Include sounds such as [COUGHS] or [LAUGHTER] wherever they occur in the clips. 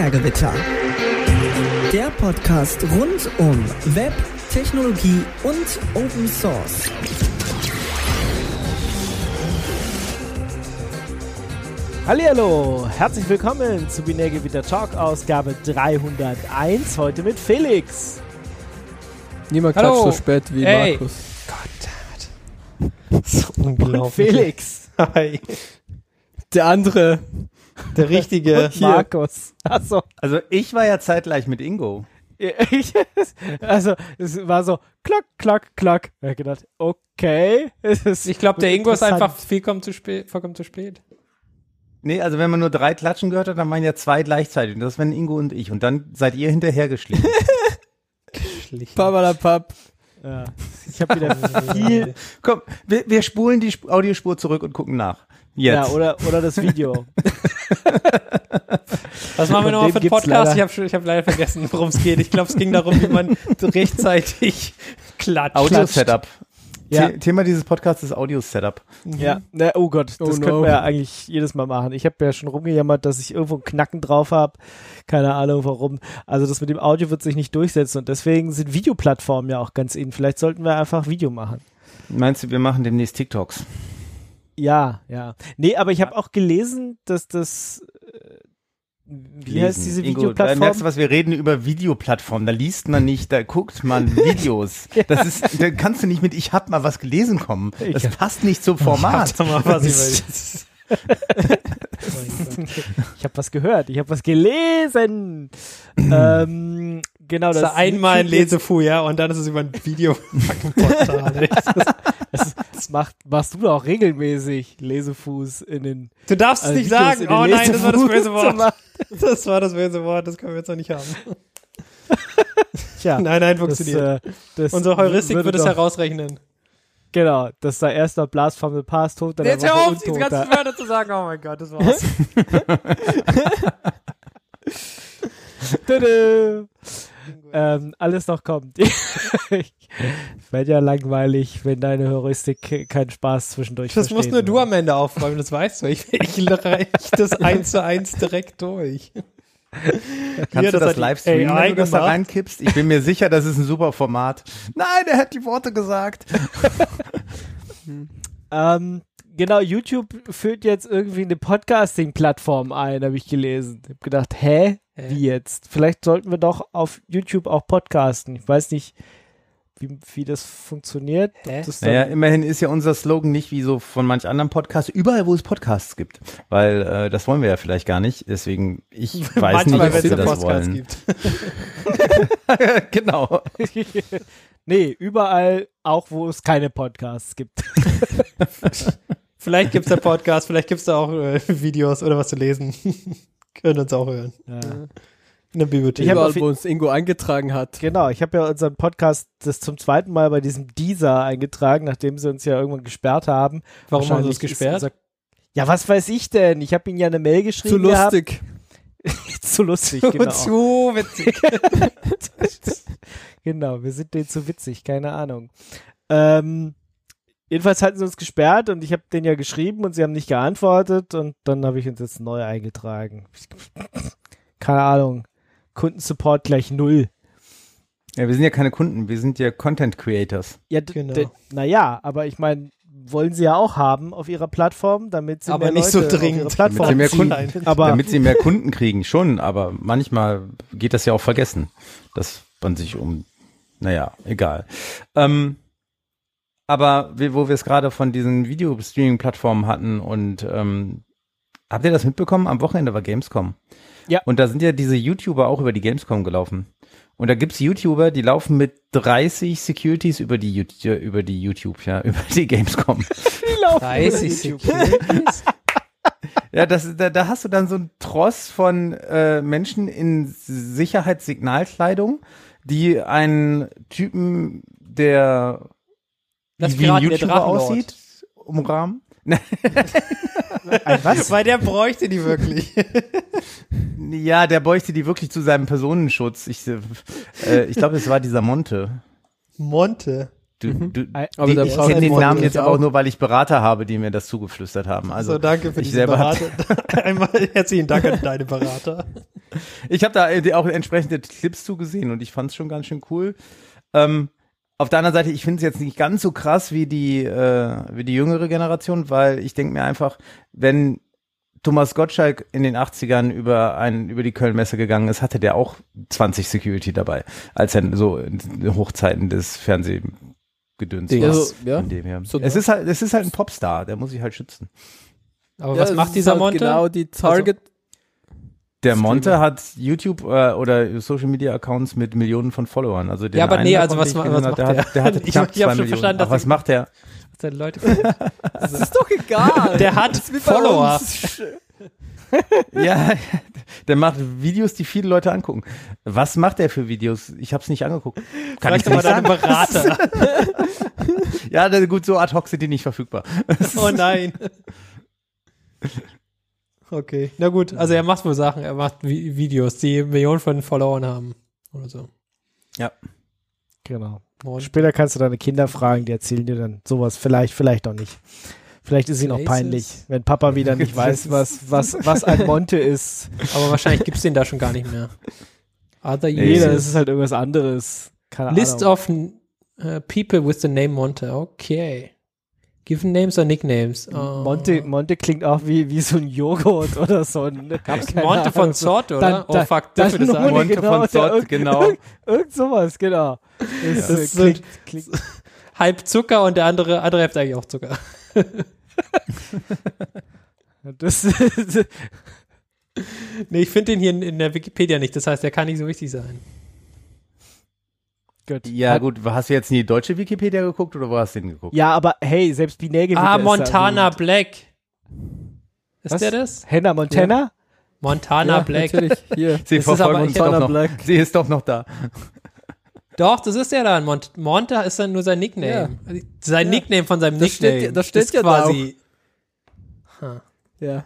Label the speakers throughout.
Speaker 1: Binärgewitter. Der Podcast rund um Web, Technologie und Open Source.
Speaker 2: Hallihallo, herzlich willkommen zu Binärgewitter Talk Ausgabe 301, heute mit Felix.
Speaker 3: Niemand
Speaker 4: Hallo.
Speaker 3: klatscht so spät wie
Speaker 4: Ey.
Speaker 3: Markus.
Speaker 4: So unglaublich.
Speaker 2: Felix.
Speaker 4: Hi.
Speaker 3: Der andere.
Speaker 4: Der richtige. [LAUGHS]
Speaker 2: Markus. Achso.
Speaker 5: Also ich war ja zeitgleich mit Ingo.
Speaker 2: Ich, [LAUGHS] also, es war so klack, klack, klack. Ich gedacht, okay. es ist
Speaker 4: Ich glaube, der Ingo ist einfach vollkommen zu spät. Vollkommen zu spät.
Speaker 5: Nee, also wenn man nur drei Klatschen gehört hat, dann waren ja zwei gleichzeitig. Und das waren Ingo und ich. Und dann seid ihr hinterhergeschlichen. [LAUGHS]
Speaker 3: Papadapap.
Speaker 2: Ja. Ich habe wieder viel.
Speaker 5: Komm, wir, wir spulen die Sp- Audiospur zurück und gucken nach.
Speaker 2: Ja,
Speaker 5: Jetzt.
Speaker 2: oder, oder das Video. [LAUGHS]
Speaker 4: Was machen wir nochmal für einen Podcast? Ich habe ich hab leider vergessen, worum es geht. Ich glaube, es ging darum, wie man [LAUGHS] rechtzeitig klatscht.
Speaker 5: Audio-Setup.
Speaker 2: Ja.
Speaker 5: The Thema dieses Podcasts ist Audio-Setup.
Speaker 2: Ja, na, oh Gott, das
Speaker 3: Oh
Speaker 2: könnten
Speaker 3: no.
Speaker 2: wir ja eigentlich jedes Mal machen. Ich habe ja schon rumgejammert, dass ich irgendwo einen Knacken drauf habe. Keine Ahnung warum. Also das mit dem Audio wird sich nicht durchsetzen und deswegen sind Videoplattformen ja auch ganz in. Vielleicht sollten wir einfach Video machen.
Speaker 5: Meinst du, wir machen demnächst TikToks?
Speaker 2: Ja, ja. Nee, aber ich habe auch gelesen, dass das äh, wie heißt diese
Speaker 5: Ingo, Da
Speaker 2: Videoplattform?
Speaker 5: merkst du was, wir reden über Videoplattformen. Da liest man nicht, da guckt man [LAUGHS] Videos. Das ist, da kannst du nicht mit ich hab mal was gelesen kommen. Das
Speaker 2: Ja.
Speaker 5: passt nicht zum [LAUGHS] Format.
Speaker 4: Warte mal, was [LAUGHS] ich
Speaker 2: ich habe was gehört, ich habe was gelesen. [CLEARS THROAT] ähm, genau,
Speaker 4: Das
Speaker 2: das
Speaker 4: ist einmal ein Lesefu, ja, und dann ist es über ein Video-Portal.
Speaker 2: Das, das macht, machst du doch regelmäßig Lesefuß in den
Speaker 4: Du darfst es
Speaker 2: Also
Speaker 4: nicht
Speaker 2: Videos
Speaker 4: sagen. Oh nein, das war das böse Wort. Das war das böse Wort, das können wir jetzt noch nicht haben.
Speaker 2: Tja, [LAUGHS]
Speaker 4: Nein, nein,
Speaker 2: das,
Speaker 4: funktioniert.
Speaker 2: äh, das
Speaker 4: Unsere Heuristik
Speaker 2: würde
Speaker 4: wird es herausrechnen.
Speaker 2: Genau, das sei erst der Blast from the Past, tot, dann
Speaker 4: Jetzt hör auf, diese
Speaker 2: Untoter.
Speaker 4: ganzen Wörter zu sagen. Oh mein Gott, das war's. [LAUGHS] [LAUGHS]
Speaker 2: Ähm, alles noch kommt. ich werde ja langweilig, wenn deine Heuristik keinen Spaß zwischendurch
Speaker 4: Das musst nur du am Ende aufräumen, das weißt du. Ich, ich reich das eins zu eins direkt durch.
Speaker 5: Kannst
Speaker 4: Hier,
Speaker 5: du
Speaker 4: das
Speaker 5: das live streamen,
Speaker 4: AI
Speaker 5: wenn du das da reinkippst? Ich bin mir sicher, das ist ein super Format. Nein, er hat die Worte gesagt. [LAUGHS]
Speaker 2: Ähm, genau, YouTube führt jetzt irgendwie eine Podcasting-Plattform ein, habe ich gelesen. Ich habe gedacht, hä?
Speaker 4: Hä?
Speaker 2: Wie jetzt? Vielleicht sollten wir doch auf YouTube auch podcasten. Ich weiß nicht, wie, wie das funktioniert. Ob? Das
Speaker 5: Naja, immerhin ist ja unser Slogan nicht wie so von manch anderen Podcasts, überall wo es Podcasts gibt. Weil äh, das wollen wir ja vielleicht gar nicht. Deswegen, ich [LAUGHS] weiß nicht,
Speaker 4: Manchmal,
Speaker 5: ob
Speaker 4: wenn es
Speaker 5: wir das
Speaker 4: Podcast
Speaker 5: wollen.
Speaker 4: gibt. [LAUGHS]
Speaker 5: genau. [LAUGHS]
Speaker 2: nee, überall, auch wo es keine Podcasts gibt.
Speaker 4: Vielleicht gibt's da Podcast, vielleicht gibt's da auch äh, Videos oder was zu lesen. Können uns auch hören.
Speaker 2: Ja.
Speaker 4: In der Bibliothek.
Speaker 2: Ich
Speaker 3: Überall, wo uns Ingo eingetragen hat.
Speaker 2: Genau, ich habe ja unseren Podcast das zum zweiten Mal bei diesem Deezer eingetragen, nachdem sie uns ja irgendwann gesperrt haben.
Speaker 4: Warum haben sie uns gesperrt?
Speaker 2: Ja, was weiß ich denn? Ich habe ihnen ja eine Mail geschrieben.
Speaker 3: Zu [LAUGHS] lustig.
Speaker 2: Zu lustig, genau.
Speaker 4: Zu witzig. [LAUGHS]
Speaker 2: genau, wir sind denen zu witzig, keine Ahnung. Ähm, jedenfalls hatten sie uns gesperrt und ich habe denen ja geschrieben und sie haben nicht geantwortet und dann habe ich uns jetzt neu eingetragen. [LAUGHS] Keine Ahnung. Kundensupport gleich null.
Speaker 5: Ja, wir sind ja keine Kunden, wir sind ja Content Creators.
Speaker 2: Ja,
Speaker 4: Genau.
Speaker 2: naja, aber ich meine, wollen sie ja auch haben auf ihrer Plattform, damit sie
Speaker 4: Aber
Speaker 2: mehr
Speaker 4: nicht
Speaker 2: Leute
Speaker 4: so
Speaker 2: auf
Speaker 4: dringend.
Speaker 2: ihre Plattform
Speaker 5: Damit sie mehr
Speaker 2: ziehen.
Speaker 5: Kunden- [LAUGHS]
Speaker 2: Aber
Speaker 5: Damit sie mehr Kunden kriegen, schon, aber manchmal geht das ja auch vergessen, dass man sich um, naja, egal. Ähm, aber wo wir es gerade von diesen Video-Streaming-Plattformen hatten und ähm, habt ihr das mitbekommen? Am Wochenende war Gamescom.
Speaker 2: Ja.
Speaker 5: Und da sind ja diese YouTuber auch über die Gamescom gelaufen. Und da gibt's YouTuber, die laufen mit 30 Securities über die, Yout- über die YouTube, ja, [LAUGHS] über die Gamescom.
Speaker 4: 30 Securities. [LAUGHS]
Speaker 5: Ja, das, da, da hast du dann so einen Tross von äh, Menschen in Sicherheitssignalkleidung, die einen Typen, der
Speaker 4: Das
Speaker 5: wie ein YouTuber aussieht, umrahmen.
Speaker 2: Ein was?
Speaker 4: Weil der bräuchte die wirklich.
Speaker 5: Ja, der bräuchte die wirklich zu seinem Personenschutz. Ich, äh, ich glaube, es war dieser Monte.
Speaker 4: Monte.
Speaker 5: Du, du,
Speaker 2: Ein-
Speaker 3: Aber
Speaker 5: die, ich kenne den
Speaker 3: Monte
Speaker 5: Namen jetzt
Speaker 3: auch.
Speaker 5: nur, weil ich Berater habe, die mir das zugeflüstert haben. Also
Speaker 4: Also, danke für
Speaker 5: ich
Speaker 4: diesen Berater. [LAUGHS] Einmal herzlichen Dank an deine Berater.
Speaker 5: Ich habe da äh, auch entsprechende Clips zugesehen und ich fand es schon ganz schön cool. Ähm, auf der anderen Seite, ich finde es jetzt nicht ganz so krass wie die, äh, wie die jüngere Generation, weil ich denke mir einfach, wenn Thomas Gottschalk in den 80ern über ein, über die Kölnmesse gegangen ist, hatte der auch 20 Security dabei, als er so in Hochzeiten des Fernsehgedöns war.
Speaker 3: Also, ja. So-
Speaker 5: es ist halt, es ist halt ein Popstar, der muss sich halt schützen.
Speaker 4: Aber
Speaker 3: Ja,
Speaker 4: was macht dieser
Speaker 3: halt
Speaker 4: Monte?
Speaker 3: Genau die Target.
Speaker 5: Der. Monte hat YouTube äh, oder Social Media Accounts mit Millionen von Followern. Also den
Speaker 4: Ja, aber
Speaker 5: einen
Speaker 4: nee, also was
Speaker 5: ich
Speaker 4: was
Speaker 5: hab, der
Speaker 4: macht
Speaker 5: hat, der hat
Speaker 4: der? [LAUGHS] Ich
Speaker 5: knapp
Speaker 4: hab- ich
Speaker 5: zwei
Speaker 4: schon
Speaker 5: Millionen.
Speaker 4: verstanden, dass
Speaker 5: Aber was macht der?
Speaker 4: Was der Leute [LAUGHS]
Speaker 3: Das ist doch egal.
Speaker 4: Der hat Follower. [LAUGHS]
Speaker 5: Ja, der macht Videos, die viele Leute angucken. Was macht er für Videos? Ich habe es nicht angeguckt. Kann ich
Speaker 4: Vielleicht
Speaker 5: nicht
Speaker 4: deinen
Speaker 5: sagen.
Speaker 4: Berater.
Speaker 5: Ja, gut, so ad hoc sind die nicht verfügbar.
Speaker 4: Oh nein. Okay, na gut. Also er macht wohl Sachen. Er macht Vi Videos, die Millionen von Followern haben. Oder so.
Speaker 2: Genau.
Speaker 4: Und
Speaker 2: Später kannst du deine Kinder fragen, die erzählen dir dann sowas. Vielleicht, vielleicht auch nicht. Vielleicht ist ihnen auch
Speaker 4: Places.
Speaker 2: peinlich, wenn Papa wieder nicht [LAUGHS] weiß, was, was, was ein Monte ist.
Speaker 4: aber wahrscheinlich gibt's den da schon gar nicht mehr. Other
Speaker 5: Nee,
Speaker 2: Jeder
Speaker 4: users.
Speaker 2: ist es halt irgendwas anderes. Keine
Speaker 4: List
Speaker 2: Ahnung.
Speaker 4: of uh, people with the name Monte. Okay. Given names or nicknames? Oh.
Speaker 2: Monte, Monte klingt auch wie, wie so ein Joghurt oder so ein. [LAUGHS]
Speaker 4: Gab's
Speaker 2: keine
Speaker 4: Monte von Zott, oder?
Speaker 2: Dann-
Speaker 4: oh
Speaker 2: dann-
Speaker 4: fuck, dürfen wir das sagen?
Speaker 5: Monte
Speaker 2: genau,
Speaker 5: von
Speaker 2: irg-
Speaker 5: genau.
Speaker 2: Irgend, [LAUGHS] irgend sowas, genau. Das,
Speaker 4: Das
Speaker 2: äh,
Speaker 4: ist
Speaker 2: klingt, klingt, [LAUGHS]
Speaker 4: Halb Zucker und der andere, andere Hälfte eigentlich auch Zucker.
Speaker 2: das,
Speaker 4: Nee, ich finde den hier in, in der Wikipedia nicht. Das heißt, der kann nicht so wichtig sein.
Speaker 2: Gut.
Speaker 5: Ja,
Speaker 2: Hat-
Speaker 5: gut, hast du jetzt in die deutsche Wikipedia geguckt oder wo hast du den geguckt?
Speaker 2: Ja, aber hey, selbst Binärgewitter
Speaker 4: Ah,
Speaker 2: ist da
Speaker 4: Montana
Speaker 2: erwähnt.
Speaker 4: Black. Ist
Speaker 2: Was?
Speaker 4: der das?
Speaker 2: Hannah Montana?
Speaker 4: Montana
Speaker 3: ja,
Speaker 4: Black.
Speaker 3: Natürlich, hier. [LAUGHS]
Speaker 5: Sie
Speaker 4: ist
Speaker 5: verfolgen
Speaker 4: aber-
Speaker 5: uns doch
Speaker 3: Montana
Speaker 5: noch.
Speaker 3: Black.
Speaker 5: Sie ist doch noch da.
Speaker 4: Doch, das ist der da. Mont Monta ist dann nur sein Nickname. Sein
Speaker 3: Ja.
Speaker 4: Nickname von seinem
Speaker 3: Das steht
Speaker 4: Nickname.
Speaker 3: ja- das steht
Speaker 4: ist
Speaker 3: ja da
Speaker 4: quasi.
Speaker 3: Ja.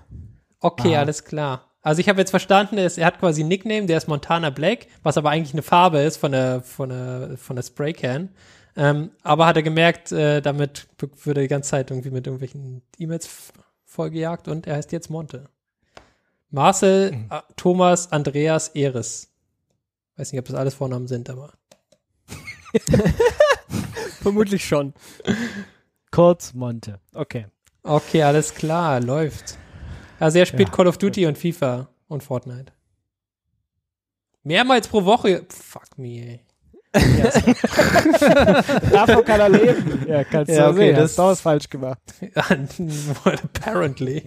Speaker 4: Okay,
Speaker 2: Ah.
Speaker 4: alles klar. Also ich habe jetzt verstanden, er, ist, er hat quasi einen Nickname, der ist Montana Black, was aber eigentlich eine Farbe ist von der, von der, von der Spraycan. Ähm, aber hat er gemerkt, äh, damit er die ganze Zeit irgendwie mit irgendwelchen E-Mails vollgejagt und er heißt jetzt Monte. Marcel,
Speaker 2: Mhm.
Speaker 4: Thomas, Andreas, Eris. Weiß nicht, ob das alles Vornamen sind, aber. [LAUGHS]
Speaker 3: Vermutlich schon. [LAUGHS]
Speaker 2: Kurz Monte. Okay.
Speaker 4: Okay, alles klar, läuft. Also er spielt
Speaker 2: Ja.
Speaker 4: Call of Duty und FIFA und Fortnite. Mehrmals pro Woche. Fuck me, ey. Ja, [LAUGHS]
Speaker 2: Davon kann er leben. Ja, kannst
Speaker 4: Ja,
Speaker 2: du
Speaker 4: okay,
Speaker 2: sehen.
Speaker 4: das-
Speaker 2: Hast du was falsch gemacht. [LAUGHS]
Speaker 4: Apparently.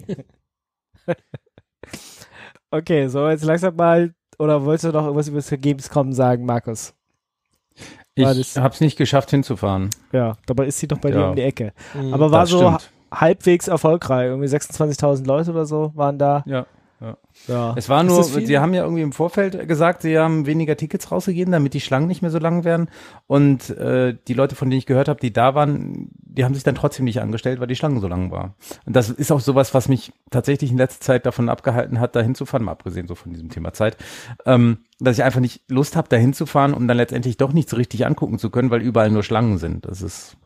Speaker 4: [LAUGHS]
Speaker 2: Okay, so jetzt langsam mal. Oder wolltest du noch irgendwas über das Gamescom sagen, Markus?
Speaker 5: Ich es nicht geschafft hinzufahren.
Speaker 2: Ja, dabei ist sie doch bei dir
Speaker 5: Ja.
Speaker 2: um die Ecke.
Speaker 4: Mhm.
Speaker 2: Aber war
Speaker 5: Das
Speaker 2: so
Speaker 5: stimmt.
Speaker 2: Halbwegs erfolgreich. Irgendwie 26.000 Leute oder so waren da.
Speaker 5: Ja.
Speaker 2: Ja.
Speaker 5: Es war nur, sie haben ja irgendwie im Vorfeld gesagt, sie haben weniger Tickets rausgegeben, damit die Schlangen nicht mehr so lang werden. Und äh, die Leute, von denen ich gehört habe, die da waren, die haben sich dann trotzdem nicht angestellt, weil die Schlangen so lang war. Und das ist auch sowas, was mich tatsächlich in letzter Zeit davon abgehalten hat, da hinzufahren, mal abgesehen so von diesem Thema Zeit, ähm, dass ich einfach nicht Lust habe, da hinzufahren, um dann letztendlich doch nichts richtig angucken zu können, weil überall nur Schlangen sind. Das ist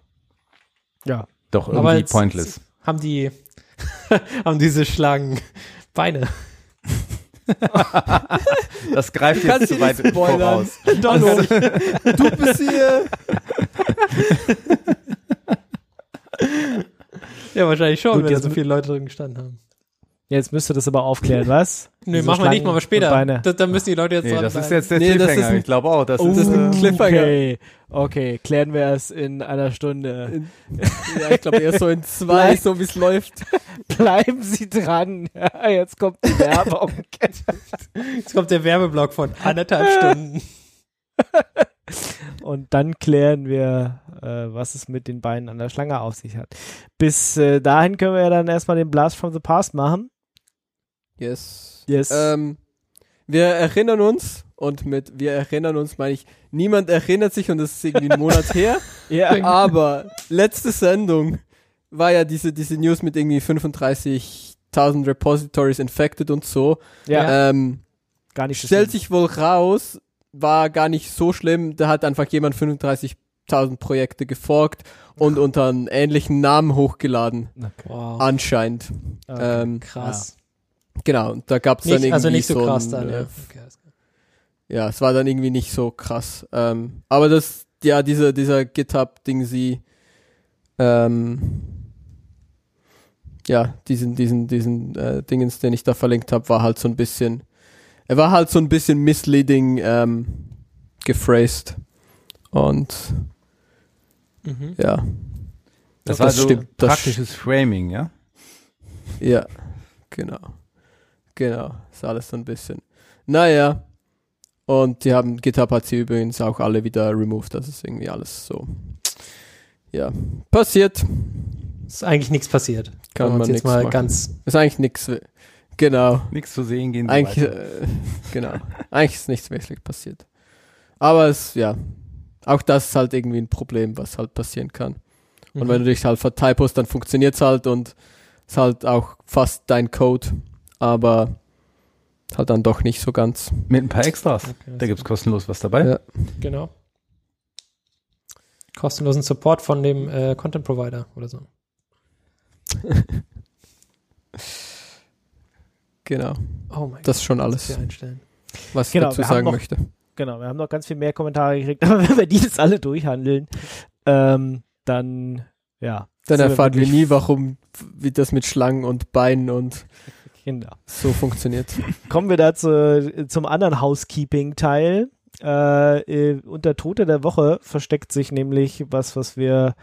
Speaker 2: Ja.
Speaker 5: Doch
Speaker 4: Aber
Speaker 5: irgendwie
Speaker 4: jetzt
Speaker 5: pointless.
Speaker 4: Haben die, [LAUGHS] haben diese Schlangen Beine. [LAUGHS]
Speaker 5: Das greift jetzt zu weit voraus.
Speaker 3: Donno, du bist hier. [LAUGHS]
Speaker 4: Ja, wahrscheinlich schon,
Speaker 2: Gut,
Speaker 4: wenn da so viele Leute drin gestanden haben.
Speaker 2: Jetzt müsst ihr das aber aufklären, [LAUGHS] was?
Speaker 4: Nö,
Speaker 2: Diese
Speaker 4: machen wir nicht, machen wir später. Da, da müssen die Leute jetzt
Speaker 5: Nee,
Speaker 4: dran
Speaker 5: das ist
Speaker 4: bleiben.
Speaker 5: jetzt der
Speaker 3: Nee, das ist
Speaker 5: Cliffhanger.
Speaker 3: ein-
Speaker 5: ich glaube auch, das
Speaker 3: Oh.
Speaker 5: ist
Speaker 3: Das ist ein Cliffhanger.
Speaker 2: Okay, okay, klären wir es in einer Stunde.
Speaker 3: Ja, ich glaube eher so in zwei, so wie es läuft. [LAUGHS]
Speaker 2: Bleiben Sie dran. [LAUGHS] Ja, jetzt kommt die Werbung.
Speaker 4: Jetzt kommt der Werbeblock von anderthalb Stunden.
Speaker 2: Und dann klären wir, äh, was es mit den Beinen an der Schlange auf sich hat. Bis äh, dahin können wir ja dann erstmal den Blast from the Past machen.
Speaker 3: Yes.
Speaker 2: Yes.
Speaker 3: Ähm, wir erinnern uns, und mit wir erinnern uns meine ich, niemand erinnert sich und das ist irgendwie einen Monat [LAUGHS] her,
Speaker 2: ja,
Speaker 3: aber letzte Sendung war ja diese, diese News mit irgendwie 35.000 Repositories infected und so.
Speaker 2: ja,
Speaker 3: Ähm,
Speaker 2: gar nicht so
Speaker 3: stellt
Speaker 2: schlimm.
Speaker 3: sich wohl raus, war gar nicht so schlimm, da hat einfach jemand 35.000 Projekte geforkt und unter einen ähnlichen Namen hochgeladen,
Speaker 2: Okay.
Speaker 4: Wow.
Speaker 3: anscheinend.
Speaker 2: Okay.
Speaker 3: Ähm,
Speaker 4: Krass.
Speaker 3: Genau, und da gab es dann
Speaker 4: Nicht,
Speaker 3: irgendwie
Speaker 4: also nicht so,
Speaker 3: ein,
Speaker 4: krass dann,
Speaker 3: äh,
Speaker 4: ja. Okay, klar.
Speaker 3: ja, es war dann irgendwie nicht so krass. Ähm, aber das, ja, dieser, dieser GitHub-Ding, sie, ähm, ja, diesen, diesen, diesen äh, Dingens, den ich da verlinkt habe, war halt so ein bisschen, er war halt so ein bisschen misleading ähm, gephrased. Und
Speaker 4: Mhm.
Speaker 3: ja,
Speaker 5: Das,
Speaker 3: Das
Speaker 5: war so
Speaker 3: stimmt, das
Speaker 5: praktisches Framing, ja?
Speaker 3: ja, genau. Genau, ist alles so ein bisschen. Naja, und die haben, GitHub hat sie übrigens auch alle wieder removed, das ist irgendwie alles so. Ja, passiert.
Speaker 4: Ist eigentlich nichts passiert.
Speaker 3: Kann
Speaker 4: Wenn wir
Speaker 3: man
Speaker 4: jetzt mal
Speaker 3: machen.
Speaker 4: ganz
Speaker 3: Ist eigentlich nichts. Genau.
Speaker 5: Nichts zu sehen gehen.
Speaker 3: Eigentlich, äh, genau. Eigentlich ist nichts wirklich passiert. Aber es, ja. Auch das ist halt irgendwie ein Problem, was halt passieren kann. Und
Speaker 4: Mhm.
Speaker 3: wenn du dich halt vertypost, dann funktioniert's halt und ist halt auch fast dein Code. Aber halt dann doch nicht so ganz.
Speaker 5: Mit ein paar Extras.
Speaker 4: Okay,
Speaker 5: Da gibt's kostenlos was dabei.
Speaker 3: Ja.
Speaker 4: Genau. Kostenlosen Support von dem äh, Content Provider oder so. [LAUGHS]
Speaker 3: Genau.
Speaker 4: Oh mein
Speaker 3: Das ist schon alles, was ich
Speaker 2: Genau,
Speaker 3: dazu sagen
Speaker 2: noch-
Speaker 3: möchte.
Speaker 2: Genau, wir haben noch ganz viel mehr Kommentare gekriegt, [LAUGHS] aber wenn wir die jetzt alle durchhandeln, ähm, dann, ja.
Speaker 3: Dann erfahren wir nie, warum, wie das mit Schlangen und Beinen und
Speaker 2: Genau.
Speaker 3: so funktioniert. [LAUGHS]
Speaker 2: Kommen wir da zu, zum anderen Housekeeping-Teil. Äh, äh, unter Tote der Woche versteckt sich nämlich was, was wir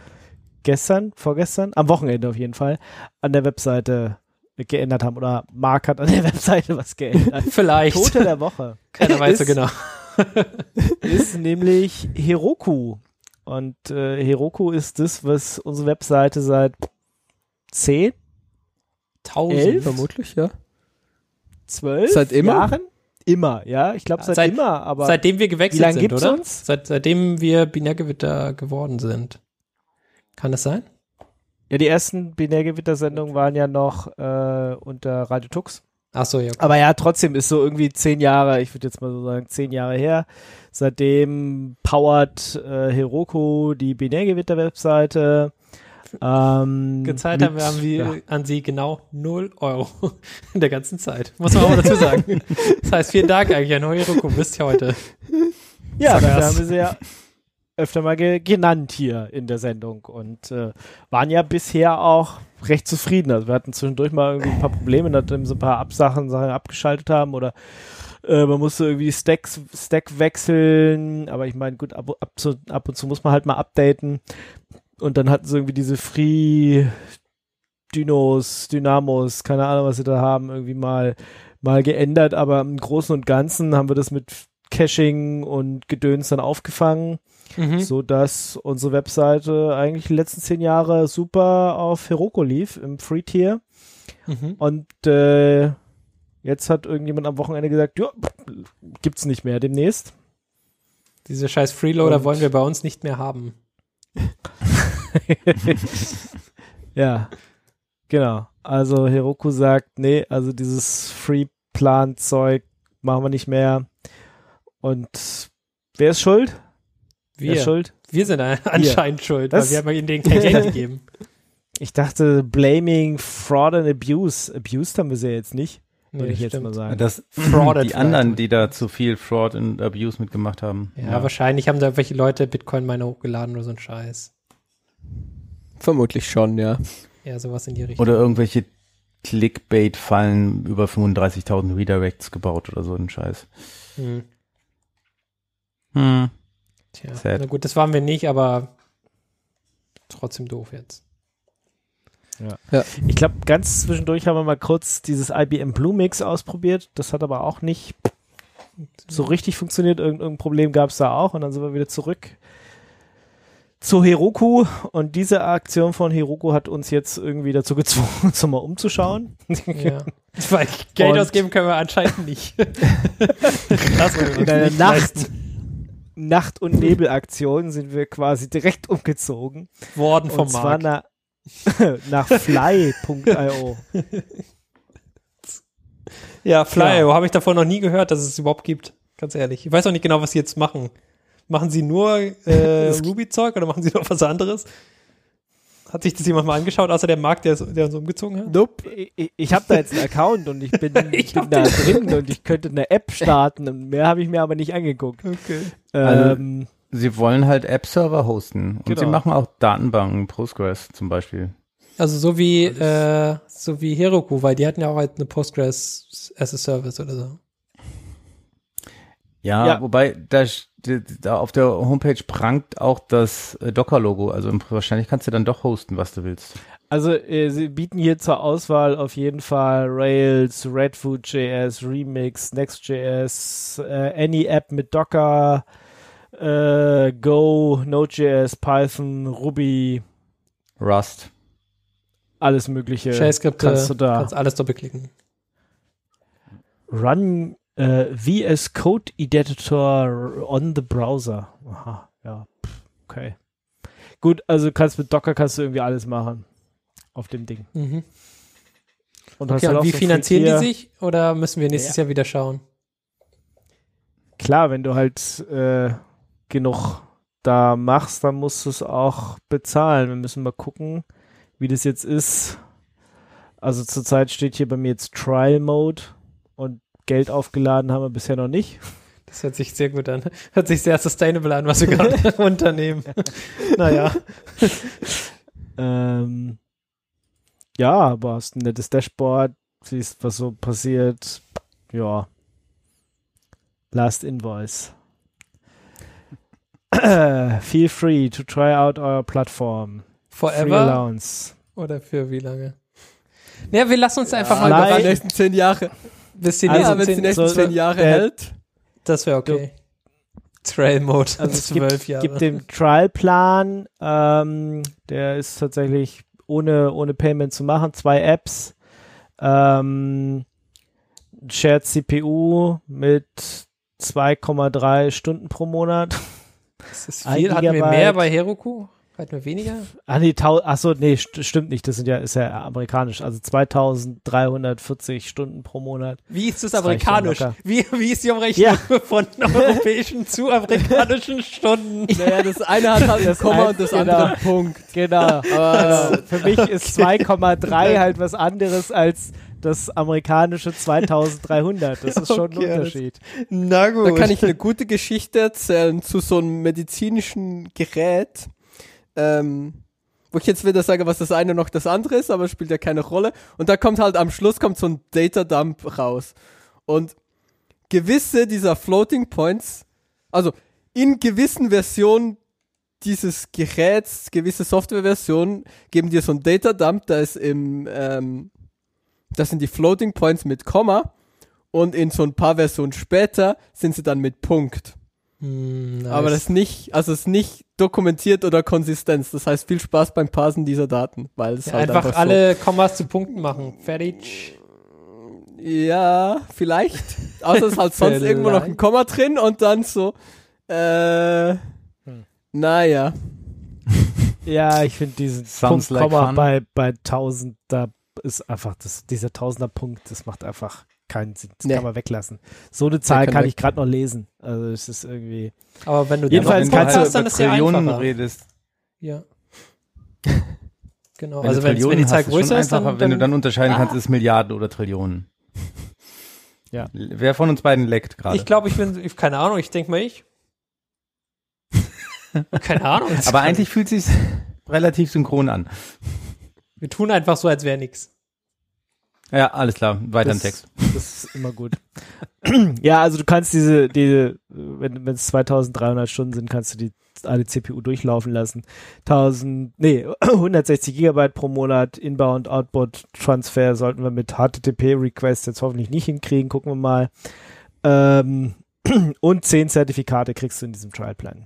Speaker 2: gestern, vorgestern, am Wochenende auf jeden Fall, an der Webseite geändert haben. Oder Mark hat an der [LAUGHS] Webseite was geändert.
Speaker 4: Vielleicht.
Speaker 2: Tote der Woche.
Speaker 4: Keiner weiß so genau. [LAUGHS]
Speaker 2: ist nämlich Heroku. Und äh, Heroku ist das, was unsere Webseite seit 10,
Speaker 4: Tausend.
Speaker 2: Elf?
Speaker 3: Vermutlich, ja.
Speaker 2: 12
Speaker 3: Seit immer?
Speaker 2: Jahren? Immer, ja. Ich glaube seit,
Speaker 4: Seit-
Speaker 2: immer, aber
Speaker 4: Seitdem wir
Speaker 2: wie
Speaker 4: gewechselt
Speaker 2: lange
Speaker 4: sind,
Speaker 2: gibt's
Speaker 4: oder?
Speaker 2: uns?
Speaker 4: Seit, seitdem wir Binärgewitter geworden sind. Kann das sein?
Speaker 2: Ja, die ersten Binärgewitter-Sendungen waren ja noch äh, unter Radio Tux.
Speaker 4: Ach so, ja.
Speaker 2: Aber ja, trotzdem ist so irgendwie zehn Jahre, ich würde jetzt mal so sagen, zehn Jahre her. Seitdem powert äh, Heroku die Binärgewitter-Webseite. Ähm,
Speaker 4: Gezahlt
Speaker 2: mit-
Speaker 4: haben wir an, sie,
Speaker 2: ja.
Speaker 4: an sie genau 0 Euro [LAUGHS] in der ganzen Zeit. Muss man auch dazu sagen. Das heißt, vielen Dank eigentlich an. Wisst ihr heute.
Speaker 2: Ja,
Speaker 4: erst.
Speaker 2: haben wir sie ja öfter mal ge genannt hier in der Sendung und äh, waren ja bisher auch recht zufrieden. Also wir hatten zwischendurch mal irgendwie ein paar Probleme, nachdem so ein paar Absachen Sachen abgeschaltet haben oder äh, man musste irgendwie Stacks, Stack wechseln, aber ich meine, gut, ab, ab, zu, ab und zu muss man halt mal updaten. Und dann hatten sie irgendwie diese Free Dynos, Dynamos, keine Ahnung, was sie da haben, irgendwie mal, mal geändert, aber im Großen und Ganzen haben wir das mit Caching und Gedöns dann aufgefangen,
Speaker 4: Mhm.
Speaker 2: so dass unsere Webseite eigentlich die letzten zehn Jahre super auf Heroku lief im Free-Tier.
Speaker 4: Mhm.
Speaker 2: Und äh, jetzt hat irgendjemand am Wochenende gesagt, ja, gibt's nicht mehr demnächst.
Speaker 4: Diese scheiß Freeloader
Speaker 2: Und-
Speaker 4: wollen wir bei uns nicht mehr haben. [LAUGHS] [LAUGHS]
Speaker 2: ja, genau. Also Heroku sagt, nee, also dieses Free-Plan-Zeug machen wir nicht mehr. Und wer ist schuld? Wer ist
Speaker 4: Wir,
Speaker 2: schuld?
Speaker 4: wir sind an- anscheinend schuld,
Speaker 2: Was?
Speaker 4: weil wir haben ihnen denen kein Geld [LAUGHS] gegeben.
Speaker 2: Ich dachte, blaming Fraud and Abuse. Abused haben wir sie ja jetzt nicht, würde
Speaker 4: Nee,
Speaker 2: ich jetzt
Speaker 4: stimmt.
Speaker 2: mal sagen.
Speaker 5: Das, [CLEARS THROAT]
Speaker 4: Frauded
Speaker 5: die anderen, die da zu viel Fraud und Abuse mitgemacht haben.
Speaker 4: Ja, wahrscheinlich haben da welche Leute Bitcoin-Miner hochgeladen oder so ein Scheiß.
Speaker 3: Vermutlich schon, ja.
Speaker 4: Ja, sowas in die Richtung.
Speaker 5: Oder irgendwelche Clickbait-Fallen über 35.000 Redirects gebaut oder so ein Scheiß.
Speaker 4: Hm.
Speaker 5: Hm.
Speaker 4: Tja,
Speaker 5: Sad.
Speaker 4: na gut, das waren wir nicht, aber trotzdem doof jetzt.
Speaker 2: Ich glaube, ganz zwischendurch haben wir mal kurz dieses IBM Blue Mix ausprobiert. Das hat aber auch nicht so richtig funktioniert. Irgend, irgendein Problem gab es da auch. Und dann sind wir wieder zurück zu Heroku. Und diese Aktion von Heroku hat uns jetzt irgendwie dazu gezwungen, [LAUGHS] uns mal umzuschauen.
Speaker 4: Ja. [LAUGHS] Weil Geld
Speaker 2: Und-
Speaker 4: ausgeben können wir anscheinend nicht. [LAUGHS] das
Speaker 2: In einer Nacht,
Speaker 4: leisten.
Speaker 2: Nacht- und Nebelaktion sind wir quasi direkt umgezogen.
Speaker 4: worden vom
Speaker 2: und zwar
Speaker 4: Markt.
Speaker 2: nach, nach fly.io.
Speaker 4: Ja, Flyo,
Speaker 2: Ja.
Speaker 4: habe ich davon noch nie gehört, dass es es überhaupt gibt. Ganz ehrlich. Ich weiß auch nicht genau, was sie jetzt machen. Machen sie nur äh, [LAUGHS] [LAUGHS] Ruby-Zeug oder machen sie noch was anderes? Hat sich das jemand mal angeschaut, außer der Markt, der, der uns umgezogen hat?
Speaker 3: Nope.
Speaker 2: Ich, ich habe da jetzt einen Account und ich bin, [LAUGHS]
Speaker 4: Ich
Speaker 2: bin da drin und ich könnte eine App starten und mehr habe ich mir aber nicht angeguckt.
Speaker 4: Okay.
Speaker 5: Also-
Speaker 2: Ähm,
Speaker 5: Sie wollen halt App-Server hosten. Und
Speaker 2: Genau.
Speaker 5: sie machen auch Datenbanken, Postgres zum Beispiel.
Speaker 4: Also so wie, äh, so wie Heroku, weil die hatten ja auch halt eine Postgres as a Service oder so.
Speaker 5: Ja,
Speaker 2: Ja.
Speaker 5: wobei da, da auf der Homepage prangt auch das äh, Docker-Logo. Also im- wahrscheinlich kannst du dann doch hosten, was du willst.
Speaker 2: Also äh, sie bieten hier zur Auswahl auf jeden Fall Rails, Redfoot.js, Remix, Next.js, äh, Any App mit Docker, äh, Go, Node.js, Python, Ruby,
Speaker 5: Rust.
Speaker 2: alles mögliche.
Speaker 4: Shell-Skripte,
Speaker 2: kannst du da
Speaker 4: kannst alles doppelklicken.
Speaker 2: Run äh, VS Code Editor on the Browser. Aha, ja, pff, okay. Gut, also kannst mit Docker kannst du irgendwie alles machen auf dem Ding.
Speaker 4: Mhm.
Speaker 2: Und
Speaker 4: Okay,
Speaker 2: halt
Speaker 4: und
Speaker 2: auch
Speaker 4: wie
Speaker 2: so
Speaker 4: finanzieren die sich? Oder müssen wir nächstes
Speaker 2: Ja.
Speaker 4: Jahr wieder schauen?
Speaker 2: Klar, wenn du halt äh, genug da machst, dann musst du es auch bezahlen. Wir müssen mal gucken, wie das jetzt ist. Also zurzeit steht hier bei mir jetzt Trial Mode und Geld aufgeladen haben wir bisher noch nicht.
Speaker 4: Das hört sich sehr gut an. Hört sich sehr sustainable an, was wir gerade [LAUGHS] unternehmen. [LAUGHS] naja.
Speaker 2: Ähm, ja, aber hast ein nettes Dashboard, siehst, was so passiert. Ja. Last Invoice. [COUGHS] Feel free to try out our platform. Free
Speaker 4: Forever
Speaker 2: allowance.
Speaker 4: oder für wie lange? Naja, wir lassen uns einfach mal
Speaker 2: Nein.
Speaker 3: Die nächsten zehn Jahre.
Speaker 4: Bis die
Speaker 2: Also,
Speaker 3: ja,
Speaker 4: nächsten
Speaker 3: wenn es die
Speaker 4: zehn,
Speaker 3: nächsten
Speaker 2: so-
Speaker 3: zehn Jahre
Speaker 2: der-
Speaker 3: hält.
Speaker 4: das wäre okay. Trail Mode,
Speaker 2: Also gibt-
Speaker 4: zwölf Jahre.
Speaker 2: Gibt den Trial-Plan, ähm, der ist tatsächlich ohne, ohne Payment zu machen. Zwei Apps. Ähm, Shared CPU mit 2,3 Stunden pro Monat.
Speaker 4: das ist viel. Hatten wir mehr bei Heroku? Hatten wir weniger?
Speaker 2: Ah, nee, tau achso, nee, st stimmt nicht. Das sind ja, ist ja amerikanisch. Also 2340 Stunden pro Monat.
Speaker 4: Wie ist das
Speaker 2: Das schon
Speaker 4: amerikanisch? Wie, wie ist die Umrechnung [LAUGHS] von europäischen zu amerikanischen Stunden?
Speaker 3: Naja, das eine hat halt ein
Speaker 2: Das
Speaker 3: Komma
Speaker 2: ein-
Speaker 3: und das
Speaker 2: genau.
Speaker 3: andere ein Punkt.
Speaker 2: Genau.
Speaker 3: Aber
Speaker 2: Also für mich ist 2,3 halt was anderes als das amerikanische 2300. Das ist schon
Speaker 4: Okay,
Speaker 2: ein
Speaker 4: alles-
Speaker 2: Unterschied.
Speaker 4: Na gut.
Speaker 3: da kann ich eine gute Geschichte erzählen zu so einem medizinischen Gerät. Ähm, wo ich jetzt wieder sage, was das eine noch das andere ist, aber spielt ja keine Rolle. Und da kommt halt am Schluss kommt so ein Data Dump raus. Und gewisse dieser Floating Points, also in gewissen Versionen dieses Geräts, gewisse Softwareversionen geben dir so ein Data Dump, da ist im, ähm, das sind die Floating Points mit Komma und in so ein paar Versionen später sind sie dann mit Punkt.
Speaker 4: Hm, nice.
Speaker 3: Aber das ist nicht, also es ist nicht dokumentiert oder Konsistenz. Das heißt, viel Spaß beim Parsen dieser Daten, weil es
Speaker 4: Ja,
Speaker 3: halt
Speaker 4: einfach,
Speaker 3: einfach,
Speaker 4: alle Kommas zu Punkten machen. Fertig.
Speaker 3: So, ja, vielleicht. Außer es ist halt sonst irgendwo noch ein Komma drin und dann so, äh,
Speaker 2: Hm.
Speaker 3: naja.
Speaker 2: Ja, ich finde diesen
Speaker 5: Sounds
Speaker 2: Punkt,
Speaker 5: like
Speaker 2: Komma
Speaker 5: fun.
Speaker 2: bei, bei 1000, da ist einfach, das, dieser Tausender Punkt, das macht einfach keinen Sinn. Das
Speaker 3: Nee.
Speaker 2: kann man weglassen. So eine Zahl
Speaker 3: kann
Speaker 2: ich gerade noch lesen. Also es ist irgendwie.
Speaker 4: Aber wenn du
Speaker 2: Jedenfalls
Speaker 4: dann
Speaker 2: kannst du
Speaker 4: dann
Speaker 5: über
Speaker 4: ist
Speaker 5: Trillionen redest.
Speaker 4: Ja. [LAUGHS] Genau.
Speaker 5: Wenn
Speaker 4: also
Speaker 5: du
Speaker 4: wenn, wenn die Zahl größer ist,
Speaker 5: einfacher,
Speaker 4: dann,
Speaker 5: wenn du
Speaker 4: dann
Speaker 5: dann unterscheiden kannst,
Speaker 4: Ah.
Speaker 5: ist Milliarden oder Trillionen. [LAUGHS]
Speaker 2: Ja.
Speaker 5: Wer von uns beiden leckt gerade?
Speaker 4: ich glaube, ich bin, ich, keine Ahnung, ich denke mal ich. [LAUGHS] keine Ahnung.
Speaker 5: Aber eigentlich fühlt sich relativ synchron an.
Speaker 4: Wir tun einfach so, als wäre nix.
Speaker 5: Ja, alles klar. Weiter im
Speaker 2: Das-
Speaker 5: Text. [LAUGHS]
Speaker 2: Das ist immer gut. [CLEARS THROAT] ja, also du kannst diese, diese wenn es 2300 Stunden sind, kannst du die alle CPU durchlaufen lassen. 1000, nee, [CLEARS THROAT] 160 Gigabyte pro Monat Inbound, Outbound Transfer sollten wir mit HTTP Request jetzt hoffentlich nicht hinkriegen. Gucken wir mal. Ähm, [CLEARS THROAT] und 10 Zertifikate kriegst du in diesem Trial Plan.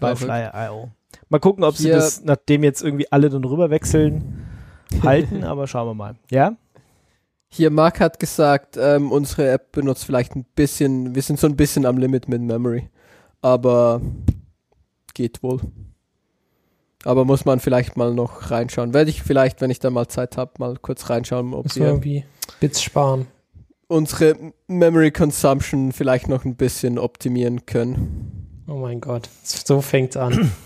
Speaker 2: Bei. Fly.io. Mal gucken, ob sie
Speaker 3: Hier-
Speaker 2: das, nachdem jetzt irgendwie alle dann rüber wechseln, [LAUGHS] halten, aber schauen wir mal. Ja?
Speaker 3: Hier, Mark hat gesagt, ähm, unsere App benutzt vielleicht ein bisschen, wir sind so ein bisschen am Limit mit Memory. Aber geht wohl. Aber muss man vielleicht mal noch reinschauen. Werde ich vielleicht, wenn ich da mal Zeit habe, mal kurz reinschauen, ob
Speaker 4: wir irgendwie Bits sparen.
Speaker 3: unsere Memory Consumption vielleicht noch ein bisschen optimieren können.
Speaker 4: Oh mein Gott. So fängt's an. [CLEARS THROAT]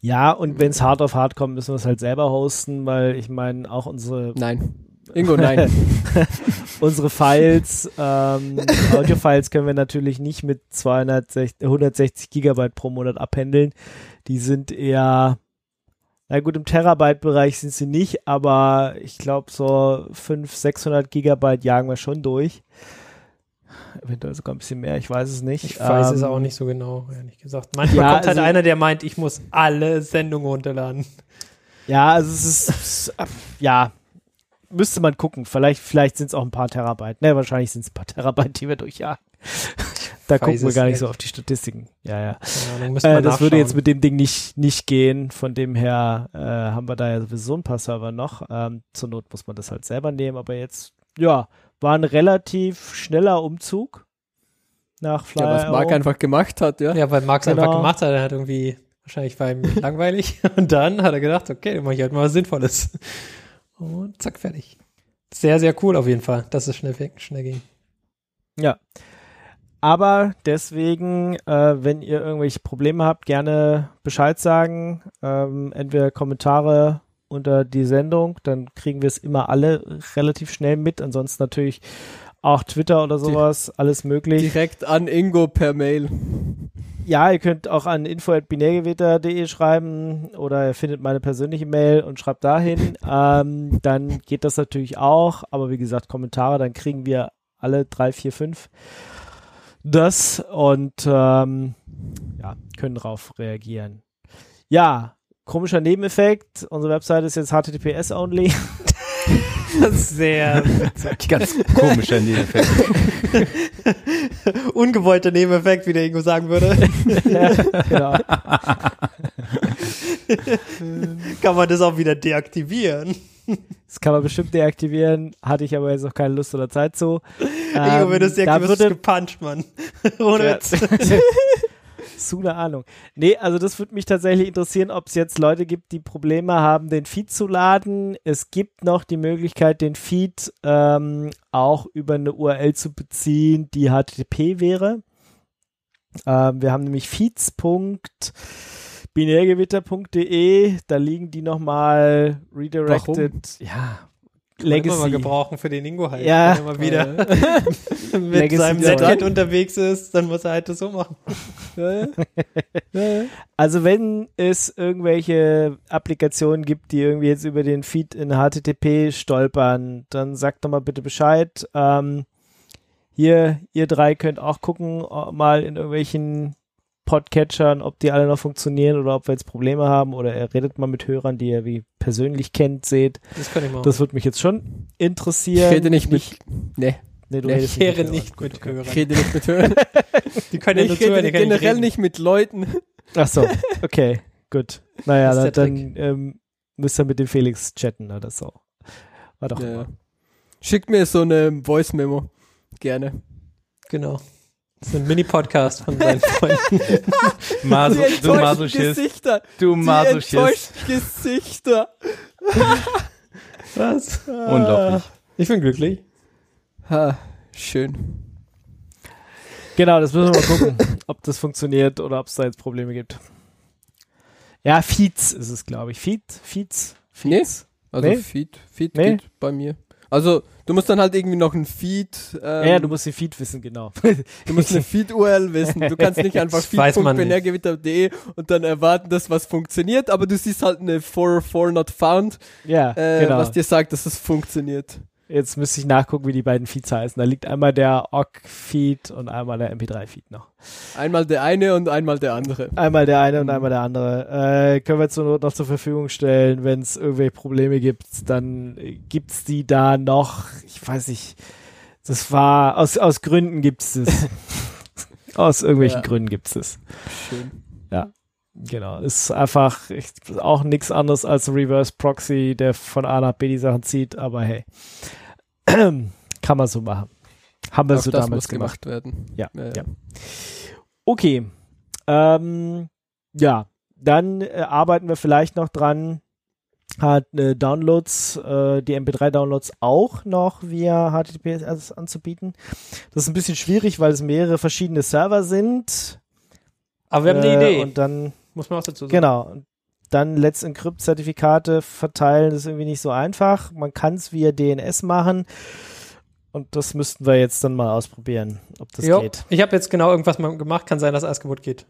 Speaker 2: Ja, und wenn es hart auf hart kommt, müssen wir es halt selber hosten, weil ich meine, auch unsere
Speaker 3: Nein. Ingo, nein. [LAUGHS]
Speaker 2: unsere Files, ähm, Audio-Files können wir natürlich nicht mit 260, 160 Gigabyte pro Monat abhändeln. Die sind eher, na gut, im Terabyte-Bereich sind sie nicht, aber ich glaube so 500, 600 Gigabyte jagen wir schon durch. Eventuell sogar ein bisschen mehr, ich weiß es nicht.
Speaker 4: Ich weiß es
Speaker 2: Ähm,
Speaker 4: auch nicht so genau, ehrlich gesagt. Manchmal
Speaker 2: Ja,
Speaker 4: kommt halt
Speaker 2: also-
Speaker 4: einer, der meint, ich muss alle Sendungen runterladen.
Speaker 2: Ja, also es ist, es, [LAUGHS] ja, müsste man gucken. Vielleicht, vielleicht sind es auch ein paar Terabyte. Ne, wahrscheinlich sind es ein paar [LAUGHS] Terabyte, die wir durchjagen. da gucken wir
Speaker 4: es
Speaker 2: gar nicht
Speaker 4: nicht.
Speaker 2: so auf die Statistiken. Ja, ja.
Speaker 4: Müsste
Speaker 2: Äh, das würde jetzt mit dem Ding nicht, nicht gehen. Von dem her äh, haben wir da ja sowieso ein paar Server noch. Ähm, zur Not muss man das halt selber nehmen. Aber jetzt, ja, war ein relativ schneller Umzug nach Flyer.
Speaker 3: ja, was Marc einfach gemacht hat, ja.
Speaker 4: Ja, weil Max
Speaker 2: Genau.
Speaker 4: einfach gemacht hat, er hat irgendwie, wahrscheinlich war ihm [LAUGHS] langweilig und dann hat er gedacht, okay, dann mache ich halt mal was Sinnvolles. Und zack, fertig. Sehr, sehr cool auf jeden Fall, dass es schnell, schnell ging.
Speaker 2: Ja. Aber deswegen, äh, wenn ihr irgendwelche Probleme habt, gerne Bescheid sagen. Ähm, entweder Kommentare unter die Sendung, dann kriegen wir es immer alle relativ schnell mit. Ansonsten natürlich auch Twitter oder sowas, alles möglich.
Speaker 3: Direkt an Ingo per Mail.
Speaker 2: Ja, ihr könnt auch an info.binärgewitter.de schreiben oder ihr findet meine persönliche Mail und schreibt dahin. ähm, dann geht das natürlich auch. Aber wie gesagt, Kommentare, dann kriegen wir alle drei, vier, fünf das und ähm, ja, können darauf reagieren. Ja, komischer Nebeneffekt. Unsere Webseite ist jetzt HTTPS only. [LAUGHS]
Speaker 4: Sehr
Speaker 5: Ganz komischer Nebeneffekt. [LAUGHS]
Speaker 4: ungewollter Nebeneffekt, wie der Ingo sagen würde. [LAUGHS]
Speaker 2: genau. [LAUGHS]
Speaker 4: Kann man das auch wieder deaktivieren.
Speaker 2: Das kann man bestimmt deaktivieren. Hatte ich aber jetzt noch keine Lust oder Zeit zu.
Speaker 4: Ingo, wenn du es
Speaker 2: Ähm,
Speaker 4: deaktivierst, wirst du
Speaker 2: würde,
Speaker 4: gepuncht, Mann. Ohne
Speaker 2: Ja.
Speaker 4: Witz.
Speaker 2: Zu eine Ahnung. Nee, also das würde mich tatsächlich interessieren, ob es jetzt Leute gibt, die Probleme haben, den Feed zu laden. Es gibt noch die Möglichkeit, den Feed ähm, auch über eine URL zu beziehen, die HTTP wäre. Ähm, wir haben nämlich feeds.binärgewitter.de, da liegen die nochmal redirected. Ja,
Speaker 4: Legacy. Immer mal gebrauchen für den Ingo halt.
Speaker 2: Ja.
Speaker 4: Wenn er mal wieder [LAUGHS] mit
Speaker 2: Legacy
Speaker 4: seinem. Netkit unterwegs ist, dann muss er halt das so machen. [LAUGHS]
Speaker 2: Also wenn es irgendwelche Applikationen gibt, die irgendwie jetzt über den Feed in HTTP stolpern, dann sagt doch mal bitte Bescheid. Ähm, hier, ihr drei könnt auch gucken, mal in irgendwelchen Podcatchern, ob die alle noch funktionieren oder ob wir jetzt Probleme haben oder ihr redet mal mit Hörern, die ihr wie persönlich kennt, seht.
Speaker 4: Das kann ich machen.
Speaker 2: Das würde mich jetzt schon
Speaker 3: Ich
Speaker 2: interessieren.
Speaker 3: rede nicht mit. Nee,
Speaker 2: nee, du
Speaker 4: ich
Speaker 2: redest
Speaker 4: kehre
Speaker 2: Hörern.
Speaker 4: nicht
Speaker 2: Gut,
Speaker 4: mit
Speaker 2: okay.
Speaker 4: Hörern.
Speaker 3: ich rede nicht mit Hörern. [LAUGHS]
Speaker 4: Die können ja nur
Speaker 3: Ich rede
Speaker 4: können
Speaker 3: generell
Speaker 4: reden.
Speaker 3: nicht mit Leuten.
Speaker 2: Ach so, okay, gut. Naja, dann, dann ähm, müsst ihr mit dem Felix chatten oder so. War doch
Speaker 3: Ja. Schickt mir so eine Voice-Memo. Gerne.
Speaker 4: Genau. Das ist ein Mini-Podcast von seinen Freunden. [LAUGHS]
Speaker 5: Maso,
Speaker 3: Die
Speaker 5: du Masochist.
Speaker 3: Gesichter.
Speaker 5: Du Masochist.
Speaker 3: Gesichter.
Speaker 4: Was?
Speaker 5: Unglaublich.
Speaker 4: Ich bin glücklich.
Speaker 3: Ha, schön.
Speaker 2: Genau, das müssen wir mal gucken, [COUGHS] ob das funktioniert oder ob es da jetzt Probleme gibt. Ja, Feeds ist es, glaube ich. Feed, Feeds, Feeds.
Speaker 3: Also
Speaker 2: Nee.
Speaker 3: Feed, Feed
Speaker 2: Nee.
Speaker 3: geht bei mir. Also du musst dann halt irgendwie noch ein Feed. Ähm,
Speaker 2: ja, du musst den Feed wissen, genau.
Speaker 3: du musst eine Feed-URL wissen. Du kannst nicht einfach [LAUGHS] feed.binärgewitter.de und dann erwarten, dass was funktioniert, aber du siehst halt eine 404 not found,
Speaker 2: ja,
Speaker 3: äh,
Speaker 2: genau.
Speaker 3: was dir sagt, dass es funktioniert.
Speaker 2: Jetzt müsste ich nachgucken, wie die beiden Feeds heißen. Da liegt einmal der OGG-Feed und einmal der MP3-Feed noch.
Speaker 3: Einmal der eine und einmal der andere.
Speaker 2: Einmal der eine und einmal der andere. Äh, können wir zur Not noch zur Verfügung stellen, wenn es irgendwelche Probleme gibt, dann äh, gibt's die da noch. Ich weiß nicht. Das war aus aus Gründen gibt's es. [LAUGHS] aus irgendwelchen
Speaker 3: Ja.
Speaker 2: Gründen gibt's es.
Speaker 3: Schön.
Speaker 2: Genau. Ist einfach ich, auch nichts anderes als ein Reverse Proxy, der von A nach B die Sachen zieht. Aber hey, [CLEARS THROAT] kann man so machen. Haben wir
Speaker 3: Auch
Speaker 2: so
Speaker 3: das
Speaker 2: damals
Speaker 3: muss
Speaker 2: gemacht.
Speaker 3: gemacht werden.
Speaker 2: Ja,
Speaker 3: Ja, ja.
Speaker 2: Okay. Ähm, ja, dann äh, arbeiten wir vielleicht noch dran, hat äh, Downloads, äh, die MP3-Downloads auch noch via HTTPS anzubieten. Das ist ein bisschen schwierig, weil es mehrere verschiedene Server sind.
Speaker 4: Aber wir haben
Speaker 2: Äh,
Speaker 4: eine Idee.
Speaker 2: Und dann,
Speaker 4: muss man auch dazu sagen.
Speaker 2: genau. Dann Let's Encrypt Zertifikate verteilen, das ist irgendwie nicht so einfach. Man kann es via DNS machen. Und das müssten wir jetzt dann mal ausprobieren, ob das
Speaker 4: Jo,
Speaker 2: geht.
Speaker 4: Ich habe jetzt genau irgendwas mal gemacht, kann sein, dass alles kaputt geht.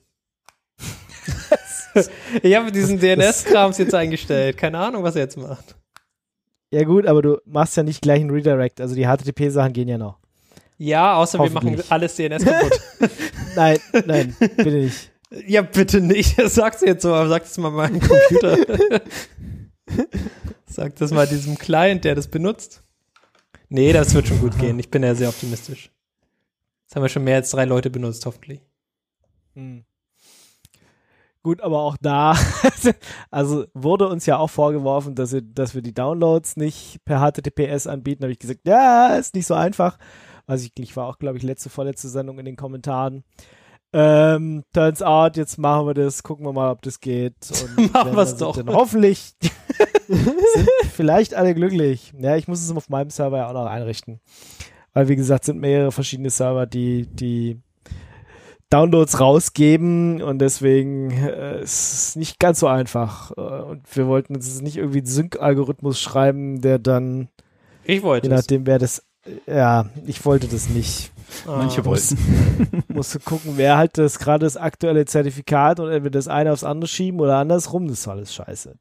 Speaker 4: [LAUGHS] ich habe diesen DNS-Krams [LAUGHS] jetzt eingestellt. Keine Ahnung, was er jetzt macht.
Speaker 2: Ja gut, aber du machst ja nicht gleich einen Redirect. Also die HTTP-Sachen gehen ja noch.
Speaker 4: Ja, außer wir machen alles DNS kaputt. [LAUGHS]
Speaker 2: Nein, nein, bitte nicht.
Speaker 4: Ja, bitte nicht. [LAUGHS] Du jetzt so, aber sag das mal meinem Computer. [LAUGHS] sag das mal diesem Client, der das benutzt. Nee, das wird schon gut gehen. Ich bin ja sehr optimistisch. Das haben wir schon mehr als drei Leute benutzt, hoffentlich.
Speaker 2: Hm. Gut, aber auch da, [LAUGHS] also wurde uns ja auch vorgeworfen, dass wir, dass wir die Downloads nicht per HTTPS anbieten. Da habe ich gesagt, ja, ist nicht so einfach. Weiß ich, ich war auch, glaube ich, letzte, vorletzte Sendung in den Kommentaren. Ähm, turns out, jetzt machen wir das, gucken wir mal, ob das geht. [LAUGHS] Und
Speaker 4: Machen
Speaker 2: dann sind
Speaker 4: doch.
Speaker 2: Dann hoffentlich [LAUGHS] sind vielleicht alle glücklich. Ja, ich muss es auf meinem Server ja auch noch einrichten. Weil, wie gesagt, sind mehrere verschiedene Server, die, die Downloads rausgeben und deswegen äh, ist es nicht ganz so einfach. Äh, und wir wollten jetzt nicht irgendwie einen Sync-Algorithmus schreiben, der dann,
Speaker 4: Ich wollte
Speaker 2: je
Speaker 4: es.
Speaker 2: nachdem, wer das, ja, ich wollte das nicht.
Speaker 5: Manche
Speaker 4: Ah.
Speaker 5: wollten. [LAUGHS]
Speaker 2: Musste gucken, wer halt das gerade das aktuelle Zertifikat und entweder das eine aufs andere schieben oder andersrum, das ist alles scheiße.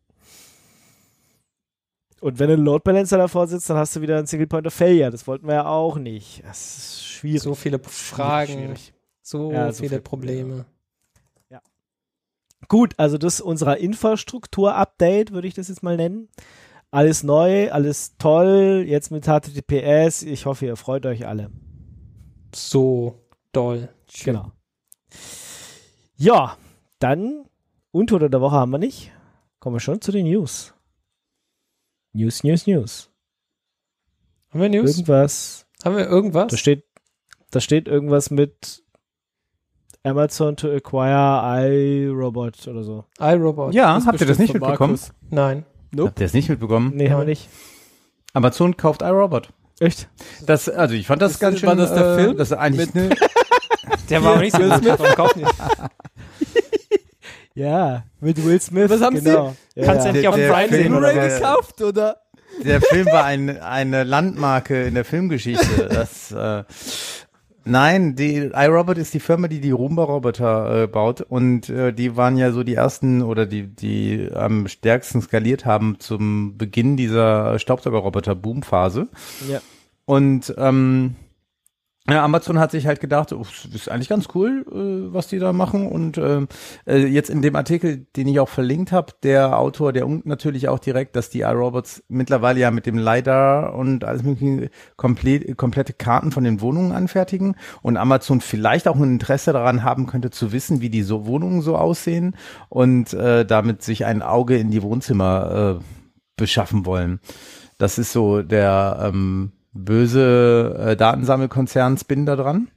Speaker 2: Und wenn ein Load Balancer davor sitzt, dann hast du wieder einen Single Point of Failure. Das wollten wir ja auch nicht. Das ist schwierig.
Speaker 4: So viele Fragen,
Speaker 2: Schwierig.
Speaker 4: so
Speaker 2: Ja, so
Speaker 4: viele
Speaker 2: viele
Speaker 4: Probleme.
Speaker 2: Gut, also das ist unser Infrastruktur-Update, würde ich das jetzt mal nennen. Alles neu, alles toll, jetzt mit HTTPS. Ich hoffe, ihr freut euch alle.
Speaker 4: So doll.
Speaker 2: Genau. Ja, dann Untote der Woche haben wir nicht. Kommen wir schon zu den News. News, News, News.
Speaker 4: Haben wir News?
Speaker 2: Irgendwas.
Speaker 4: Haben wir irgendwas?
Speaker 2: Da steht, da steht irgendwas mit Amazon to acquire iRobot oder so.
Speaker 4: iRobot.
Speaker 5: Ja, habt ihr das nicht mitbekommen?
Speaker 3: Markus.
Speaker 4: Nein.
Speaker 5: Habt ihr das nicht mitbekommen?
Speaker 2: Nee, haben wir nicht.
Speaker 5: Amazon kauft iRobot.
Speaker 2: Echt?
Speaker 5: Das, also ich fand das
Speaker 3: Ist-
Speaker 5: ganz schön.
Speaker 3: war das der
Speaker 5: äh,
Speaker 3: Film
Speaker 5: Das ist eigentlich
Speaker 3: mit-
Speaker 5: eine, [LAUGHS]
Speaker 4: Der war auch nicht so
Speaker 3: Will
Speaker 4: gut.
Speaker 3: Smith?
Speaker 4: Warum kaufen die? [LAUGHS]
Speaker 2: Ja, mit Will Smith.
Speaker 3: Was haben Sie?
Speaker 2: genau. Ja,
Speaker 4: Kannst
Speaker 2: ja.
Speaker 4: endlich auf Prime
Speaker 5: Film
Speaker 4: sehen,
Speaker 3: Blu-ray gekauft, oder?
Speaker 5: der Film war ein, eine Landmarke in der Filmgeschichte. [LAUGHS] Das, äh, nein, die iRobot ist die Firma, die die Roomba-Roboter äh, baut und äh, die waren ja so die ersten oder die, die am stärksten skaliert haben zum Beginn dieser Staubsaugerroboter-Boom-Phase.
Speaker 2: Ja.
Speaker 5: Und ähm, ja, Amazon hat sich halt gedacht, oh, ist eigentlich ganz cool, äh, was die da machen. Und ähm, äh, jetzt in dem Artikel, den ich auch verlinkt habe, der Autor, der unkt natürlich auch direkt, dass die iRobots mittlerweile ja mit dem LiDAR und alles mögliche komplett, komplette Karten von den Wohnungen anfertigen und Amazon vielleicht auch ein Interesse daran haben könnte zu wissen, wie die so Wohnungen so aussehen und äh, damit sich ein Auge in die Wohnzimmer äh, beschaffen wollen. Das ist so der ähm, böse äh, Datensammelkonzern Spin da dran.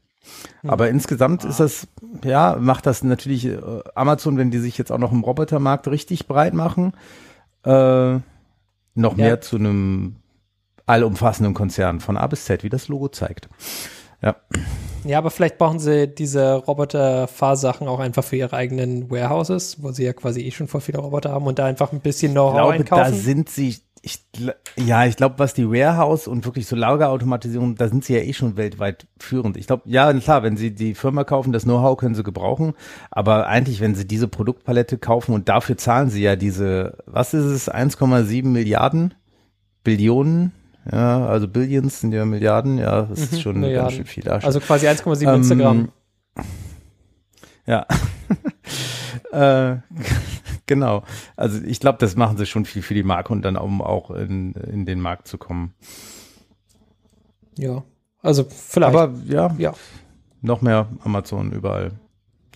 Speaker 5: Aber insgesamt ist das, ja, macht das natürlich äh, Amazon, wenn die sich jetzt auch noch im Robotermarkt richtig breit machen, äh, noch
Speaker 2: Ja.
Speaker 5: mehr zu einem allumfassenden Konzern von A bis Z, wie das Logo zeigt. Ja.
Speaker 4: Ja, aber vielleicht brauchen sie diese Roboter-Fahrsachen auch einfach für ihre eigenen Warehouses, wo sie ja quasi eh schon voll viele Roboter haben und da einfach ein bisschen Know-how
Speaker 5: glaube, da
Speaker 4: einkaufen.
Speaker 5: sind sie, ich, ja, ich glaube, was die Warehouse und wirklich so Lagerautomatisierung, da sind sie ja eh schon weltweit führend. Ich glaube, ja, klar, wenn sie die Firma kaufen, das Know-how können sie gebrauchen, aber eigentlich, wenn sie diese Produktpalette kaufen und dafür zahlen sie ja diese, was ist es, 1,7 Milliarden, Billionen, ja, also Billions sind ja Milliarden, ja, das ist
Speaker 4: Mhm,
Speaker 5: schon
Speaker 4: Milliarden.
Speaker 5: ganz schön viel Asche.
Speaker 4: also quasi 1,7
Speaker 5: Ähm,
Speaker 4: Instagram.
Speaker 5: Ja. [LAUGHS] äh, genau. Also ich glaube, das machen sie schon viel für die Marke und dann um auch in, in den Markt zu kommen.
Speaker 4: Ja. Also vielleicht.
Speaker 5: Aber ja,
Speaker 4: ja.
Speaker 5: noch mehr Amazon überall.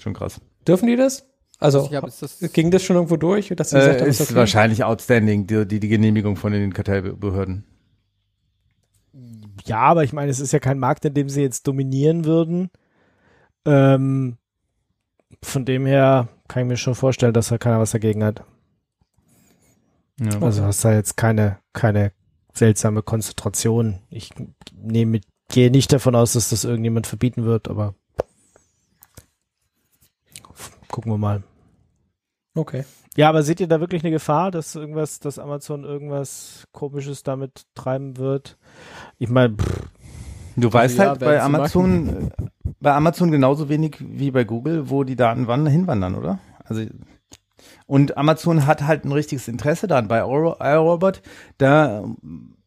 Speaker 5: Schon krass.
Speaker 4: Dürfen die das? Also
Speaker 3: jetzt das-
Speaker 4: ging das schon irgendwo durch, dass sie gesagt
Speaker 5: Äh,
Speaker 4: haben,
Speaker 5: ist
Speaker 4: ist okay?
Speaker 5: wahrscheinlich outstanding, die, die, die Genehmigung von den Kartellbehörden.
Speaker 2: Ja, aber ich meine, es ist ja kein Markt, in dem sie jetzt dominieren würden. Ähm, von dem her kann ich mir schon vorstellen, dass da keiner was dagegen hat.
Speaker 5: Ja.
Speaker 2: Also hast da jetzt keine, keine seltsame Konzentration. Ich nehme, gehe nicht davon aus, dass das irgendjemand verbieten wird, aber gucken wir mal.
Speaker 4: Okay.
Speaker 2: Ja, aber seht ihr da wirklich eine Gefahr, dass irgendwas, dass Amazon irgendwas Komisches damit treiben wird? Ich meine,
Speaker 5: Du weißt
Speaker 3: ja,
Speaker 5: halt bei Amazon, äh, bei Amazon genauso wenig wie bei Google, wo die Daten wann hinwandern, oder? Also und Amazon hat halt ein richtiges Interesse daran. Bei iRobot, da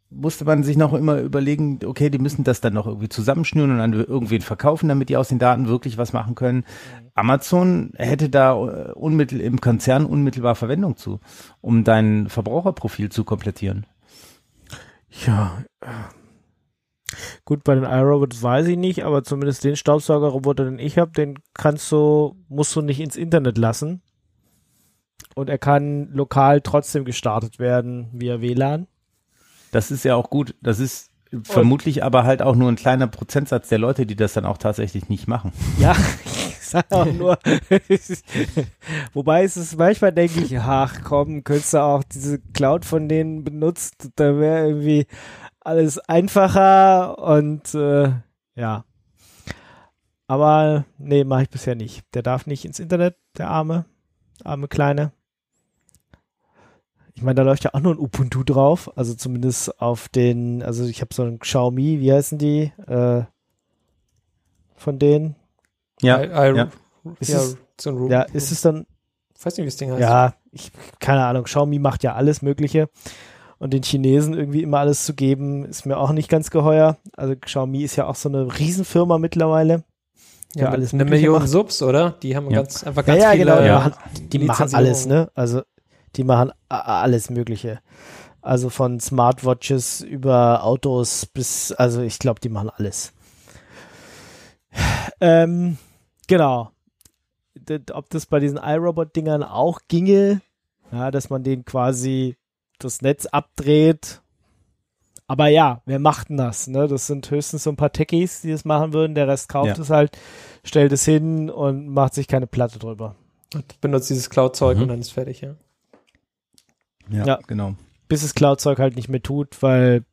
Speaker 5: musste man sich noch immer überlegen, okay, die müssen das dann noch irgendwie zusammenschnüren und an irgendwen verkaufen, damit die aus den Daten wirklich was machen können. Amazon hätte da äh, unmittel im Konzern unmittelbar Verwendung zu, um dein Verbraucherprofil zu komplettieren.
Speaker 2: ja. Gut, bei den iRobots weiß ich nicht, aber zumindest den Staubsaugerroboter, den ich habe, den kannst du, musst du nicht ins Internet lassen. Und er kann lokal trotzdem gestartet werden via WLAN.
Speaker 5: Das ist ja auch gut. Das ist vermutlich aber halt auch nur ein kleiner Prozentsatz der Leute, die das dann auch tatsächlich nicht machen.
Speaker 2: Ja, [LAUGHS] ich sag auch nur. [LAUGHS] Wobei es ist, manchmal denke ich, ach komm, könntest du auch diese Cloud von denen benutzt, da wäre irgendwie alles einfacher und äh, ja. Aber nee, mache ich bisher nicht. Der darf nicht ins Internet, der arme, arme Kleine. Ich meine, da läuft ja auch nur ein Ubuntu drauf, also zumindest auf den, also ich habe so einen Xiaomi, wie heißen die? Äh, von denen?
Speaker 5: Ja,
Speaker 4: I, I,
Speaker 5: ja.
Speaker 2: Ist
Speaker 4: ja,
Speaker 2: es-
Speaker 4: so ein
Speaker 2: Ja, ist es dann,
Speaker 4: Ich weiß nicht, wie das Ding heißt.
Speaker 2: ja, ich, keine Ahnung, Xiaomi macht ja alles Mögliche. Und den Chinesen irgendwie immer alles zu geben, ist mir auch nicht ganz geheuer. Also Xiaomi ist ja auch so eine Riesenfirma mittlerweile.
Speaker 4: ja,
Speaker 2: alles
Speaker 4: eine Million
Speaker 2: macht.
Speaker 4: Subs, oder? Die haben
Speaker 5: Ja.
Speaker 4: ganz, einfach
Speaker 2: Ja,
Speaker 4: ganz
Speaker 2: ja,
Speaker 4: viele
Speaker 2: genau, die
Speaker 5: ja.
Speaker 2: machen, die machen alles, ne? Also die machen alles Mögliche. Also von Smartwatches über Autos bis, also ich glaube, die machen alles. Ähm, genau. Ob das bei diesen iRobot-Dingern auch ginge, ja, dass man den quasi das Netz abdreht. Aber ja, wer macht denn das? Ne? Das sind höchstens so ein paar Techies, die das machen würden. Der Rest kauft
Speaker 5: Ja.
Speaker 2: es halt, stellt es hin und macht sich keine Platte drüber.
Speaker 4: Und benutzt dieses Cloud-Zeug
Speaker 5: Mhm.
Speaker 4: und dann ist fertig, ja.
Speaker 5: Ja,
Speaker 2: Ja.
Speaker 5: genau.
Speaker 2: bis es Cloud-Zeug halt nicht mehr tut, weil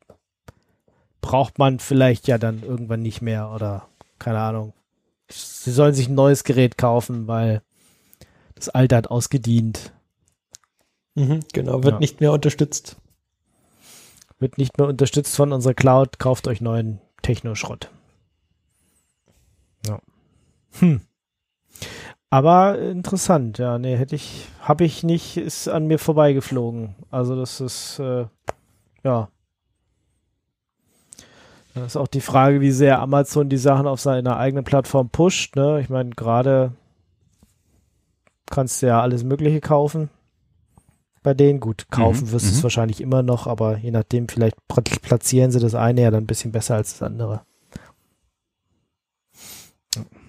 Speaker 2: braucht man vielleicht ja dann irgendwann nicht mehr oder keine Ahnung. Sie sollen sich ein neues Gerät kaufen, weil das alte hat ausgedient.
Speaker 4: Mhm, genau, wird
Speaker 2: Ja.
Speaker 4: nicht mehr unterstützt.
Speaker 2: Wird nicht mehr unterstützt von unserer Cloud, kauft euch neuen Techno-Schrott. Ja. Hm. Aber interessant, ja, nee, hätte ich, habe ich nicht, ist an mir vorbeigeflogen. Also das ist, äh, ja. Das ist auch die Frage, wie sehr Amazon die Sachen auf seiner eigenen Plattform pusht, ne? Ich meine, gerade kannst du ja alles Mögliche kaufen bei denen. Gut, kaufen
Speaker 5: Mhm,
Speaker 2: wirst du es
Speaker 5: mhm.
Speaker 2: wahrscheinlich immer noch, aber je nachdem, vielleicht pla- platzieren sie das eine ja dann ein bisschen besser als das andere.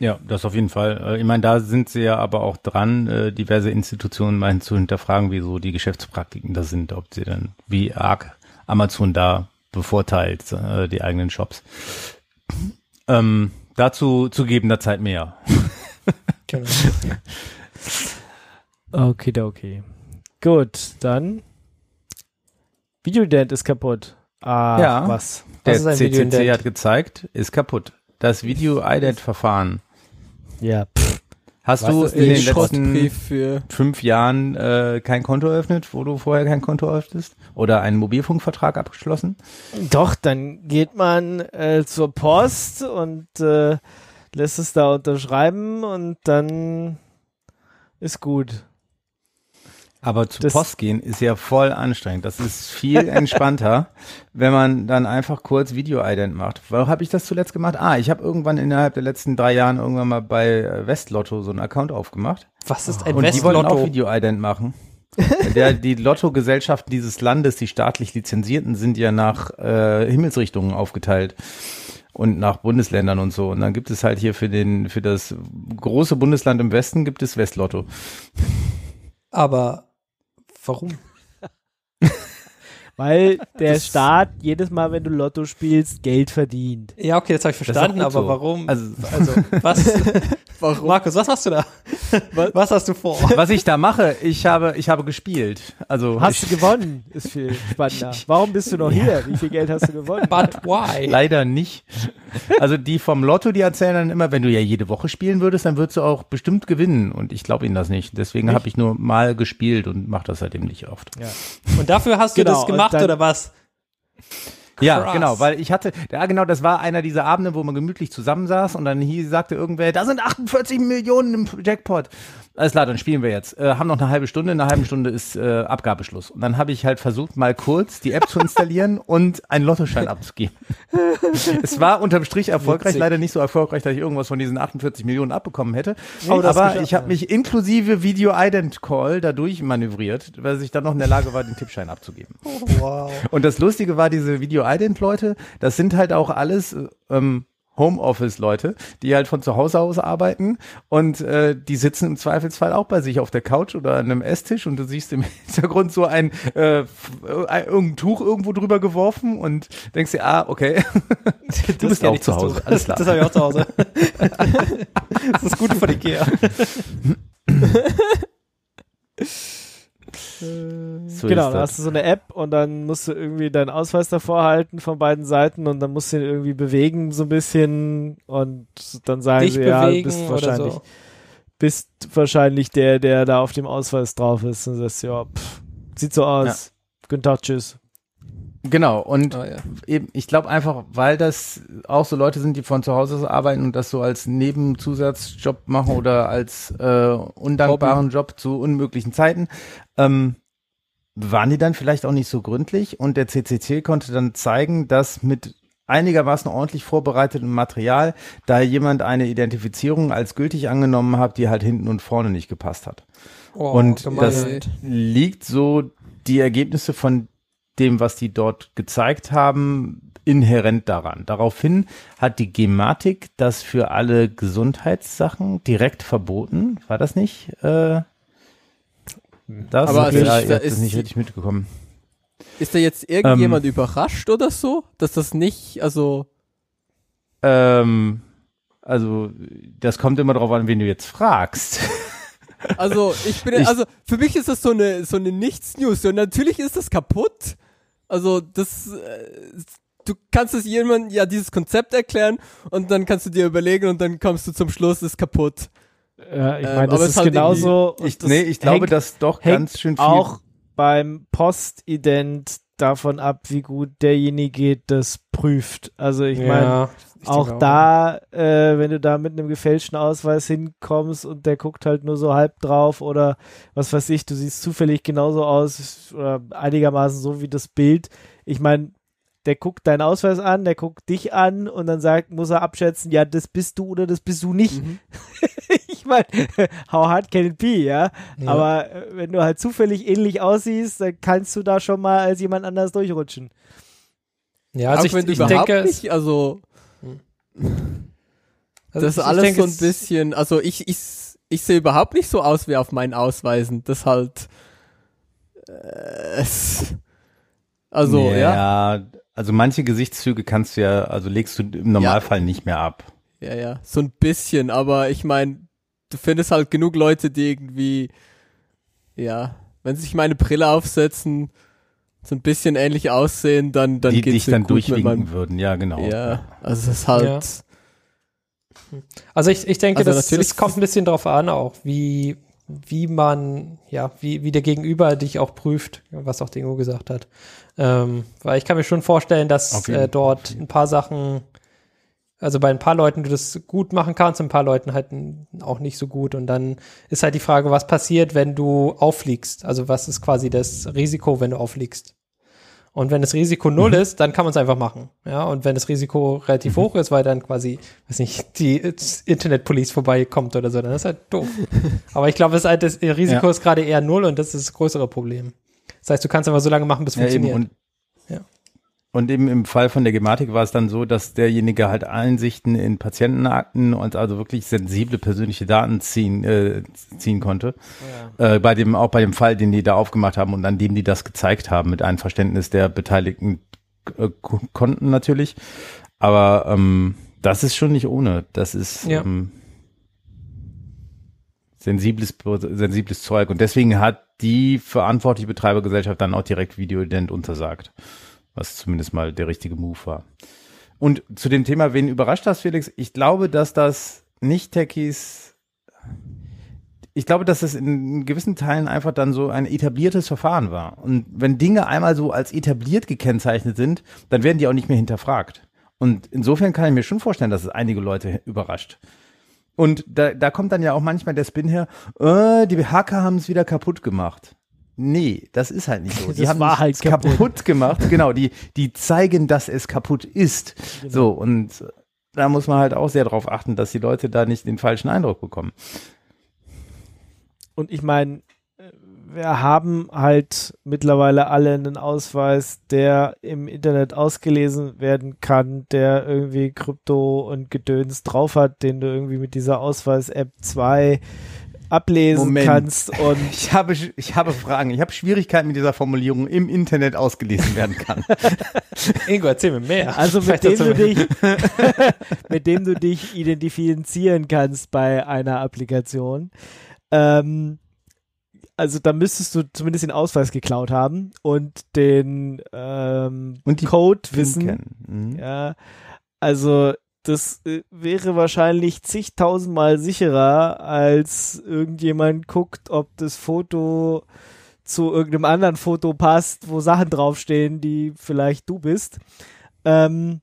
Speaker 5: Ja, das auf jeden Fall. Äh, Ich meine, da sind sie ja aber auch dran, äh, diverse Institutionen mal zu hinterfragen, wie so die Geschäftspraktiken da sind, ob sie dann, wie arg Amazon da bevorteilt, äh, die eigenen Shops. Ähm, dazu zu gegebener Zeit mehr.
Speaker 4: Genau. [LAUGHS]
Speaker 2: Okay, okay. Gut, dann Videodent ist kaputt. Ah,
Speaker 5: Ja.
Speaker 2: was?
Speaker 5: Der
Speaker 4: ein
Speaker 5: CCC hat gezeigt, ist kaputt. Das Video-IDENT-Verfahren.
Speaker 2: Ja, pff,
Speaker 5: Hast
Speaker 2: Was
Speaker 5: du in den letzten fünf Jahren äh, kein Konto eröffnet, wo du vorher kein Konto öffnest? Oder einen Mobilfunkvertrag abgeschlossen?
Speaker 2: doch, dann geht man äh, zur Post und äh, lässt es da unterschreiben und dann ist gut.
Speaker 5: Aber zu
Speaker 2: Das-
Speaker 5: Post gehen ist ja voll anstrengend. Das ist viel [LAUGHS] entspannter, wenn man dann einfach kurz Video-Ident macht. Wo habe ich das zuletzt gemacht? Ah, ich habe irgendwann innerhalb der letzten drei Jahren irgendwann mal bei äh, Westlotto so einen Account aufgemacht.
Speaker 4: Was ist ein
Speaker 5: Und die wollten auch
Speaker 4: Westlotto?
Speaker 5: Video-Ident machen. [LAUGHS] Der, die Lottogesellschaften dieses Landes, die staatlich lizenzierten, sind ja nach äh, Himmelsrichtungen aufgeteilt und nach Bundesländern und so. Und dann gibt es halt hier für den, für das große Bundesland im Westen gibt es Westlotto.
Speaker 4: Aber warum? [LAUGHS]
Speaker 2: weil der Staat jedes Mal, wenn du Lotto spielst, Geld verdient.
Speaker 4: Ja, okay, das habe ich verstanden, aber
Speaker 5: so.
Speaker 4: warum?
Speaker 5: Also,
Speaker 4: Also, was? [LAUGHS]
Speaker 3: Warum?
Speaker 4: Markus, was hast du da? Was hast du vor?
Speaker 5: was ich da mache, ich habe, ich habe gespielt. Also
Speaker 2: Hast
Speaker 5: ich,
Speaker 2: du gewonnen? Ist viel spannender. [LAUGHS] Warum bist du noch hier? Wie viel Geld hast du gewonnen?
Speaker 4: But why?
Speaker 5: leider nicht. Also die vom Lotto, die erzählen dann immer, wenn du ja jede Woche spielen würdest, dann würdest du auch bestimmt gewinnen. Und ich glaube ihnen das nicht. Deswegen habe ich nur mal gespielt und mache das seitdem nicht oft.
Speaker 4: Und dafür hast du
Speaker 2: Genau,
Speaker 4: das gemacht
Speaker 2: dann-
Speaker 4: oder was?
Speaker 5: Ja,
Speaker 4: Krass.
Speaker 5: genau, weil ich hatte, ja genau, das war einer dieser Abende, wo man gemütlich zusammensaß und dann hier sagte irgendwer, da sind 48 Millionen im Jackpot. Alles klar, dann spielen wir jetzt. Äh, haben noch eine halbe Stunde, in einer halben Stunde ist äh, Abgabeschluss. Und dann habe ich halt versucht, mal kurz die App zu installieren [LAUGHS] und einen Lottoschein abzugeben. [LAUGHS] es war unterm Strich erfolgreich,
Speaker 2: Witzig.
Speaker 5: leider nicht so erfolgreich, dass ich irgendwas von diesen 48 Millionen abbekommen hätte.
Speaker 2: Oh, das
Speaker 5: Aber ich habe mich inklusive Video-Ident-Call dadurch manövriert, weil ich dann noch in der Lage war, den Tippschein abzugeben. [LAUGHS]
Speaker 4: Wow.
Speaker 5: Und das Lustige war, diese Video-Ident-Leute, das sind halt auch alles äh, ähm, Homeoffice-Leute, die halt von zu Hause aus arbeiten und äh, die sitzen im Zweifelsfall auch bei sich auf der Couch oder an einem Esstisch und du siehst im [LAUGHS] Hintergrund so ein äh, äh, irgendein Tuch irgendwo drüber geworfen und denkst dir, ah, okay, [LAUGHS] du bist
Speaker 4: kenn
Speaker 5: auch zu
Speaker 4: das
Speaker 5: Hause,
Speaker 4: Tuch.
Speaker 5: alles klar.
Speaker 4: Das habe ich auch zu Hause. [LAUGHS] das ist gut von Ikea.
Speaker 5: So
Speaker 2: genau,
Speaker 5: ist
Speaker 2: da
Speaker 5: das.
Speaker 2: hast du so eine App und dann musst du irgendwie deinen Ausweis davor halten von beiden Seiten und dann musst du ihn irgendwie bewegen so ein bisschen und dann sagen
Speaker 4: Dich
Speaker 2: sie, ja, du bist wahrscheinlich,
Speaker 4: so.
Speaker 2: bist wahrscheinlich der, der da auf dem Ausweis drauf ist und sagst, ja, pff, sieht so aus. Guten Tag, tschüss.
Speaker 5: Genau, und
Speaker 3: Ah, ja.
Speaker 5: eben, ich glaube einfach, weil das auch so Leute sind, die von zu Hause aus arbeiten und das so als Nebenzusatzjob machen oder als äh, undankbaren Job zu unmöglichen Zeiten, ähm, waren die dann vielleicht auch nicht so gründlich und der CCC konnte dann zeigen, dass mit einigermaßen ordentlich vorbereitetem Material da jemand eine Identifizierung als gültig angenommen hat, die halt hinten und vorne nicht gepasst hat.
Speaker 4: Oh,
Speaker 5: Und
Speaker 4: gemein.
Speaker 5: das liegt so die Ergebnisse von dem, was die dort gezeigt haben, inhärent daran. Daraufhin hat die Gematik das für alle Gesundheitssachen direkt verboten. War das nicht? Äh, das
Speaker 3: Aber also
Speaker 5: ja,
Speaker 3: ich- da ist
Speaker 5: nicht richtig mitbekommen.
Speaker 3: Ist da jetzt irgendjemand überrascht oder so, dass das nicht, also
Speaker 5: Ähm, also das kommt immer darauf an, wen du jetzt fragst.
Speaker 3: Also ich bin, [LAUGHS]
Speaker 5: Ich-
Speaker 3: also für mich ist das so eine so eine Nichts-News. Und natürlich ist das kaputt. Also das, äh, du kannst es jemandem ja dieses Konzept erklären und dann kannst du dir überlegen und dann kommst du zum Schluss, es ist kaputt.
Speaker 2: Ja, ich
Speaker 3: Ähm,
Speaker 2: meine, das
Speaker 3: aber es
Speaker 2: ist
Speaker 3: halt
Speaker 2: genauso.
Speaker 5: Ich,
Speaker 2: das
Speaker 5: nee, ich glaube,
Speaker 2: hängt-
Speaker 5: dass doch
Speaker 2: hängt
Speaker 5: ganz schön viel
Speaker 2: auch beim Postident davon ab, wie gut derjenige das prüft. Also ich meine,
Speaker 4: ja, ich
Speaker 2: auch da, äh, wenn du da mit einem gefälschten Ausweis hinkommst und der guckt halt nur so halb drauf oder was weiß ich, du siehst zufällig genauso aus oder einigermaßen so wie das Bild. Ich meine, der guckt deinen Ausweis an, der guckt dich an und dann sagt, muss er abschätzen, ja, das bist du oder das bist du nicht.
Speaker 3: Mhm. [LAUGHS]
Speaker 2: ich meine, [LAUGHS] how hard can it be, ja?
Speaker 4: Ja.
Speaker 2: Aber äh, wenn du halt zufällig ähnlich aussiehst, dann kannst du da schon mal als jemand anders durchrutschen.
Speaker 4: Ja, also
Speaker 3: Auch
Speaker 4: ich,
Speaker 3: wenn du
Speaker 4: ich
Speaker 3: überhaupt
Speaker 4: denke,
Speaker 3: nicht, also
Speaker 4: also
Speaker 3: das ist alles
Speaker 4: denke,
Speaker 3: so ein bisschen, also ich, ich, ich sehe überhaupt nicht so aus wie auf meinen Ausweisen. Das halt, äh, es, also, ja.
Speaker 5: ja. Also manche Gesichtszüge kannst du ja, also legst du im Normalfall nicht mehr ab.
Speaker 3: Ja, ja, so ein bisschen, aber ich meine, du findest halt genug Leute, die irgendwie, ja, wenn sie sich meine Brille aufsetzen, so ein bisschen ähnlich aussehen, dann, dann
Speaker 5: die
Speaker 3: geht's
Speaker 5: dich dann durchwinken würden, ja genau.
Speaker 3: Ja, also es ist halt,
Speaker 4: Ja. Also ich, ich denke,
Speaker 3: Also
Speaker 4: das,
Speaker 3: natürlich
Speaker 4: das kommt ein bisschen drauf an auch, wie, wie man, ja, wie, wie der Gegenüber dich auch prüft, was auch Dingo gesagt hat. Ähm, weil ich kann mir schon vorstellen, dass
Speaker 5: jeden
Speaker 4: äh, dort ein paar Sachen, also bei ein paar Leuten du das gut machen kannst, ein paar Leuten halt auch nicht so gut. Und dann ist halt die Frage, was passiert, wenn du auffliegst? Also was ist quasi das Risiko, wenn du auffliegst? Und wenn das Risiko null ist, dann kann man es einfach machen. Ja, und wenn das Risiko relativ hoch ist, weil dann quasi, weiß nicht, die Internet Police vorbeikommt oder so, dann ist halt doof. [LAUGHS] Aber ich glaube, halt das Risiko
Speaker 5: Ja.
Speaker 4: ist gerade eher null und das ist das größere Problem. Das heißt, du kannst einfach so lange machen, bis es
Speaker 5: Ja, eben.
Speaker 4: funktioniert.
Speaker 5: Und,
Speaker 4: Ja.
Speaker 5: Und eben im Fall von der Gematik war es dann so, dass derjenige halt Einsichten in Patientenakten und also wirklich sensible persönliche Daten ziehen, äh, ziehen konnte. Äh, bei dem, auch bei dem Fall, den die da aufgemacht haben und an dem die das gezeigt haben, mit einem Verständnis der beteiligten äh, Ko- Konten natürlich. Aber ähm, das ist schon nicht ohne. Das ist
Speaker 4: Ja.
Speaker 5: ähm, sensibles, sensibles Zeug. Und deswegen hat die verantwortliche Betreibergesellschaft dann auch direkt Videoident untersagt. Was zumindest mal der richtige Move war. Und zu dem Thema, wen überrascht das, Felix? Ich glaube, dass das Nicht-Techies, ich glaube, dass es in gewissen Teilen einfach dann so ein etabliertes Verfahren war. Und wenn Dinge einmal so als etabliert gekennzeichnet sind, dann werden die auch nicht mehr hinterfragt. Und insofern kann ich mir schon vorstellen, dass es einige Leute überrascht. Und da, da kommt dann ja auch manchmal der Spin her, äh, die Hacker haben es wieder kaputt gemacht. Nee, das ist halt nicht so. [LAUGHS] Die
Speaker 2: Das
Speaker 5: haben
Speaker 2: war halt
Speaker 5: nichts kaputt. gemacht. Genau, die, die zeigen, dass es kaputt ist. So, und da muss man halt auch sehr darauf achten, dass die Leute da nicht den falschen Eindruck bekommen.
Speaker 2: Und ich meine, wir haben halt mittlerweile alle einen Ausweis, der im Internet ausgelesen werden kann, der irgendwie Krypto und Gedöns drauf hat, den du irgendwie mit dieser Ausweis-App 2 ablesen
Speaker 5: Moment.
Speaker 2: kannst. Und [LAUGHS]
Speaker 5: Ich habe, ich habe Fragen. Ich habe Schwierigkeiten mit dieser Formulierung im Internet ausgelesen werden kann. [LAUGHS]
Speaker 4: Ingo, erzähl mir mehr.
Speaker 2: also mit dem du dich, [LAUGHS] mit dem du dich identifizieren kannst bei einer Applikation. Ähm, also da müsstest du zumindest den Ausweis geklaut haben und den ähm,
Speaker 5: Und die
Speaker 2: Code wissen.
Speaker 5: Mhm.
Speaker 2: Ja, also das äh, wäre wahrscheinlich zigtausendmal sicherer, als irgendjemand guckt, ob das Foto zu irgendeinem anderen Foto passt, wo Sachen draufstehen, die vielleicht du bist. Ähm,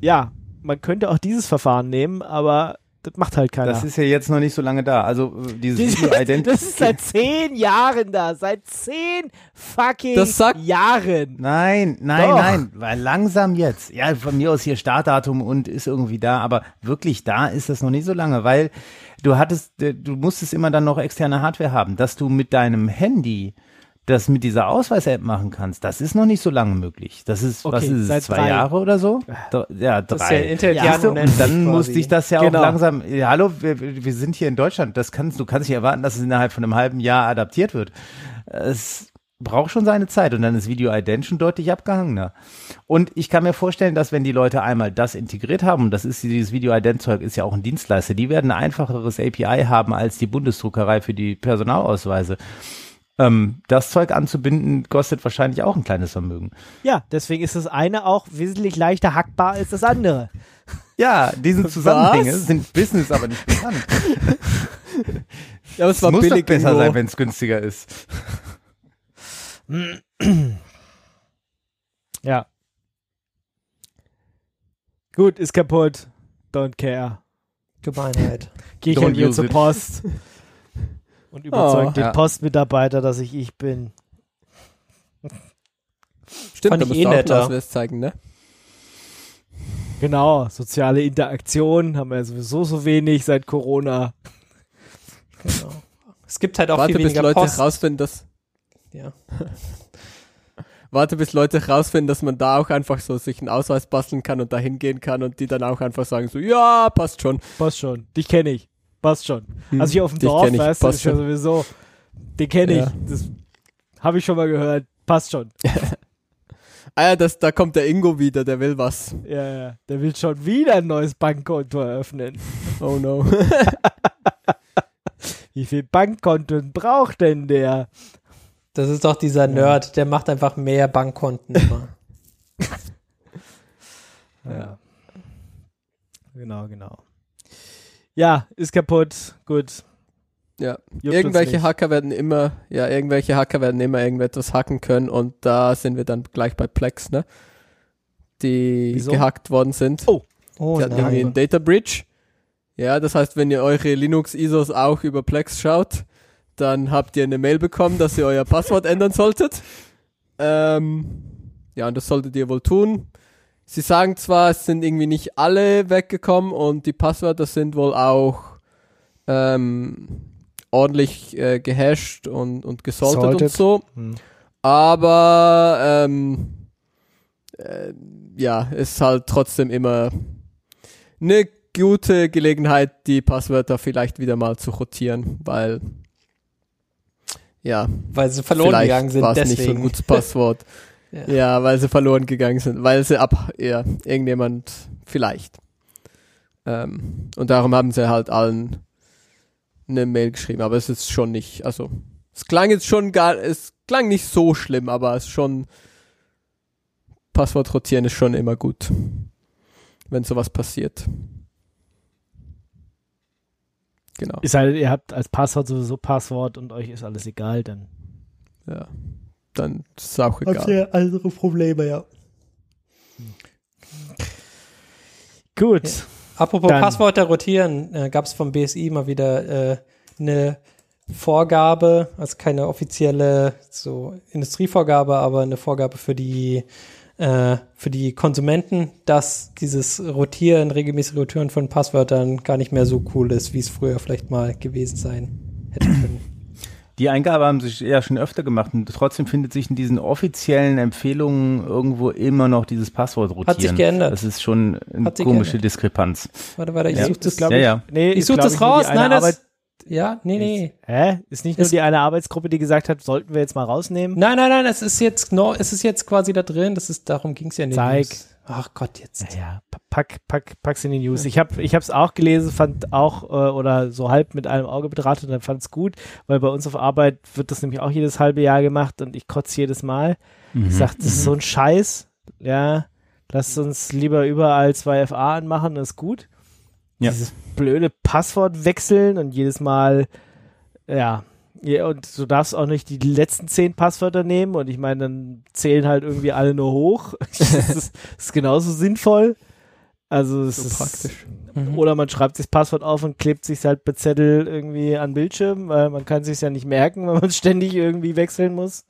Speaker 2: ja, man könnte auch dieses Verfahren nehmen, aber das macht halt keiner.
Speaker 5: Das ist ja jetzt noch nicht so lange da. Also äh, dieses
Speaker 2: Die-
Speaker 5: Video Identity.
Speaker 2: das ist seit zehn Jahren da. Seit zehn fucking
Speaker 3: Das sagt-
Speaker 2: Jahren.
Speaker 5: Nein, nein,
Speaker 2: Doch.
Speaker 5: nein, weil langsam jetzt. Ja, von mir aus hier Startdatum und ist irgendwie da, aber wirklich da ist das noch nicht so lange, weil du hattest, du musstest immer dann noch externe Hardware haben, dass du mit deinem Handy das mit dieser Ausweis-App machen kannst. Das ist noch nicht so lange möglich. Das ist, was
Speaker 2: Okay,
Speaker 5: ist es,
Speaker 2: seit
Speaker 5: zwei
Speaker 2: drei.
Speaker 5: Jahre oder so? Dr- Ja,
Speaker 4: Das ist
Speaker 5: drei.
Speaker 4: ja Internet
Speaker 2: Ja,
Speaker 5: Und dann musste ich das ja
Speaker 2: Genau.
Speaker 5: auch langsam, ja, hallo, wir, wir sind hier in Deutschland, das kannst, du kannst nicht erwarten, dass es innerhalb von einem halben Jahr adaptiert wird. Es braucht schon seine Zeit und dann ist Video Ident schon deutlich abgehangener. Und ich kann mir vorstellen, dass wenn die Leute einmal das integriert haben, und das ist dieses Video Ident Zeug ist ja auch ein Dienstleister, die werden ein einfacheres API haben als die Bundesdruckerei für die Personalausweise. Ähm, das Zeug anzubinden kostet wahrscheinlich auch ein kleines Vermögen.
Speaker 2: Ja, deswegen ist das eine auch wesentlich leichter hackbar als das andere.
Speaker 5: Ja, diese Zusammenhänge sind Business aber nicht bekannt. [LAUGHS]
Speaker 3: Ja, aber es
Speaker 5: Es
Speaker 3: war
Speaker 5: muss
Speaker 3: billig
Speaker 5: doch besser sein, wenn es günstiger ist. [CLEARS THROAT]
Speaker 2: Ja. Gut, ist kaputt. Don't care.
Speaker 4: Gemeinheit.
Speaker 2: Geh ich halt wieder zur
Speaker 5: it.
Speaker 2: Post [LAUGHS] und überzeug
Speaker 3: Oh,
Speaker 2: den
Speaker 5: ja.
Speaker 2: Postmitarbeiter, dass ich ich bin.
Speaker 3: Stimmt,
Speaker 4: Fand
Speaker 3: da
Speaker 4: ich
Speaker 3: musst
Speaker 4: eh netter.
Speaker 3: Ausweis zeigen, ne?
Speaker 2: Genau, soziale Interaktion haben wir ja sowieso so wenig seit Corona.
Speaker 4: Genau. Es gibt halt auch
Speaker 3: Warte,
Speaker 4: viel
Speaker 3: bis
Speaker 4: weniger
Speaker 3: Leute
Speaker 4: Post.
Speaker 3: rausfinden, dass
Speaker 4: Ja. [LAUGHS]
Speaker 3: Warte, bis Leute rausfinden, dass man da auch einfach so sich einen Ausweis basteln kann und da hingehen kann und die dann auch einfach sagen so, ja, passt schon.
Speaker 2: Passt schon. Dich kenne ich. Passt schon.
Speaker 3: Hm,
Speaker 2: also hier auf dem Dorf,
Speaker 3: ich.
Speaker 2: weißt du,
Speaker 3: Passt
Speaker 2: ist ja
Speaker 3: schon.
Speaker 2: sowieso. Den kenne ich.
Speaker 3: Ja.
Speaker 2: Das habe ich schon mal gehört. Passt schon. [LAUGHS]
Speaker 3: Ah ja, das, da kommt der Ingo wieder, der will was.
Speaker 2: Ja, ja. Der will schon wieder ein neues Bankkonto eröffnen. [LAUGHS]
Speaker 3: Oh no. [LAUGHS]
Speaker 2: Wie viel Bankkonten braucht denn der?
Speaker 4: Das ist doch dieser Nerd, der macht einfach mehr Bankkonten immer.
Speaker 2: Ja. Genau, genau. Ja, ist kaputt. Gut.
Speaker 3: Ja.
Speaker 2: Juckt
Speaker 3: irgendwelche. Hacker werden immer, ja, irgendwelche Hacker werden immer irgendetwas hacken können und da sind wir dann gleich bei Plex, ne? Die
Speaker 2: Wieso?
Speaker 3: gehackt worden sind.
Speaker 2: Oh.
Speaker 4: Oh
Speaker 3: Die hatten irgendwie einen
Speaker 4: nein.
Speaker 3: Data Breach. Ja, das heißt, wenn ihr eure Linux-ISOs auch über Plex schaut, dann habt ihr eine Mail bekommen, dass ihr euer Passwort ändern solltet. Ähm, ja, und das solltet ihr wohl tun. Sie sagen zwar, es sind irgendwie nicht alle weggekommen und die Passwörter sind wohl auch ähm, ordentlich äh, gehasht und, und gesaltet
Speaker 2: Salted.
Speaker 3: und so.
Speaker 2: Hm.
Speaker 3: Aber ähm, äh, ja, ist halt trotzdem immer eine gute Gelegenheit, die Passwörter vielleicht wieder mal zu rotieren, weil ja,
Speaker 4: Weil sie verloren gegangen sind.
Speaker 3: war es
Speaker 4: Deswegen.
Speaker 3: nicht so ein gutes Passwort. [LAUGHS]
Speaker 4: Ja.
Speaker 3: ja. weil sie verloren gegangen sind, weil sie ab, ja, irgendjemand vielleicht. Ähm, und darum haben sie halt allen eine Mail geschrieben, aber es ist schon nicht, also es klang jetzt schon gar, es klang nicht so schlimm, aber es ist schon Passwort rotieren ist schon immer gut, wenn sowas passiert. Genau.
Speaker 2: Ist halt, ihr habt als Passwort sowieso Passwort und euch ist alles egal, dann
Speaker 3: Ja. Dann ist es auch egal.
Speaker 4: Habt ihr andere Probleme, ja.
Speaker 2: Gut.
Speaker 4: Ja. Apropos
Speaker 2: Dann-
Speaker 4: Passwörter rotieren, äh, gab es vom BSI mal wieder äh, eine Vorgabe, also keine offizielle so Industrievorgabe, aber eine Vorgabe für die äh, für die Konsumenten, dass dieses Rotieren, regelmäßige Rotieren von Passwörtern gar nicht mehr so cool ist, wie es früher vielleicht mal gewesen sein hätte können.
Speaker 5: Die Eingabe haben sich ja schon öfter gemacht und trotzdem findet sich in diesen offiziellen Empfehlungen irgendwo immer noch dieses Passwort rotieren.
Speaker 4: Hat sich geändert.
Speaker 5: Das ist schon eine komische
Speaker 4: geändert.
Speaker 5: Diskrepanz.
Speaker 4: Warte, warte, ich
Speaker 5: Ja,
Speaker 4: suche das,
Speaker 2: glaub
Speaker 5: Ja, ja.
Speaker 2: Nee,
Speaker 4: ich
Speaker 2: ist,
Speaker 4: suche das
Speaker 2: ich,
Speaker 4: raus. Nein,
Speaker 2: Arbeit,
Speaker 4: das, ja, nee, nee.
Speaker 2: Hä? Ist nicht nur
Speaker 4: Es-
Speaker 2: die eine Arbeitsgruppe, die gesagt hat, sollten wir jetzt mal rausnehmen?
Speaker 4: Nein, nein, nein, es ist jetzt no, es ist jetzt quasi da drin, das ist, darum ging es ja nicht.
Speaker 2: Zeig.
Speaker 4: Ach Gott, jetzt.
Speaker 2: Ja, pack, pack, pack's in die News. Ich habe ich hab's auch gelesen, fand auch, äh, oder so halb mit einem Auge betrachtet und fand's gut, weil bei uns auf Arbeit wird das nämlich auch jedes halbe Jahr gemacht und ich kotze jedes Mal.
Speaker 5: Mhm.
Speaker 2: Ich sag, das ist so ein Scheiß, ja, lasst uns lieber überall 2FA anmachen, das ist gut.
Speaker 5: Ja.
Speaker 2: Dieses blöde Passwort wechseln und jedes Mal, ja, ja, und du darfst auch nicht die letzten zehn Passwörter nehmen und ich meine, dann zählen halt irgendwie alle nur hoch. [LAUGHS] das, ist, das ist genauso sinnvoll. Also es
Speaker 3: So
Speaker 2: ist
Speaker 3: praktisch.
Speaker 4: Mhm.
Speaker 2: Oder man schreibt sich das Passwort auf und klebt sich halt per Zettel irgendwie an den Bildschirm, weil man kann sich ja nicht merken, [LAUGHS] wenn man ständig irgendwie wechseln muss.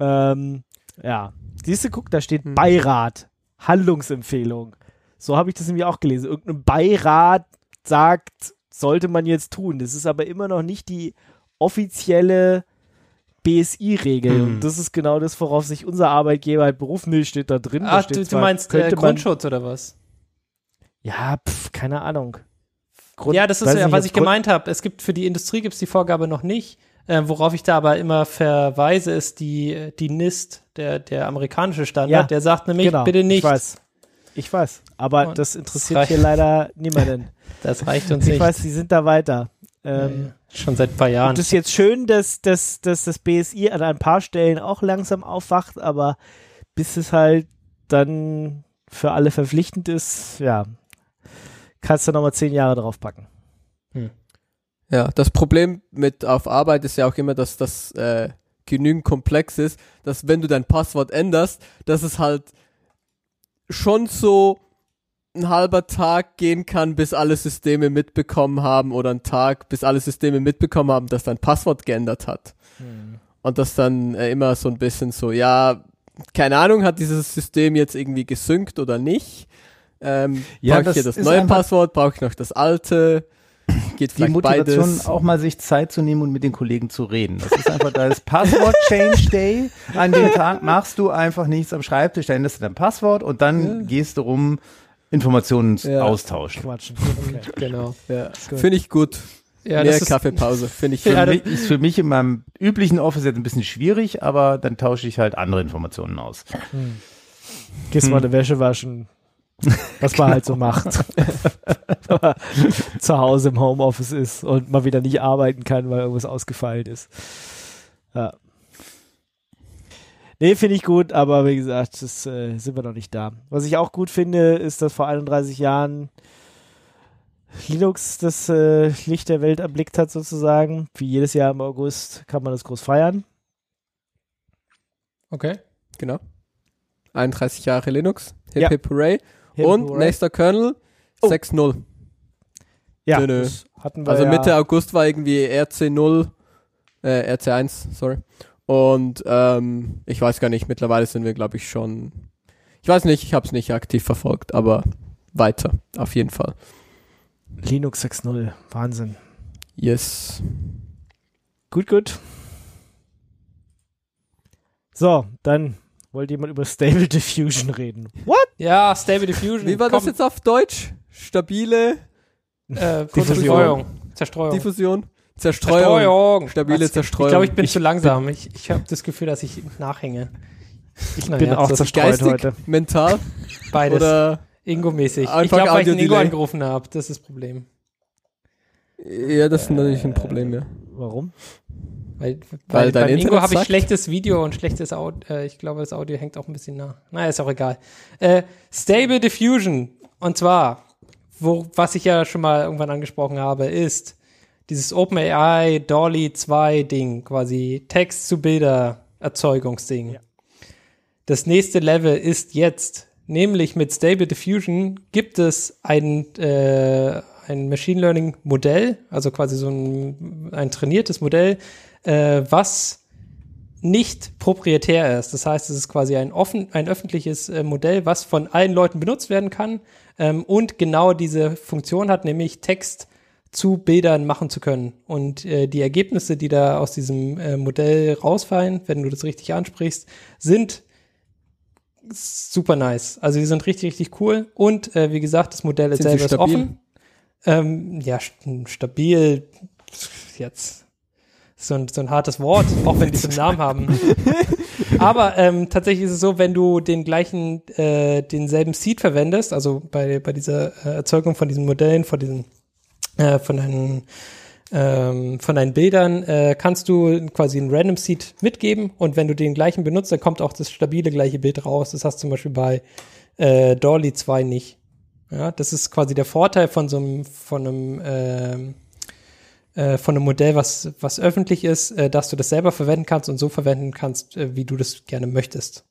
Speaker 2: Ähm, ja. Siehst du, guck, da steht
Speaker 3: Hm.
Speaker 2: Beirat, Handlungsempfehlung. So habe ich das nämlich auch gelesen. Irgendein Beirat sagt, sollte man jetzt tun. Das ist aber immer noch nicht die offizielle BSI-Regel.
Speaker 5: Hm.
Speaker 2: Und das ist genau das, worauf sich unser Arbeitgeber halt berufen will, steht da drin. steht
Speaker 4: du, du
Speaker 2: zwar,
Speaker 4: meinst äh,
Speaker 2: man-
Speaker 4: Grundschutz oder was?
Speaker 2: Ja, pf, keine Ahnung. Grund-
Speaker 4: ja, das ist ja, was ich
Speaker 2: Grund-
Speaker 4: gemeint habe. Es gibt für die Industrie gibt's die Vorgabe noch nicht. Äh, worauf ich da aber immer verweise, ist die, die NIST, der, der amerikanische Standard,
Speaker 2: Ja,
Speaker 4: der sagt nämlich,
Speaker 2: genau,
Speaker 4: bitte nicht.
Speaker 2: Ich weiß. Ich weiß. Aber
Speaker 4: Und
Speaker 2: das
Speaker 4: das
Speaker 2: interessiert
Speaker 4: reicht.
Speaker 2: hier leider niemanden. [LAUGHS]
Speaker 4: Das reicht uns
Speaker 2: ich
Speaker 4: nicht.
Speaker 2: weiß, die sind da weiter. Ähm,
Speaker 4: ja. Schon seit ein paar Jahren.
Speaker 2: und das ist jetzt schön, dass, dass, dass das BSI an ein paar Stellen auch langsam aufwacht, aber bis es halt dann für alle verpflichtend ist, ja, kannst du nochmal zehn Jahre draufpacken.
Speaker 3: Ja, das Problem mit auf Arbeit ist ja auch immer, dass das äh, genügend komplex ist, dass wenn du dein Passwort änderst, dass es halt schon so ein halber Tag gehen kann, bis alle Systeme mitbekommen haben oder ein Tag, bis alle Systeme mitbekommen haben, dass dein Passwort geändert hat. Und das dann äh, immer so ein bisschen so, ja, keine Ahnung, hat dieses System jetzt irgendwie gesynkt oder nicht? Ähm,
Speaker 5: Ja,
Speaker 3: brauche ich
Speaker 5: das
Speaker 3: hier das neue Passwort? Brauche ich noch das alte? Geht
Speaker 5: die Motivation,
Speaker 3: beides?
Speaker 5: auch mal sich Zeit zu nehmen und mit den Kollegen zu reden. Das ist einfach, da ist Passwort Change Day. An dem Tag machst du einfach nichts am Schreibtisch, da änderst du dein Passwort und dann
Speaker 3: Ja.
Speaker 5: gehst du rum, Informationen
Speaker 3: Ja.
Speaker 5: austauschen.
Speaker 2: Quatschen. Okay. [LAUGHS]
Speaker 4: genau.
Speaker 3: Ja, finde ich gut.
Speaker 4: Ja,
Speaker 3: Mehr Kaffeepause, finde ich. [LAUGHS]
Speaker 5: Für
Speaker 4: Ja,
Speaker 5: mich, ist für mich in meinem üblichen Office jetzt ein bisschen schwierig, aber dann tausche ich halt andere Informationen aus.
Speaker 2: Gehst
Speaker 5: Hm.
Speaker 2: mal eine Wäsche waschen. Was man halt so [LAUGHS] macht. Wenn man zu Hause im Homeoffice ist und mal wieder nicht arbeiten kann, weil irgendwas ausgefallen ist. Ja. Nee, finde ich gut, aber wie gesagt, das äh, sind wir noch nicht da. Was ich auch gut finde, ist, dass vor 31 Jahren Linux das äh, Licht der Welt erblickt hat, sozusagen. Wie jedes Jahr im August kann man das groß feiern.
Speaker 4: okay.
Speaker 3: Genau. 31 Jahre Linux. Hip
Speaker 2: Ja.
Speaker 3: Hip Hooray.
Speaker 2: Hip
Speaker 3: Und
Speaker 2: hooray.
Speaker 3: nächster Kernel
Speaker 2: Oh.
Speaker 3: 6.0.
Speaker 2: ja,
Speaker 3: nö, nö.
Speaker 2: hatten wir
Speaker 3: Also
Speaker 2: ja.
Speaker 3: Mitte August war irgendwie RC0, äh, RC1, sorry. Und ähm, ich weiß gar nicht, mittlerweile sind wir, glaube ich, schon. Ich weiß nicht, ich habe es nicht aktiv verfolgt, aber weiter, auf jeden Fall.
Speaker 2: Linux 6.0. Wahnsinn.
Speaker 3: Yes.
Speaker 2: Gut, gut. So, dann wollte jemand über Stable Diffusion reden. What?
Speaker 4: Ja, Stable Diffusion.
Speaker 3: Wie war das jetzt auf Deutsch? Stabile
Speaker 4: Äh,
Speaker 2: Diffusion.
Speaker 4: Zerstreuung. Zerstreuung.
Speaker 3: Diffusion? Zerstreuung.
Speaker 4: Zerstreuung.
Speaker 3: Stabile
Speaker 4: Was?
Speaker 3: Zerstreuung.
Speaker 4: Ich glaube, ich bin zu langsam. Ich, ich habe das Gefühl, dass ich nachhänge.
Speaker 2: Ich bin auch
Speaker 4: das ist
Speaker 2: zerstreut
Speaker 3: Geistig,
Speaker 2: heute.
Speaker 3: mental
Speaker 4: Beides.
Speaker 3: oder
Speaker 4: Ingo-mäßig. Ich glaube, weil ich den Ingo angerufen habe. Das ist das Problem.
Speaker 3: ja, das ist natürlich ein Problem, ja.
Speaker 2: Warum?
Speaker 4: Weil,
Speaker 3: Weil
Speaker 4: weil beim Ingo
Speaker 3: Internet
Speaker 4: habe ich schlechtes Video und schlechtes Audio. Äh, ich glaube, das Audio hängt auch ein bisschen nah. Naja, ist auch egal. Äh, Stable Diffusion. Und zwar, wo, was ich ja schon mal irgendwann angesprochen habe, ist dieses OpenAI Dolly 2 Ding, quasi Text zu Bilder Erzeugungsding.
Speaker 2: Ja.
Speaker 4: Das nächste Level ist jetzt, nämlich mit Stable Diffusion gibt es ein, äh, ein Machine Learning Modell, also quasi so ein, ein trainiertes Modell, äh, was nicht proprietär ist. Das heißt, es ist quasi ein, offen, ein öffentliches äh, Modell, was von allen Leuten benutzt werden kann ähm, und genau diese Funktion hat, nämlich Text zu Bildern machen zu können. Und äh, die Ergebnisse, die da aus diesem äh, Modell rausfallen, wenn du das richtig ansprichst, sind super nice. Also die sind richtig, richtig cool. Und äh, wie gesagt, das Modell ist selber ist offen. Ähm, ja, st stabil jetzt so ein, so ein hartes Wort, auch wenn die so einen Namen haben. [LAUGHS] Aber ähm, tatsächlich ist es so, wenn du den gleichen, äh, denselben Seed verwendest, also bei, bei dieser äh, Erzeugung von diesen Modellen, von diesen, äh, von deinen, ähm, von deinen Bildern, äh, kannst du quasi einen Random Seed mitgeben und wenn du den gleichen benutzt, dann kommt auch das stabile gleiche Bild raus. Das hast du zum Beispiel bei äh, Dolly 2 nicht. Ja, das ist quasi der Vorteil von so einem, von einem, ähm, äh, von einem Modell, was, was öffentlich ist, äh, dass du das selber verwenden kannst und so verwenden kannst, äh, wie du das gerne möchtest.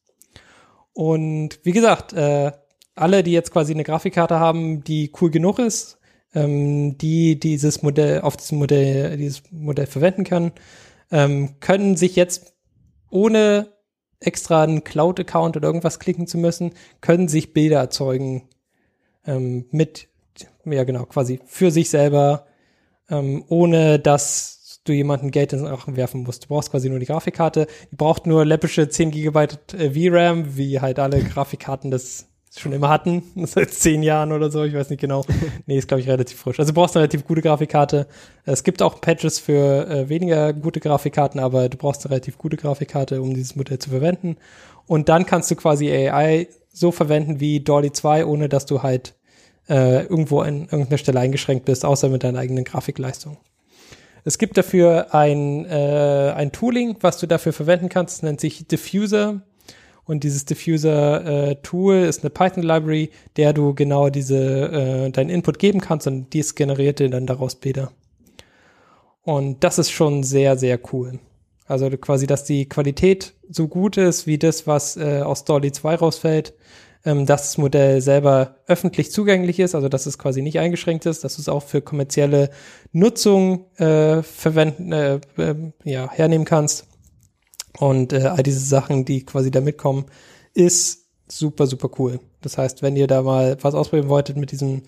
Speaker 4: Und wie gesagt, äh, alle, die jetzt quasi eine Grafikkarte haben, die cool genug ist, ähm, die dieses Modell auf diesem Modell, dieses Modell verwenden kann, ähm, können sich jetzt ohne extra einen Cloud-Account oder irgendwas klicken zu müssen, können sich Bilder erzeugen ähm, mit, ja genau, quasi für sich selber, ähm, ohne dass du jemanden Geld ins Rachen werfen musst. Du brauchst quasi nur die Grafikkarte. Die braucht nur läppische 10 GB VRAM, wie halt alle Grafikkarten das schon immer hatten, [LAUGHS] seit zehn Jahren oder so, ich weiß nicht genau. [LAUGHS] nee, ist glaube ich relativ frisch. Also du brauchst eine relativ gute Grafikkarte. Es gibt auch Patches für äh, weniger gute Grafikkarten, aber du brauchst eine relativ gute Grafikkarte, um dieses Modell zu verwenden. Und dann kannst du quasi AI so verwenden wie Dolly 2, ohne dass du halt äh, irgendwo an irgendeiner Stelle eingeschränkt bist, außer mit deiner eigenen Grafikleistung. Es gibt dafür ein, äh, ein Tooling, was du dafür verwenden kannst, das nennt sich Diffuser. Und dieses Diffuser-Tool ist eine Python-Library, der du genau diese, äh, deinen Input geben kannst und dies generiert dir dann daraus Bilder. Und das ist schon sehr, sehr cool. Also quasi, dass die Qualität so gut ist wie das, was äh, aus Dolly 2 rausfällt, ähm, dass das Modell selber öffentlich zugänglich ist, also dass es quasi nicht eingeschränkt ist, dass du es auch für kommerzielle Nutzung äh, verwenden, äh, äh, ja, hernehmen kannst. Und äh, all diese Sachen, die quasi da mitkommen, ist super, super cool. Das heißt, wenn ihr da mal was ausprobieren wolltet mit diesem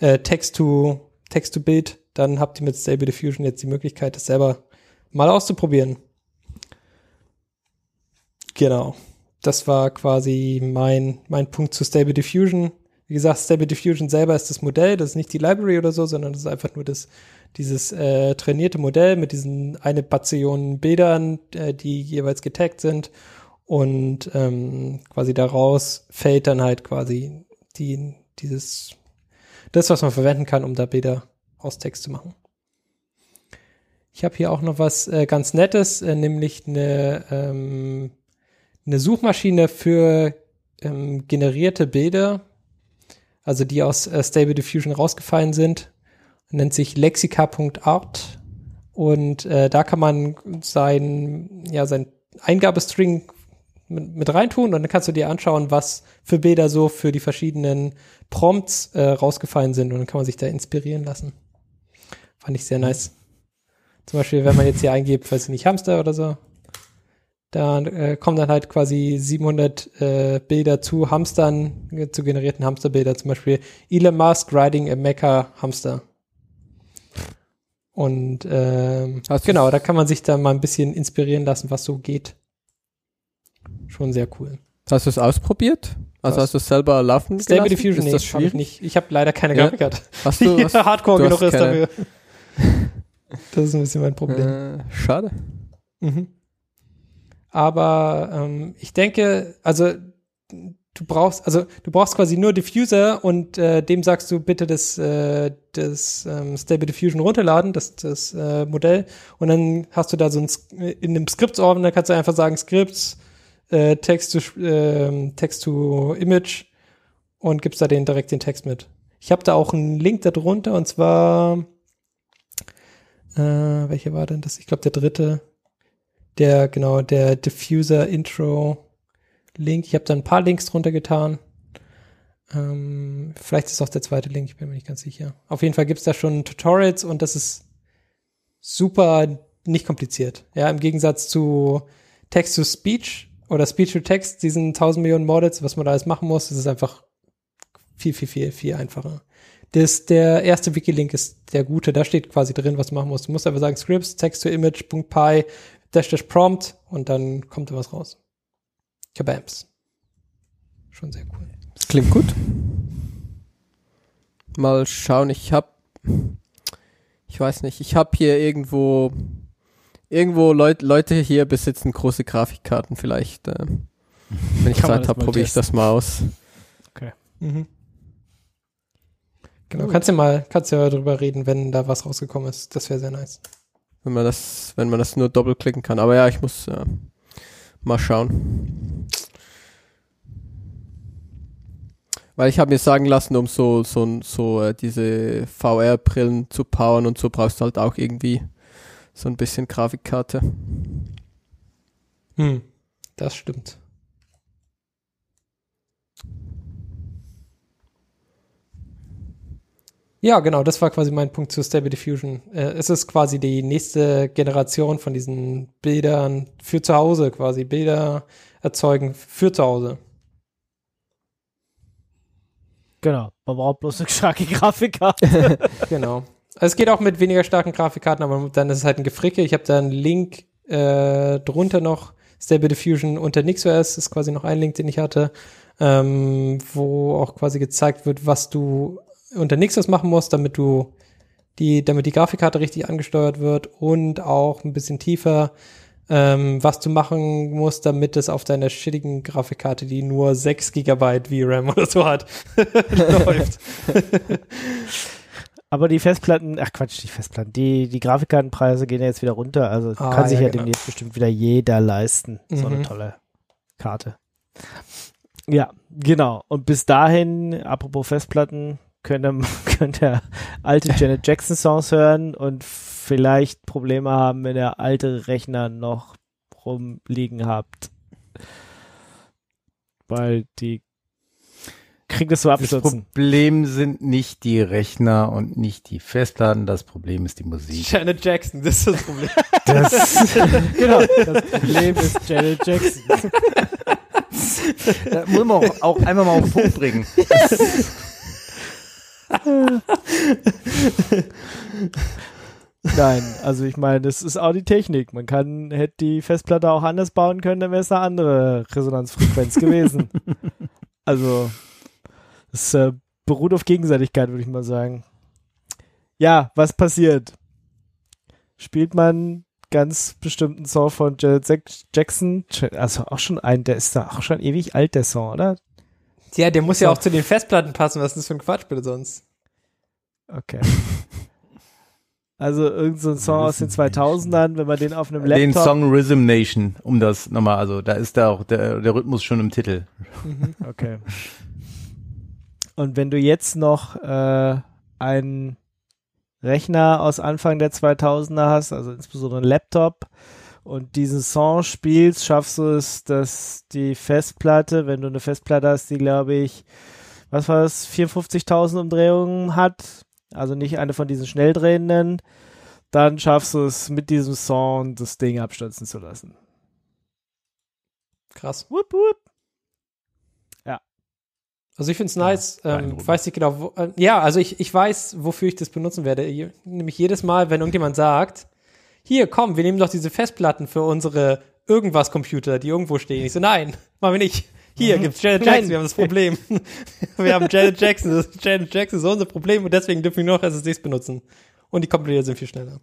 Speaker 4: äh, Text-to Text-to-Bild, dann habt ihr mit Stable Diffusion jetzt die Möglichkeit, das selber mal auszuprobieren. Genau. Das war quasi mein, mein Punkt zu Stable Diffusion. Wie gesagt, Stable Diffusion selber ist das Modell, das ist nicht die Library oder so, sondern das ist einfach nur das, dieses äh, trainierte Modell mit diesen eine Bazillion Bildern, äh, die jeweils getaggt sind. Und ähm, quasi daraus fällt dann halt quasi die, dieses, das, was man verwenden kann, um da Bilder aus Text zu machen. Ich habe hier auch noch was äh, ganz Nettes, äh, nämlich eine, ähm, eine Suchmaschine für ähm, generierte Bilder, also die aus äh, Stable Diffusion rausgefallen sind, nennt sich lexika.art und äh, da kann man sein, ja, sein Eingabestring mit, mit reintun und dann kannst du dir anschauen, was für Bilder so für die verschiedenen Prompts äh, rausgefallen sind und dann kann man sich da inspirieren lassen. Fand ich sehr nice. Zum Beispiel, wenn man jetzt hier eingibt, weiß ich nicht, Hamster oder so, da äh, kommen dann halt quasi 700 äh, Bilder zu Hamstern, zu generierten Hamsterbilder, zum Beispiel Elon Musk riding a Mecha Hamster. Und ähm,
Speaker 3: Hast
Speaker 4: genau, da kann man sich dann mal ein bisschen inspirieren lassen, was so geht. Schon sehr cool.
Speaker 3: Hast du es ausprobiert? Also
Speaker 4: Was?
Speaker 3: hast du es selber laufen
Speaker 4: Stable
Speaker 3: gelassen?
Speaker 4: Diffusion,
Speaker 3: Ist
Speaker 4: nee,
Speaker 3: das
Speaker 4: hab ich
Speaker 3: schwierig?
Speaker 4: nicht. Ich habe leider keine
Speaker 3: Ja.
Speaker 4: Grafikkarte,
Speaker 3: Hast du, [LAUGHS]
Speaker 4: die
Speaker 3: hast,
Speaker 4: hardcore
Speaker 3: du
Speaker 4: genug
Speaker 3: hast
Speaker 4: ist
Speaker 3: keine-
Speaker 4: dafür. [LAUGHS] Das ist ein bisschen mein Problem.
Speaker 3: äh, schade.
Speaker 4: Mhm. Aber ähm, ich denke, also du brauchst, also du brauchst quasi nur Diffuser und äh, dem sagst du bitte das, äh, das ähm, Stable Diffusion runterladen, das, das äh, Modell, und dann hast du da so ein Sk- in einem Scripts-Ordner kannst du einfach sagen Scripts, äh, Text to ähm, Text to Image und gibst da den direkt den Text mit. Ich habe da auch einen Link da drunter und zwar äh, welcher war denn das? Ich glaube der dritte der, genau, der Diffuser Intro Link. Ich habe da ein paar Links drunter getan. Ähm, vielleicht ist es auch der zweite Link, ich bin mir nicht ganz sicher. Auf jeden Fall gibt's da schon Tutorials und das ist super nicht kompliziert. Ja, im Gegensatz zu Text-to-Speech oder Speech-to-Text, diesen 1000 Millionen Models, was man da alles machen muss, das ist einfach viel, viel, viel, viel einfacher. Das, der erste Wiki-Link ist der gute, da steht quasi drin, was du machen musst. Du musst einfach sagen, Scripts, Text-to-Image.py, dash dash Prompt und dann kommt da was raus. Kabams. Schon sehr cool.
Speaker 3: Das klingt gut. Mal schauen, ich hab, ich weiß nicht, ich hab hier irgendwo, irgendwo Leut, Leute hier besitzen große Grafikkarten vielleicht. Äh, [LAUGHS] wenn ich Zeit habe, probiere ich das mal aus.
Speaker 4: Mhm. Genau, kannst du mal, kannst du ja drüber reden, wenn da was rausgekommen ist. Das wäre sehr nice.
Speaker 3: Wenn man das, wenn man das nur doppelklicken kann. Aber ja, ich muss äh, mal schauen. Weil ich habe mir sagen lassen, um so, so, so äh, diese VR-Brillen zu powern und so brauchst du halt auch irgendwie so ein bisschen Grafikkarte.
Speaker 4: Hm, das stimmt. Ja, genau, das war quasi mein Punkt zu Stable Diffusion. Äh, es ist quasi die nächste Generation von diesen Bildern für zu Hause, quasi Bilder erzeugen für zu Hause.
Speaker 2: Genau. Man braucht bloß eine starke [LAUGHS] Grafikkarte. [LAUGHS]
Speaker 4: Genau. Also es geht auch mit weniger starken Grafikkarten, aber dann ist es halt ein Gefricke. Ich habe da einen Link äh, drunter noch. Stable Diffusion unter NixOS ist quasi noch ein Link, den ich hatte, ähm, wo auch quasi gezeigt wird, was du unter NixOS machen musst, damit du die, damit die Grafikkarte richtig angesteuert wird und auch ein bisschen tiefer, ähm, was du machen musst, damit es auf deiner shittigen Grafikkarte, die nur 6 GB VRAM oder so hat, [LAUGHS] läuft. [LAUGHS]
Speaker 2: Aber die Festplatten, ach Quatsch, die Festplatten, die, die Grafikkartenpreise gehen ja jetzt wieder runter. Also
Speaker 4: Ah,
Speaker 2: kann sich
Speaker 4: ja,
Speaker 2: ja,
Speaker 4: genau.
Speaker 2: demnächst bestimmt wieder jeder leisten. So eine
Speaker 4: Mhm.
Speaker 2: tolle Karte. Ja, genau. Und bis dahin, apropos Festplatten, könnt ihr, [LAUGHS] könnt ihr alte Janet Jackson Songs hören und vielleicht Probleme haben, wenn ihr alte Rechner noch rumliegen habt. Weil die kriegen das so
Speaker 5: Das
Speaker 2: abstürzen.
Speaker 5: Problem sind nicht die Rechner und nicht die Festplatten, das Problem ist die Musik.
Speaker 4: Janet Jackson, das ist das Problem. [LAUGHS]
Speaker 5: Das, [LAUGHS]
Speaker 2: genau, das Problem ist Janet Jackson.
Speaker 5: da muss man auch, auch einmal mal auf den Punkt bringen. [LAUGHS]
Speaker 2: Nein, also ich meine, das ist auch die Technik. Man kann, hätte die Festplatte auch anders bauen können, dann wäre es eine andere Resonanzfrequenz gewesen. [LAUGHS] Also, es äh, beruht auf Gegenseitigkeit, würde ich mal sagen. Ja, was passiert? Spielt man ganz bestimmten Song von Janet Jack- Jackson, also auch schon ein, der ist da auch schon ewig alt, der Song, oder?
Speaker 4: Ja, der muss ja
Speaker 2: So.
Speaker 4: auch zu den Festplatten passen. Was ist das für ein Quatsch bitte sonst?
Speaker 2: Okay. Also irgend so Song aus den 2000ern, wenn man den auf einem Laptop
Speaker 5: Den Song Rhythm Nation, um das nochmal, also da ist da auch der, der Rhythmus schon im Titel.
Speaker 2: Okay. Und wenn du jetzt noch äh, einen Rechner aus Anfang der 2000er hast, also insbesondere einen Laptop, und diesen Song spielst, schaffst du es, dass die Festplatte, wenn du eine Festplatte hast, die glaube ich, was war das, 54.000 Umdrehungen hat, also nicht eine von diesen schnelldrehenden, dann schaffst du es mit diesem Song das Ding abstürzen zu lassen.
Speaker 4: Krass.
Speaker 2: Wupp, wupp.
Speaker 4: Also ich finde es nice. ähm,
Speaker 5: beeindruckend.
Speaker 4: ich weiß nicht genau, wo, äh, ja, also ich, ich weiß, wofür ich das benutzen werde. Je, nämlich jedes Mal, wenn irgendjemand sagt, hier, komm, wir nehmen doch diese Festplatten für unsere irgendwas Computer, die irgendwo stehen. Ich so, nein, machen wir nicht. Hier gibt's Janet. Jackson, wir haben das Problem. [LAUGHS] wir haben Janet Jackson, das ist Janet Jackson ist unser Problem und deswegen dürfen wir nur noch SSDs benutzen. Und die Computer sind viel schneller.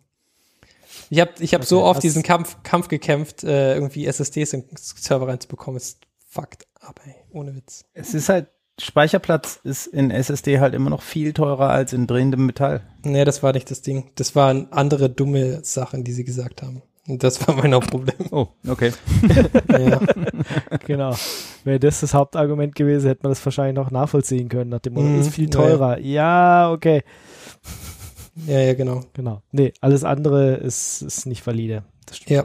Speaker 4: Ich habe ich hab so
Speaker 2: Okay,
Speaker 4: oft
Speaker 2: hast-
Speaker 4: diesen Kampf, Kampf gekämpft, äh, irgendwie SSDs in Server reinzubekommen. Ist fucked up, ey. Ohne Witz.
Speaker 5: Es ist halt, Speicherplatz ist in SSD halt immer noch viel teurer als in drehendem Metall.
Speaker 4: Nee, das war nicht das Ding. Das waren andere dumme Sachen, die sie gesagt haben. Und das war mein Hauptproblem.
Speaker 5: Oh, okay. [LAUGHS]
Speaker 4: ja.
Speaker 2: Genau. Wäre das das Hauptargument gewesen, hätte man das wahrscheinlich noch nachvollziehen können, nach dem Motto,
Speaker 4: Mhm.
Speaker 2: ist viel
Speaker 4: Ja,
Speaker 2: teurer. Ja, okay.
Speaker 4: ja, ja, genau.
Speaker 2: Genau. Nee, alles andere ist, ist nicht valide. Das stimmt.
Speaker 4: Ja.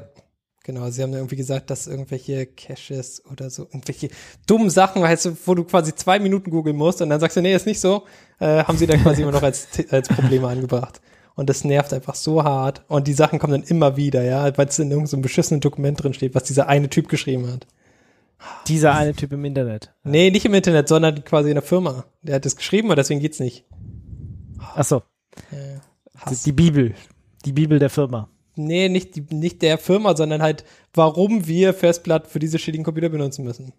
Speaker 4: Genau, sie haben irgendwie gesagt, dass irgendwelche Caches oder so, irgendwelche dummen Sachen, weißt du, wo du quasi zwei Minuten googeln musst und dann sagst du, nee, ist nicht so, äh, haben sie dann quasi immer noch als, [LAUGHS] als Probleme angebracht. Und das nervt einfach so hart. Und die Sachen kommen dann immer wieder, ja, weil es in irgendeinem so beschissenen Dokument drin steht, was dieser eine Typ geschrieben hat.
Speaker 2: Dieser eine Typ im Internet. [LAUGHS]
Speaker 4: Nee, nicht im Internet, sondern quasi in der Firma. Der hat das geschrieben und deswegen geht's nicht.
Speaker 2: Achso,
Speaker 4: Äh,
Speaker 2: die,
Speaker 4: Hass.
Speaker 2: die Bibel. Die Bibel der Firma.
Speaker 4: Nee, nicht, die, nicht der Firma, sondern halt, warum wir Festplatten für diese schädigen Computer benutzen müssen.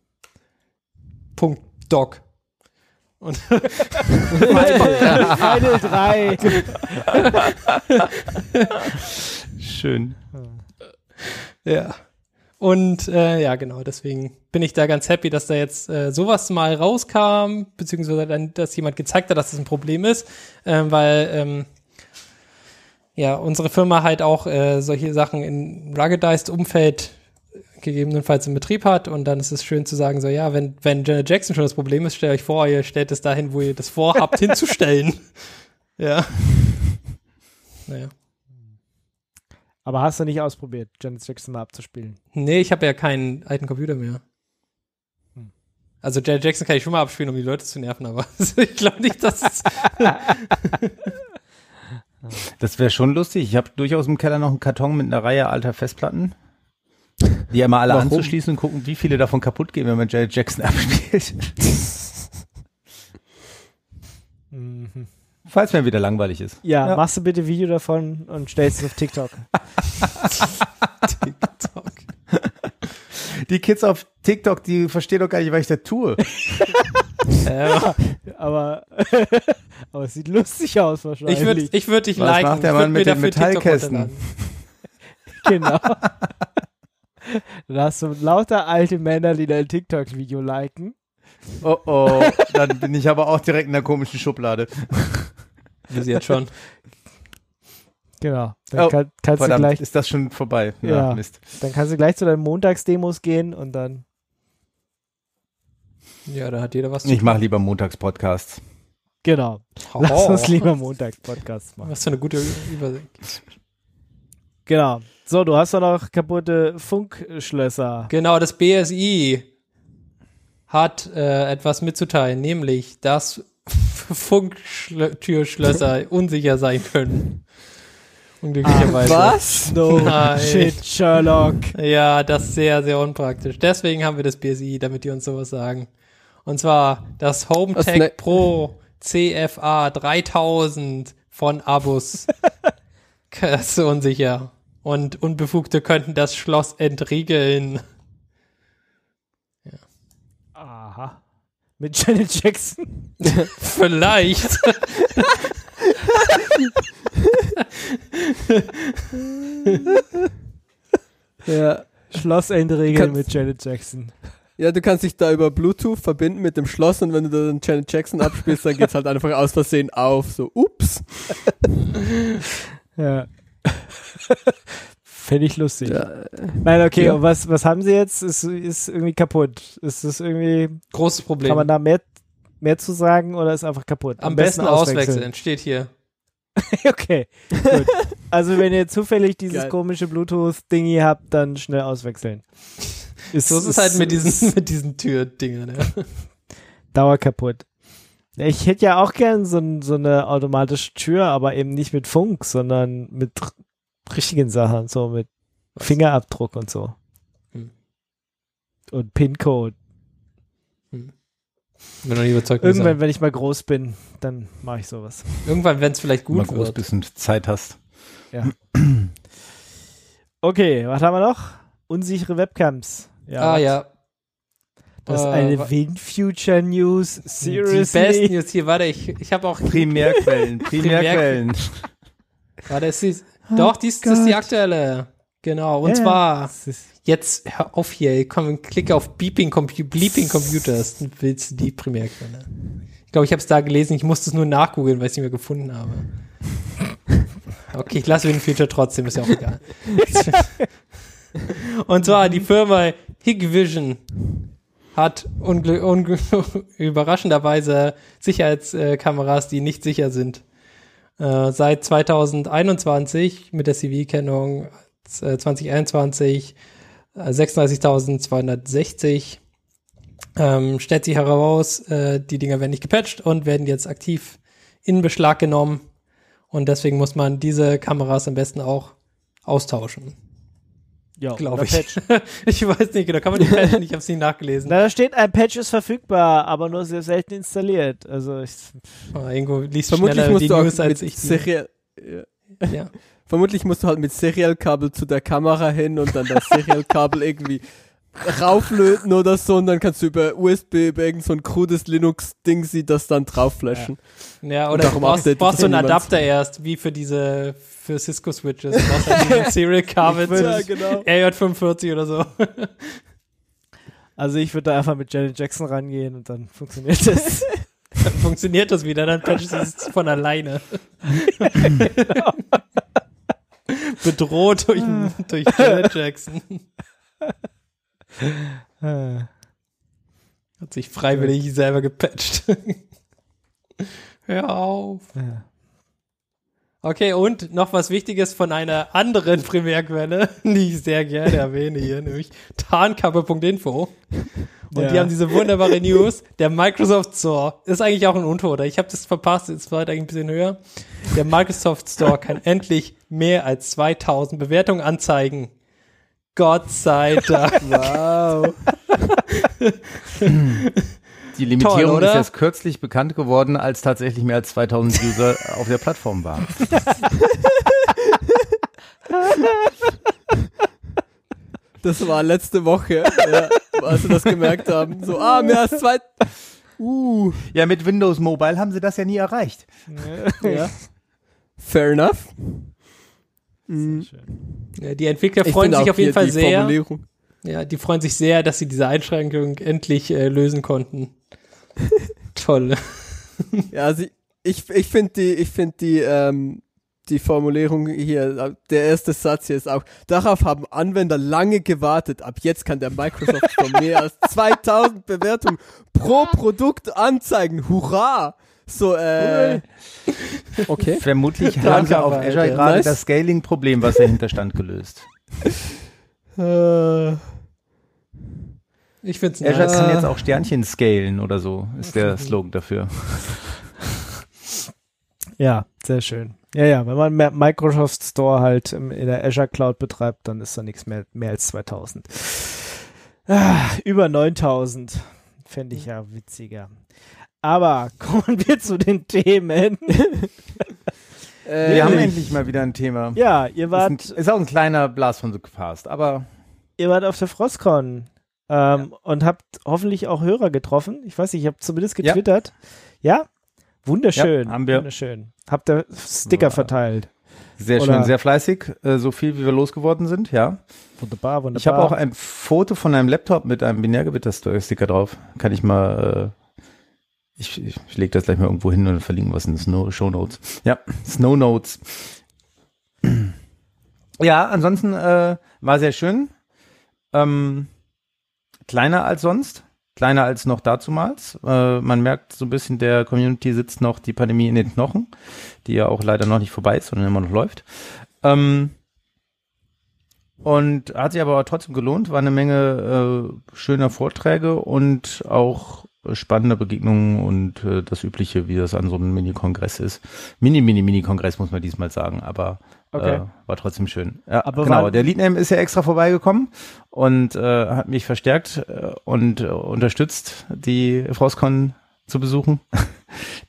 Speaker 4: Punkt. Doc. Und
Speaker 2: Final, Final [LAUGHS] 3.
Speaker 5: Schön.
Speaker 4: ja. Und äh, ja, genau, deswegen bin ich da ganz happy, dass da jetzt äh, sowas mal rauskam, beziehungsweise dann, dass jemand gezeigt hat, dass das ein Problem ist, ähm, weil ähm, ja, unsere Firma halt auch äh, solche Sachen in ruggedized Umfeld gegebenenfalls im Betrieb hat und dann ist es schön zu sagen, so ja, wenn, wenn Janet Jackson schon das Problem ist, stellt euch vor, ihr stellt es dahin, wo ihr das vorhabt [LAUGHS] hinzustellen. Ja. Naja.
Speaker 2: Aber hast du nicht ausprobiert, Janet Jackson mal abzuspielen?
Speaker 4: Nee, ich habe ja keinen alten Computer mehr.
Speaker 2: Hm.
Speaker 4: Also Janet Jackson kann ich schon mal abspielen, um die Leute zu nerven, aber [LAUGHS] ich glaube nicht, dass es [LAUGHS]
Speaker 5: Das wäre schon lustig. Ich habe durchaus im Keller noch einen Karton mit einer Reihe alter Festplatten. Die einmal alle
Speaker 3: Warum?
Speaker 5: anzuschließen und gucken, wie viele davon kaputt gehen, wenn man Janet Jackson [LAUGHS] abspielt.
Speaker 2: Mhm.
Speaker 5: Falls mir wieder langweilig ist.
Speaker 2: Ja,
Speaker 5: Ja.
Speaker 2: machst du bitte Video davon und stellst es auf TikTok. [LAUGHS] [LAUGHS]
Speaker 4: TikTok.
Speaker 5: Die Kids auf TikTok, die verstehen doch gar nicht, was ich da tue. [LAUGHS]
Speaker 4: äh,
Speaker 2: aber, aber es sieht lustig aus wahrscheinlich.
Speaker 4: ich würde ich würd dich
Speaker 5: Was
Speaker 4: liken.
Speaker 5: macht der Mann
Speaker 4: mir
Speaker 5: mit den Metallkästen? [LAUGHS] [LAUGHS]
Speaker 2: Genau. Dann hast du lauter alte Männer, die dein TikTok-Video liken.
Speaker 5: Oh oh, dann bin ich aber auch direkt in der komischen Schublade.
Speaker 4: Wir sind jetzt schon.
Speaker 2: Genau. Dann,
Speaker 5: Oh,
Speaker 2: kann, kannst du
Speaker 5: Verdammt,
Speaker 2: gleich,
Speaker 5: ist das schon vorbei?
Speaker 2: Ja.
Speaker 5: Mist.
Speaker 2: dann kannst du gleich zu deinen Montagsdemos gehen und dann.
Speaker 4: Ja, da hat jeder was
Speaker 5: Ich mache lieber Montagspodcasts.
Speaker 2: Genau.
Speaker 4: Oh.
Speaker 2: Lass uns lieber Montags-Podcasts machen.
Speaker 4: Was für eine gute Übersicht.
Speaker 2: Genau. So, du hast doch noch kaputte Funkschlösser.
Speaker 4: Genau, das BSI hat äh, etwas mitzuteilen, nämlich, dass [LAUGHS] Funktürschlösser unsicher sein können. Unglücklicherweise.
Speaker 3: Was?
Speaker 2: No [LAUGHS]
Speaker 4: Nein.
Speaker 2: shit, Sherlock.
Speaker 4: Ja, das ist sehr, sehr unpraktisch. Deswegen haben wir das BSI, damit die uns sowas sagen. Und zwar das HomeTech
Speaker 3: ne-
Speaker 4: Pro CFA 3000 von Abus. [LAUGHS] das ist unsicher. Und Unbefugte könnten das Schloss entriegeln.
Speaker 2: Aha. Mit Janet Jackson. [LAUGHS]
Speaker 4: Vielleicht.
Speaker 3: Ja.
Speaker 2: Schlossendregeln
Speaker 3: Kannst-
Speaker 2: mit Janet Jackson.
Speaker 3: ja, du kannst dich da über Bluetooth verbinden mit dem Schloss und wenn du dann Janet Jackson abspielst, dann geht's halt einfach aus Versehen auf. So, ups.
Speaker 2: Ja. Fände ich lustig.
Speaker 3: Ja,
Speaker 2: Nein, okay,
Speaker 3: Ja.
Speaker 2: was, was haben sie jetzt? Ist, ist irgendwie kaputt. Ist das irgendwie,
Speaker 4: Großes Problem.
Speaker 2: kann man da mehr, mehr zu sagen oder ist einfach kaputt?
Speaker 4: Am besten auswechseln, steht hier. [LAUGHS]
Speaker 2: okay, gut. Also wenn ihr zufällig dieses
Speaker 3: Geil.
Speaker 2: komische Bluetooth-Dingi habt, dann schnell auswechseln. Ist,
Speaker 4: So ist es halt mit diesen, mit diesen Türdingern. Ja. [LAUGHS]
Speaker 2: Dauer kaputt. Ich hätte ja auch gern so, so eine automatische Tür, aber eben nicht mit Funk, sondern mit richtigen Sachen, so mit Fingerabdruck und so.
Speaker 4: Hm.
Speaker 2: Und PIN-Code.
Speaker 4: Bin noch nie überzeugt.
Speaker 2: Irgendwann, wenn ich mal groß bin, dann mache ich sowas.
Speaker 4: Irgendwann, wenn es vielleicht
Speaker 5: Wenn du mal
Speaker 4: gut
Speaker 5: groß
Speaker 4: wird.
Speaker 5: bist und Zeit hast. [CLEARS THROAT]
Speaker 2: Okay, was haben wir noch? Unsichere Webcams.
Speaker 4: ah
Speaker 2: was-
Speaker 4: ja.
Speaker 2: Das ist
Speaker 4: Äh,
Speaker 2: eine
Speaker 4: wa-
Speaker 2: Wind Future News.
Speaker 4: Die
Speaker 2: Seriously?
Speaker 4: besten News hier, warte, ich, ich habe auch,
Speaker 5: Primärquellen, [LAUGHS] Primärquellen.
Speaker 4: warte, es ist, doch, dies das ist die aktuelle. Genau, und
Speaker 2: Ja,
Speaker 4: zwar,
Speaker 2: das ist-
Speaker 4: jetzt hör auf hier, komm, klick auf Beeping, Compu Bleeping Computers, dann willst du die Primärquelle. Ich glaube, ich habe es da gelesen, ich musste es nur nachgoogeln, weil ich es nicht mehr gefunden habe. Okay, ich lasse Wind Future trotzdem, ist ja auch egal. [LAUGHS] Und zwar die Firma Hikvision hat [LAUGHS] überraschenderweise Sicherheitskameras, die nicht sicher sind. Äh, seit 2021 mit der CV-Kennung äh, 2021 äh, 36.260 ähm, stellt sich heraus, äh, die Dinger werden nicht gepatcht und werden jetzt aktiv in Beschlag genommen. Und deswegen muss man diese Kameras am besten auch austauschen,
Speaker 2: ja,
Speaker 4: glaube ich.
Speaker 2: Patch. [LAUGHS]
Speaker 4: ich weiß nicht, genau, kann man die patchen? Ich habe es nicht nachgelesen.
Speaker 2: Na, da steht, ein Patch ist verfügbar, aber nur sehr selten installiert. Also ich,
Speaker 4: Oh, Ingo liest
Speaker 3: Vermutlich
Speaker 4: schneller
Speaker 3: musst
Speaker 4: die
Speaker 3: du auch
Speaker 4: News als ich.
Speaker 3: Serial, ja.
Speaker 4: Ja. [LAUGHS]
Speaker 3: Vermutlich musst du halt mit Serialkabel zu der Kamera hin und dann das Serialkabel [LAUGHS] irgendwie rauflöten oder so und dann kannst du über USB, über irgend so ein krudes Linux-Ding sie das dann draufflashen.
Speaker 4: Ja,
Speaker 3: Und
Speaker 4: oder du brauchst, brauchst so einen. Adapter erst, wie für diese, für Cisco-Switches. Du brauchst halt [LAUGHS] Serial-Kabel
Speaker 3: Ja,
Speaker 4: zu
Speaker 3: genau.
Speaker 4: RJ45 oder so. [LAUGHS]
Speaker 2: also ich würde da einfach mit Janet Jackson rangehen und dann funktioniert das.
Speaker 4: Dann funktioniert das wieder, dann patchst du es von alleine. [LAUGHS] Bedroht durch, [LAUGHS] durch Janet Jackson. [LAUGHS] Hat sich freiwillig selber gepatcht. Hör auf.
Speaker 2: Ja.
Speaker 4: Okay, und noch was Wichtiges von einer anderen [LAUGHS] Primärquelle, die ich sehr gerne erwähne hier, nämlich tarnkappe.info. Und
Speaker 2: Ja.
Speaker 4: die haben diese wunderbare News. Der Microsoft Store ist eigentlich auch ein Untoter. Ich habe das verpasst, jetzt war eigentlich ein bisschen höher. Der Microsoft Store kann [LAUGHS] endlich mehr als 2000 Bewertungen anzeigen. Gott sei Dank.
Speaker 3: Wow. [LAUGHS]
Speaker 5: Die Limitierung
Speaker 4: Toll,
Speaker 5: ist erst kürzlich bekannt geworden, als tatsächlich mehr als 2000 User [LAUGHS] auf der Plattform waren.
Speaker 3: Das war letzte Woche, ja, als sie das gemerkt haben. So, ah, mehr als zwei. Uh,
Speaker 5: Ja, mit Windows Mobile haben sie das ja nie erreicht.
Speaker 3: ja. Fair enough.
Speaker 2: Sehr schön.
Speaker 4: Ja, Die Entwickler freuen sich auf jeden Fall sehr. Ja, die freuen sich sehr, dass sie diese Einschränkung endlich äh, lösen konnten. [LAUGHS] Toll.
Speaker 3: Ja, also ich, ich finde die, ich finde die, ähm, die Formulierung hier, der erste Satz hier ist auch, darauf haben Anwender lange gewartet. Ab jetzt kann der Microsoft Store mehr als [LAUGHS] 2000 Bewertungen pro Produkt anzeigen. Hurra! So, äh, okay.
Speaker 5: Vermutlich [LAUGHS] haben sie auf. Azure gerade
Speaker 3: Nice.
Speaker 5: das Scaling-Problem, was dahinter stand, gelöst.
Speaker 3: Äh,
Speaker 4: Ich find's
Speaker 5: Azure
Speaker 4: nice.
Speaker 5: kann jetzt auch Sternchen scalen oder so, ist der Slogan dafür. [LAUGHS]
Speaker 2: Ja, sehr schön. Ja, ja, wenn man Microsoft Store halt in der Azure Cloud betreibt, dann ist da nichts mehr, mehr als 2000. Ah, über 9000 fände ich ja witziger. Aber [LAUGHS] kommen wir zu den Themen. [LAUGHS]
Speaker 3: äh,
Speaker 5: Wir haben endlich mal wieder ein Thema.
Speaker 2: Ja, ihr
Speaker 5: Ist,
Speaker 2: wart,
Speaker 5: ein, ist auch ein kleiner Blast von the Past, aber
Speaker 2: ihr wart auf der Frostcon ähm, und habt hoffentlich auch Hörer getroffen. Ich weiß nicht, ich habe zumindest
Speaker 5: Ja.
Speaker 2: getwittert. Ja? Wunderschön.
Speaker 5: Ja, haben wir.
Speaker 2: Wunderschön. Habt ihr Sticker
Speaker 5: Ja.
Speaker 2: verteilt.
Speaker 5: sehr
Speaker 2: Oder-
Speaker 5: schön, sehr fleißig, äh, so viel wie wir losgeworden sind, ja.
Speaker 2: Wunderbar, wunderbar.
Speaker 5: Ich habe auch ein Foto von einem Laptop mit einem Binärgewitter-Sticker drauf. Kann ich mal, äh, ich, ich, ich lege das gleich mal irgendwo hin und verlinken was in den Snow Show Notes. Ja, Snow Notes. [CLEARS THROAT] Ja, ansonsten äh, war sehr schön. Ähm, kleiner als sonst, kleiner als noch dazumals. Äh, man merkt so ein bisschen, der Community sitzt noch die Pandemie in den Knochen, die ja auch leider noch nicht vorbei ist, sondern immer noch läuft. Ähm, und hat sich aber trotzdem gelohnt, war eine Menge äh, schöner Vorträge und auch spannende Begegnungen und äh, das Übliche, wie das an so einem Mini-Kongress ist. Mini, Mini, Mini-Kongress muss man diesmal sagen, aber
Speaker 2: Okay.
Speaker 5: äh, war trotzdem schön. Ja,
Speaker 2: Aber
Speaker 5: genau. Der Leadname ist ja extra vorbeigekommen und äh, hat mich verstärkt äh, und äh, unterstützt, die Frostcon zu besuchen. [LAUGHS]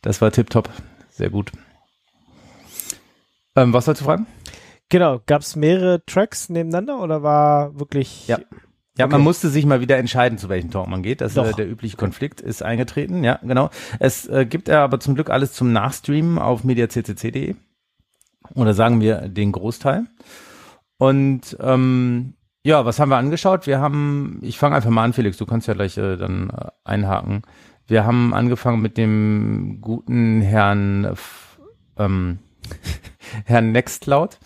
Speaker 5: Das war tipptopp, sehr gut. Ähm, was sollst du fragen?
Speaker 2: Genau, gab es mehrere Tracks nebeneinander oder war wirklich
Speaker 5: Ja. Ja,
Speaker 2: Okay.
Speaker 5: man musste sich mal wieder entscheiden, zu welchem Talk man geht. Das
Speaker 2: Doch.
Speaker 5: äh, der übliche Konflikt ist eingetreten. Ja, genau. Es äh, gibt ja aber zum Glück alles zum Nachstreamen auf mediaccc.de. Oder sagen wir den Großteil. Und ähm, ja, was haben wir angeschaut? Wir haben, ich fange einfach mal an, Felix, du kannst ja gleich äh, dann äh, einhaken. Wir haben angefangen mit dem guten Herrn, F- ähm, [LAUGHS] Herrn Nextcloud.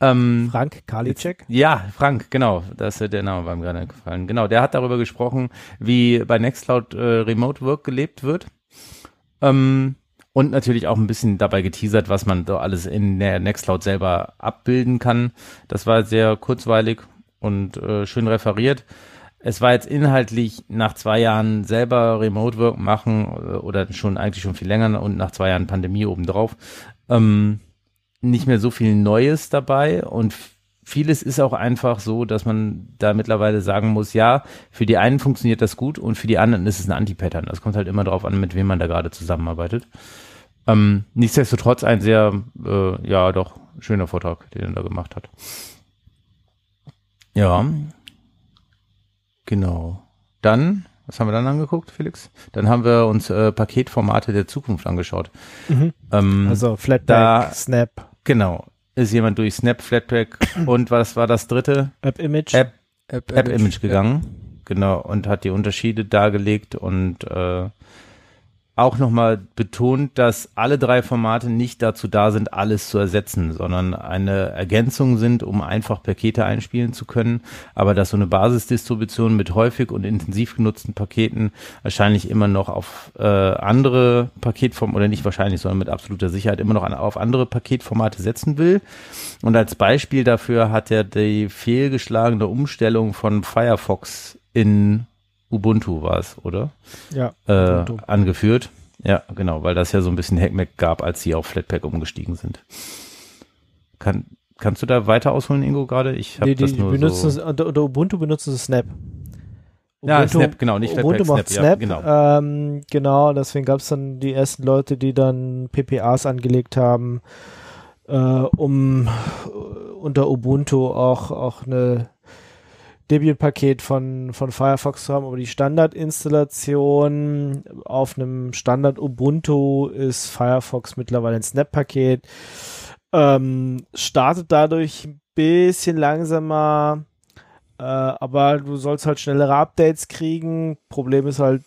Speaker 5: Ähm,
Speaker 2: Frank Karliczek.
Speaker 5: ja, Frank, genau, das ist der Name mir gerade gefallen. Genau, der hat darüber gesprochen, wie bei Nextcloud äh, Remote Work gelebt wird. Ähm, und natürlich auch ein bisschen dabei geteasert, was man da alles in der Nextcloud selber abbilden kann. Das war sehr kurzweilig und äh, schön referiert. Es war jetzt inhaltlich nach zwei Jahren selber Remote Work machen äh, oder schon eigentlich schon viel länger und nach zwei Jahren Pandemie obendrauf. Ähm, nicht mehr so viel Neues dabei und vieles ist auch einfach so, dass man da mittlerweile sagen muss, ja, für die einen funktioniert das gut und für die anderen ist es ein Anti-Pattern. Das kommt halt immer darauf an, mit wem man da gerade zusammenarbeitet. Ähm, nichtsdestotrotz ein sehr, äh, ja, doch schöner Vortrag, den er da gemacht hat. Ja, genau. Dann, was haben wir dann angeguckt, Felix? Dann haben wir uns äh, Paketformate der Zukunft angeschaut.
Speaker 2: Mhm.
Speaker 5: Ähm,
Speaker 2: Also Flatpak, Snap,
Speaker 5: Genau. Ist jemand durch Snap, Flatpak [CLEARS THROAT] und was war das dritte?
Speaker 2: App Image.
Speaker 5: App,
Speaker 3: App,
Speaker 5: App Image gegangen. Genau. Und hat die Unterschiede dargelegt und äh, auch nochmal betont, dass alle drei Formate nicht dazu da sind, alles zu ersetzen, sondern eine Ergänzung sind, um einfach Pakete einspielen zu können, aber dass so eine Basisdistribution mit häufig und intensiv genutzten Paketen wahrscheinlich immer noch auf äh, andere Paketformen oder nicht wahrscheinlich, sondern mit absoluter Sicherheit immer noch an, auf andere Paketformate setzen will. Und als Beispiel dafür hat er die fehlgeschlagene Umstellung von Firefox in Ubuntu war es, oder?
Speaker 2: ja.
Speaker 5: äh,
Speaker 2: Ubuntu.
Speaker 5: angeführt. Ja, genau, weil das ja so ein bisschen Hackmack gab, als sie auf Flatpak umgestiegen sind. Kann, kannst du da weiter ausholen, Ingo, gerade? Ich habe
Speaker 2: Nee, die,
Speaker 5: das
Speaker 2: die
Speaker 5: nur
Speaker 2: benutzen
Speaker 5: so.
Speaker 2: unter, Ubuntu benutzen sie Snap.
Speaker 5: Ja, Snap, genau, nicht Flatpak,
Speaker 2: Ubuntu macht
Speaker 5: Snap, ja,
Speaker 2: Snap,
Speaker 5: genau.
Speaker 2: Ähm, genau, deswegen gab es dann die ersten Leute, die dann PPAs angelegt haben, äh, um äh, unter Ubuntu auch, auch eine Debian-Paket von, von Firefox zu haben, aber die Standardinstallation auf einem Standard Ubuntu ist Firefox mittlerweile ein Snap-Paket. Ähm, startet dadurch ein bisschen langsamer, äh, aber du sollst halt schnellere Updates kriegen. Problem ist halt,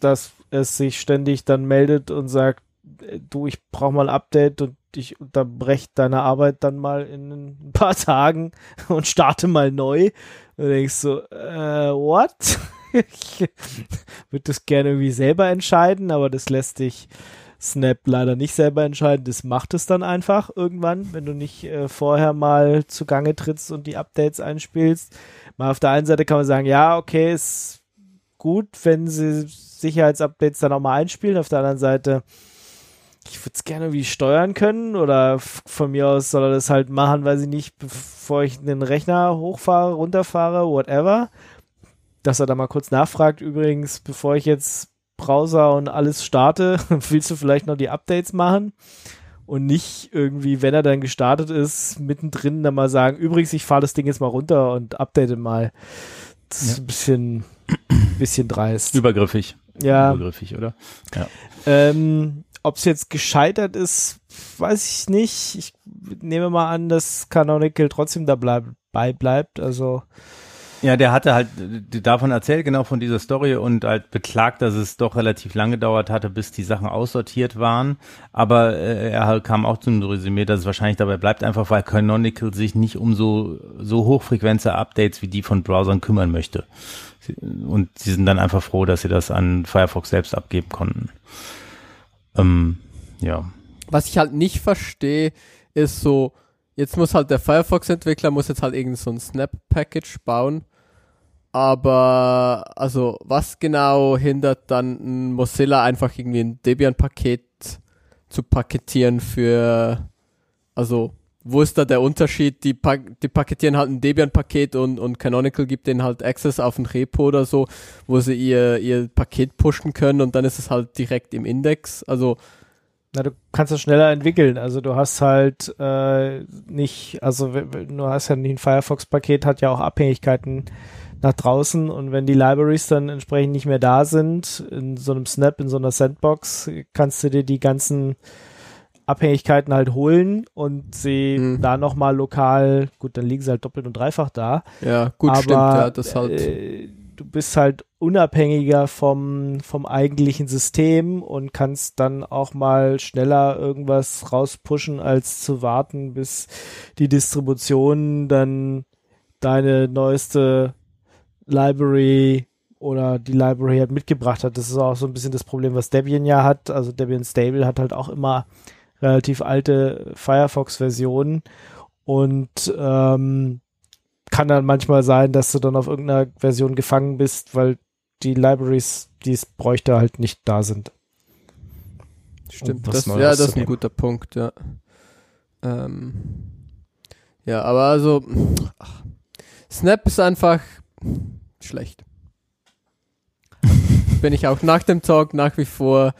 Speaker 2: dass es sich ständig dann meldet und sagt, äh, du, ich brauche mal ein Update und ich unterbreche deine Arbeit dann mal in ein [LAUGHS] paar Tagen und starte mal neu. Und denkst so, äh, what? [LAUGHS] ich würde das gerne irgendwie selber entscheiden, aber das lässt dich Snap leider nicht selber entscheiden. Das macht es dann einfach irgendwann, wenn du nicht äh, vorher mal zugange trittst und die Updates einspielst. Mal auf der einen Seite kann man sagen, ja, okay, ist gut, wenn sie Sicherheitsupdates dann auch mal einspielen. Auf der anderen Seite, ich würde es gerne irgendwie steuern können oder von mir aus soll er das halt machen, weiß ich nicht, bevor ich den Rechner hochfahre, runterfahre, whatever. Dass er da mal kurz nachfragt, übrigens, bevor ich jetzt Browser und alles starte, [LAUGHS] willst du vielleicht noch die Updates machen? Und nicht irgendwie, wenn er dann gestartet ist, mittendrin dann mal sagen, übrigens, ich fahre das Ding jetzt mal runter und update mal. Das ist
Speaker 5: Ja.
Speaker 2: ein bisschen, bisschen dreist.
Speaker 5: Übergriffig.
Speaker 2: ja.
Speaker 5: Übergriffig, oder?
Speaker 2: Ähm, Ob es jetzt gescheitert ist, weiß ich nicht. Ich nehme mal an, dass Canonical trotzdem dabei bleibt. Also
Speaker 5: Ja, der hatte halt davon erzählt, genau von dieser Story und halt beklagt, dass es doch relativ lange gedauert hatte, bis die Sachen aussortiert waren. Aber äh, er halt kam auch zum Resümee, dass es wahrscheinlich dabei bleibt, einfach weil Canonical sich nicht um so, so hochfrequente Updates wie die von Browsern kümmern möchte. Und sie sind dann einfach froh, dass sie das an Firefox selbst abgeben konnten. Ähm, ja.
Speaker 3: Was ich halt nicht verstehe, ist so, jetzt muss halt der Firefox-Entwickler muss jetzt halt irgend so ein Snap-Package bauen. Aber, also, was genau hindert dann Mozilla einfach irgendwie ein Debian-Paket zu paketieren für, also, wo ist da der Unterschied? Die, pa die paketieren halt ein Debian-Paket und, und Canonical gibt denen halt Access auf ein Repo oder so, wo sie ihr, ihr Paket pushen können und dann ist es halt direkt im Index. Also,
Speaker 2: Na, du kannst es schneller entwickeln. Also du hast halt äh, nicht, also du hast ja nicht ein Firefox-Paket, hat ja auch Abhängigkeiten nach draußen und wenn die Libraries dann entsprechend nicht mehr da sind, in so einem Snap, in so einer Sandbox, kannst du dir die ganzen Abhängigkeiten halt holen und sie
Speaker 3: Mhm.
Speaker 2: da nochmal lokal, gut, dann liegen sie halt doppelt und dreifach da,
Speaker 3: Ja, gut,
Speaker 2: aber
Speaker 3: stimmt, ja, das halt.
Speaker 2: äh, du bist halt unabhängiger vom, vom eigentlichen System und kannst dann auch mal schneller irgendwas rauspushen, als zu warten, bis die Distribution dann deine neueste Library oder die Library halt mitgebracht hat. Das ist auch so ein bisschen das Problem, was Debian ja hat. Also Debian Stable hat halt auch immer relativ alte Firefox-Versionen und ähm, kann dann manchmal sein, dass du dann auf irgendeiner Version gefangen bist, weil die Libraries, die es bräuchte, halt nicht da sind.
Speaker 3: Stimmt, das, ja, das ist ein guter Punkt, ja. Ähm, ja, aber also, ach, Snap ist einfach schlecht. [LAUGHS] Bin ich auch nach dem Talk nach wie vor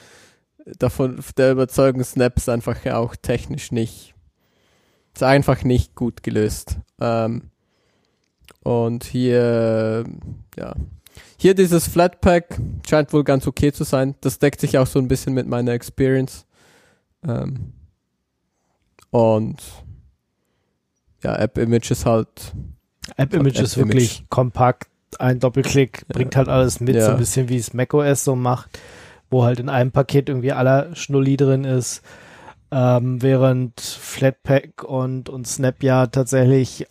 Speaker 3: davon der Überzeugung, Snap ist einfach auch technisch nicht, ist einfach nicht gut gelöst. Ähm, und hier, ja, hier dieses Flatpak scheint wohl ganz okay zu sein. Das deckt sich auch so ein bisschen mit meiner Experience. Ähm, und ja, App Image ist halt,
Speaker 2: App Image
Speaker 3: App
Speaker 2: ist wirklich
Speaker 3: Image.
Speaker 2: kompakt. Ein Doppelklick
Speaker 3: Ja.
Speaker 2: bringt halt alles mit,
Speaker 3: Ja.
Speaker 2: so ein bisschen wie es macOS so macht, wo halt in einem Paket irgendwie aller Schnulli drin ist. Ähm, während Flatpak und, und Snap ja tatsächlich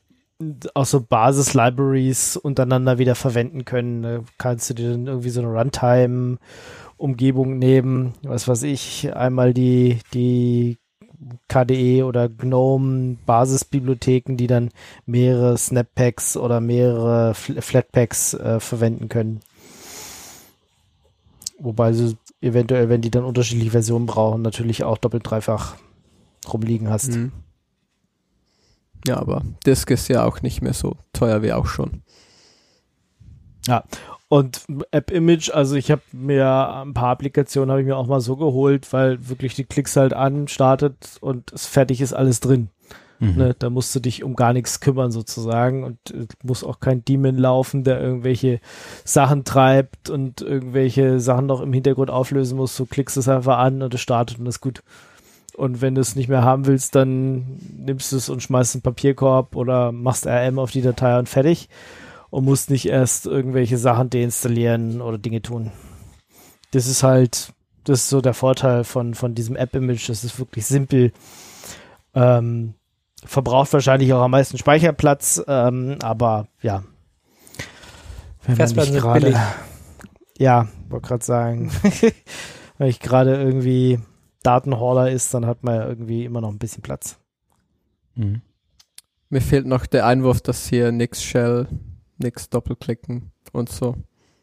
Speaker 2: auch so Basis-Libraries untereinander wieder verwenden können. Da kannst du dir dann irgendwie so eine Runtime-Umgebung nehmen, was weiß ich, einmal die, die KDE oder GNOME Basisbibliotheken, die dann mehrere Snap-Packs oder mehrere Fl- Flatpaks äh, verwenden können. Wobei sie eventuell, wenn die dann unterschiedliche Versionen brauchen, natürlich auch doppelt dreifach rumliegen hast.
Speaker 3: Mhm. Ja, aber Disk ist ja auch nicht mehr so teuer wie auch schon.
Speaker 2: Und App Image, also ich habe mir ein paar Applikationen habe ich mir auch mal so geholt, weil wirklich die Klicks halt an, startet und es fertig ist alles drin.
Speaker 5: Mhm.
Speaker 2: Ne, da musst du dich um gar nichts kümmern sozusagen und äh, muss auch kein Daemon laufen, der irgendwelche Sachen treibt und irgendwelche Sachen noch im Hintergrund auflösen muss. Du klickst es einfach an und es startet und ist gut. Und wenn du es nicht mehr haben willst, dann nimmst du es und schmeißt einen Papierkorb oder machst RM auf die Datei und fertig und musst nicht erst irgendwelche Sachen deinstallieren oder Dinge tun. Das ist halt, das ist so der Vorteil von, von diesem App-Image. Das ist wirklich simpel. Ähm, verbraucht wahrscheinlich auch am meisten Speicherplatz, ähm, aber ja. Wenn man
Speaker 4: Festplatten sind
Speaker 2: gerade,
Speaker 4: billig.
Speaker 2: ja, wollte gerade sagen, [LAUGHS] wenn ich gerade irgendwie Datenhorder ist, dann hat man ja irgendwie immer noch ein bisschen Platz.
Speaker 5: Mhm.
Speaker 3: Mir fehlt noch der Einwurf, dass hier nix Shell, nix Doppelklicken und so.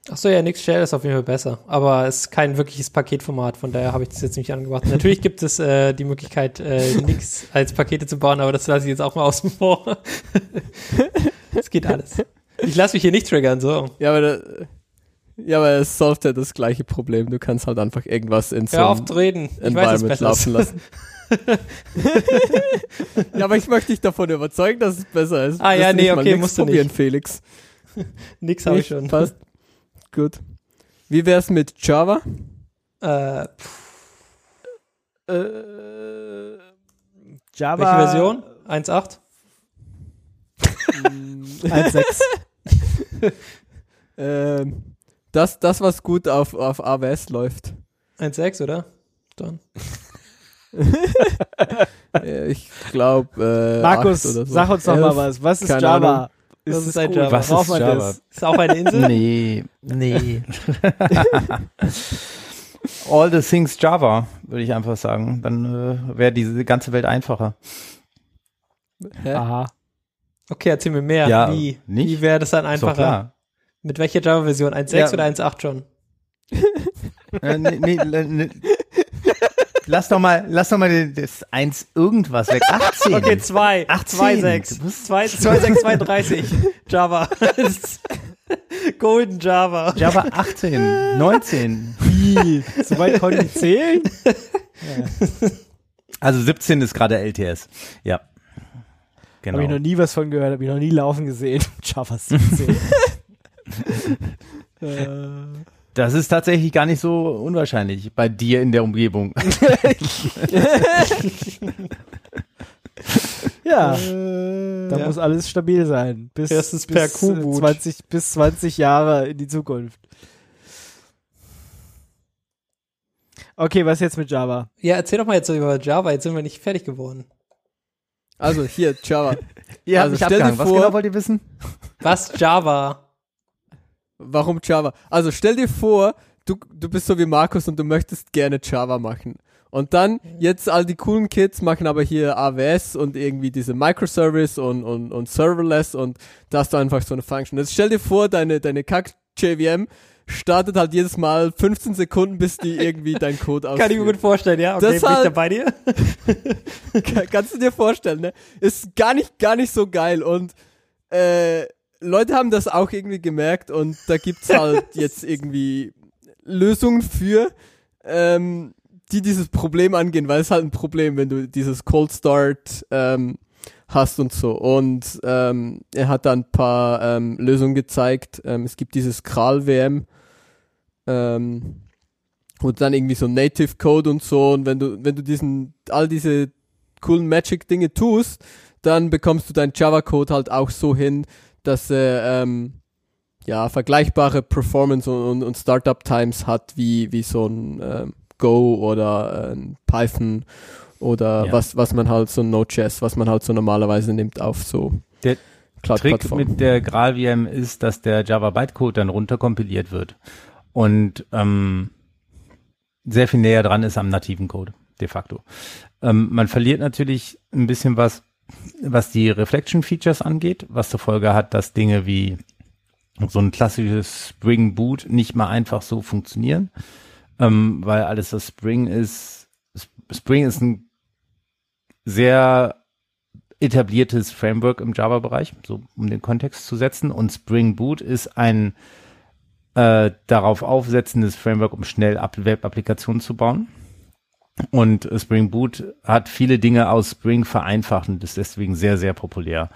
Speaker 4: Achso, ja, Nix Shell ist auf jeden Fall besser. Aber es ist kein wirkliches Paketformat, von daher habe ich das jetzt nicht angebracht. [LAUGHS] Natürlich gibt es äh, die Möglichkeit, äh, Nix als Pakete zu bauen, aber das lasse ich jetzt auch mal außen vor. [LAUGHS] Es geht alles. Ich lasse mich hier nicht triggern, so.
Speaker 3: Ja, aber, da, ja, aber es solved ja das gleiche Problem. Du kannst halt einfach irgendwas in so
Speaker 4: zu reden. Ich weiß, es
Speaker 3: Environment
Speaker 4: besser
Speaker 3: laufen lassen. [LAUGHS] ja, aber ich möchte dich davon überzeugen, dass es besser ist.
Speaker 4: Ah, ja, nee, okay, musst du
Speaker 3: probieren,
Speaker 4: nicht.
Speaker 3: Felix.
Speaker 4: Nix habe ich schon.
Speaker 3: Passt. Gut. Wie wär's mit Java?
Speaker 4: Äh,
Speaker 2: Äh, Java
Speaker 4: welche Version? 1.8?
Speaker 2: 1.6. [LAUGHS] [LAUGHS]
Speaker 3: Ähm, das, das, was gut auf, auf AWS läuft.
Speaker 4: 1.6, oder? Dann. [LAUGHS]
Speaker 3: Ich glaube, äh,
Speaker 2: Markus,
Speaker 3: so.
Speaker 2: sag uns doch mal was. Was ist
Speaker 3: keine
Speaker 2: Java?
Speaker 3: Ahnung.
Speaker 4: Was
Speaker 2: es
Speaker 4: ist ein? Java?
Speaker 5: Was
Speaker 2: Braucht
Speaker 5: ist
Speaker 2: man
Speaker 5: Java?
Speaker 2: das?
Speaker 4: Ist auch eine Insel?
Speaker 5: Nee, nee. [LAUGHS] All the things Java, würde ich einfach sagen. Dann äh, wäre diese ganze Welt einfacher.
Speaker 3: Hä?
Speaker 2: Aha.
Speaker 4: Okay, erzähl mir mehr.
Speaker 5: Ja,
Speaker 4: Wie?
Speaker 5: nicht?
Speaker 4: Wie wäre das dann
Speaker 5: Ist
Speaker 4: einfacher?
Speaker 5: klar.
Speaker 4: Mit welcher Java-Version? 1.6
Speaker 5: Ja.
Speaker 4: oder 1.8 schon?
Speaker 5: Äh, nee, nee, nee, lass doch mal, lass doch mal das eins irgendwas weg. 18. [LAUGHS]
Speaker 4: Okay, 2.
Speaker 5: 18.
Speaker 4: 2.6.
Speaker 5: Du bist-
Speaker 4: 2.6, 32. [LAUGHS] Java. [LAUGHS] Golden Java.
Speaker 5: Java 18, 19.
Speaker 2: Wie? So weit konnte ich zählen?
Speaker 5: Also 17 ist gerade LTS. Ja. Genau.
Speaker 2: Habe ich noch nie was von gehört, habe ich noch nie laufen gesehen. Java 17.
Speaker 5: Das ist tatsächlich gar nicht so unwahrscheinlich bei dir in der Umgebung. [LAUGHS]
Speaker 2: Ja,
Speaker 3: Äh,
Speaker 2: da
Speaker 4: ja.
Speaker 2: muss alles stabil sein. Bis,
Speaker 4: Erstens
Speaker 2: bis
Speaker 4: per
Speaker 2: äh,
Speaker 4: Q-Boot.
Speaker 2: 20, bis 20 Jahre in die Zukunft. Okay, was jetzt mit Java?
Speaker 4: Ja, erzähl doch mal jetzt so über Java, jetzt sind wir nicht fertig geworden.
Speaker 3: Also hier, Java. [LAUGHS]
Speaker 5: Ihr
Speaker 3: Also
Speaker 5: habt mich
Speaker 3: stell dir
Speaker 5: abgehangen. Was
Speaker 3: vor-
Speaker 5: genau wollt ihr wissen?
Speaker 4: Was Java?
Speaker 3: Warum Java? Also stell dir vor, du, du bist so wie Markus und du möchtest gerne Java machen. Und dann, jetzt all die coolen Kids machen aber hier AWS und irgendwie diese Microservice und, und, und Serverless und da hast du einfach so eine Function. Jetzt stell dir vor, deine, deine Kack-JVM startet halt jedes Mal 15 Sekunden, bis die irgendwie [LAUGHS] dein Code ausführt.
Speaker 4: Kann ich mir gut vorstellen, ja. Okay,
Speaker 3: Das
Speaker 4: bin ich da bei dir? [LAUGHS]
Speaker 3: Kann- Kannst du dir vorstellen, ne? Ist gar nicht, gar nicht so geil und äh, Leute haben das auch irgendwie gemerkt und da gibt's halt [LAUGHS] jetzt irgendwie Lösungen für, ähm, die dieses Problem angehen, weil es halt ein Problem, wenn du dieses Cold Start ähm, hast und so. Und ähm, er hat da ein paar ähm, Lösungen gezeigt. Ähm, es gibt dieses Kral-WM, ähm, und dann irgendwie so Native Code und so. Und wenn du, wenn du diesen, all diese coolen Magic-Dinge tust, dann bekommst du deinen Java-Code halt auch so hin, dass er ähm, ja vergleichbare Performance und, und, Startup-Times hat wie, wie so ein ähm, Go oder ein Python oder
Speaker 5: Ja.
Speaker 3: was, was man halt so ein Node.js, was man halt so normalerweise nimmt auf so
Speaker 5: Der Trick mit der GraalVM ist, dass der Java Bytecode dann runterkompiliert wird und ähm, sehr viel näher dran ist am nativen Code, de facto. Ähm, man verliert natürlich ein bisschen was, was die Reflection Features angeht, was zur Folge hat, dass Dinge wie so ein klassisches Spring Boot nicht mal einfach so funktionieren, ähm, weil alles das Spring ist, Sp- Spring ist ein sehr etabliertes Framework im Java-Bereich, so um den Kontext zu setzen. Und Spring Boot ist ein äh, darauf aufsetzendes Framework, um schnell App- Web-Applikationen zu bauen. Und Spring Boot hat viele Dinge aus Spring vereinfacht und ist deswegen sehr, sehr populär.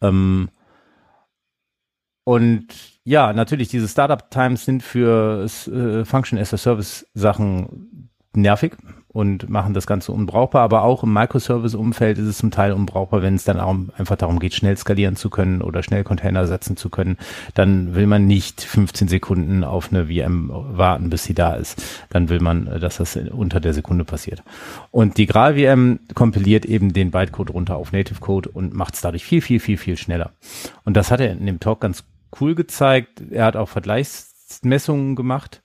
Speaker 5: Ähm, und ja, natürlich, diese Startup-Times sind für äh, Function as a Service Sachen nervig und machen das Ganze unbrauchbar, aber auch im Microservice-Umfeld ist es zum Teil unbrauchbar, wenn es dann auch einfach darum geht, schnell skalieren zu können oder schnell Container setzen zu können. Dann will man nicht 15 Sekunden auf eine VM warten, bis sie da ist. Dann will man, äh, dass das unter der Sekunde passiert. Und die Graal-VM kompiliert eben den Bytecode runter auf Native Code und macht es dadurch viel, viel, viel, viel schneller. Und das hat er in dem Talk ganz cool gezeigt. Er hat auch Vergleichsmessungen gemacht.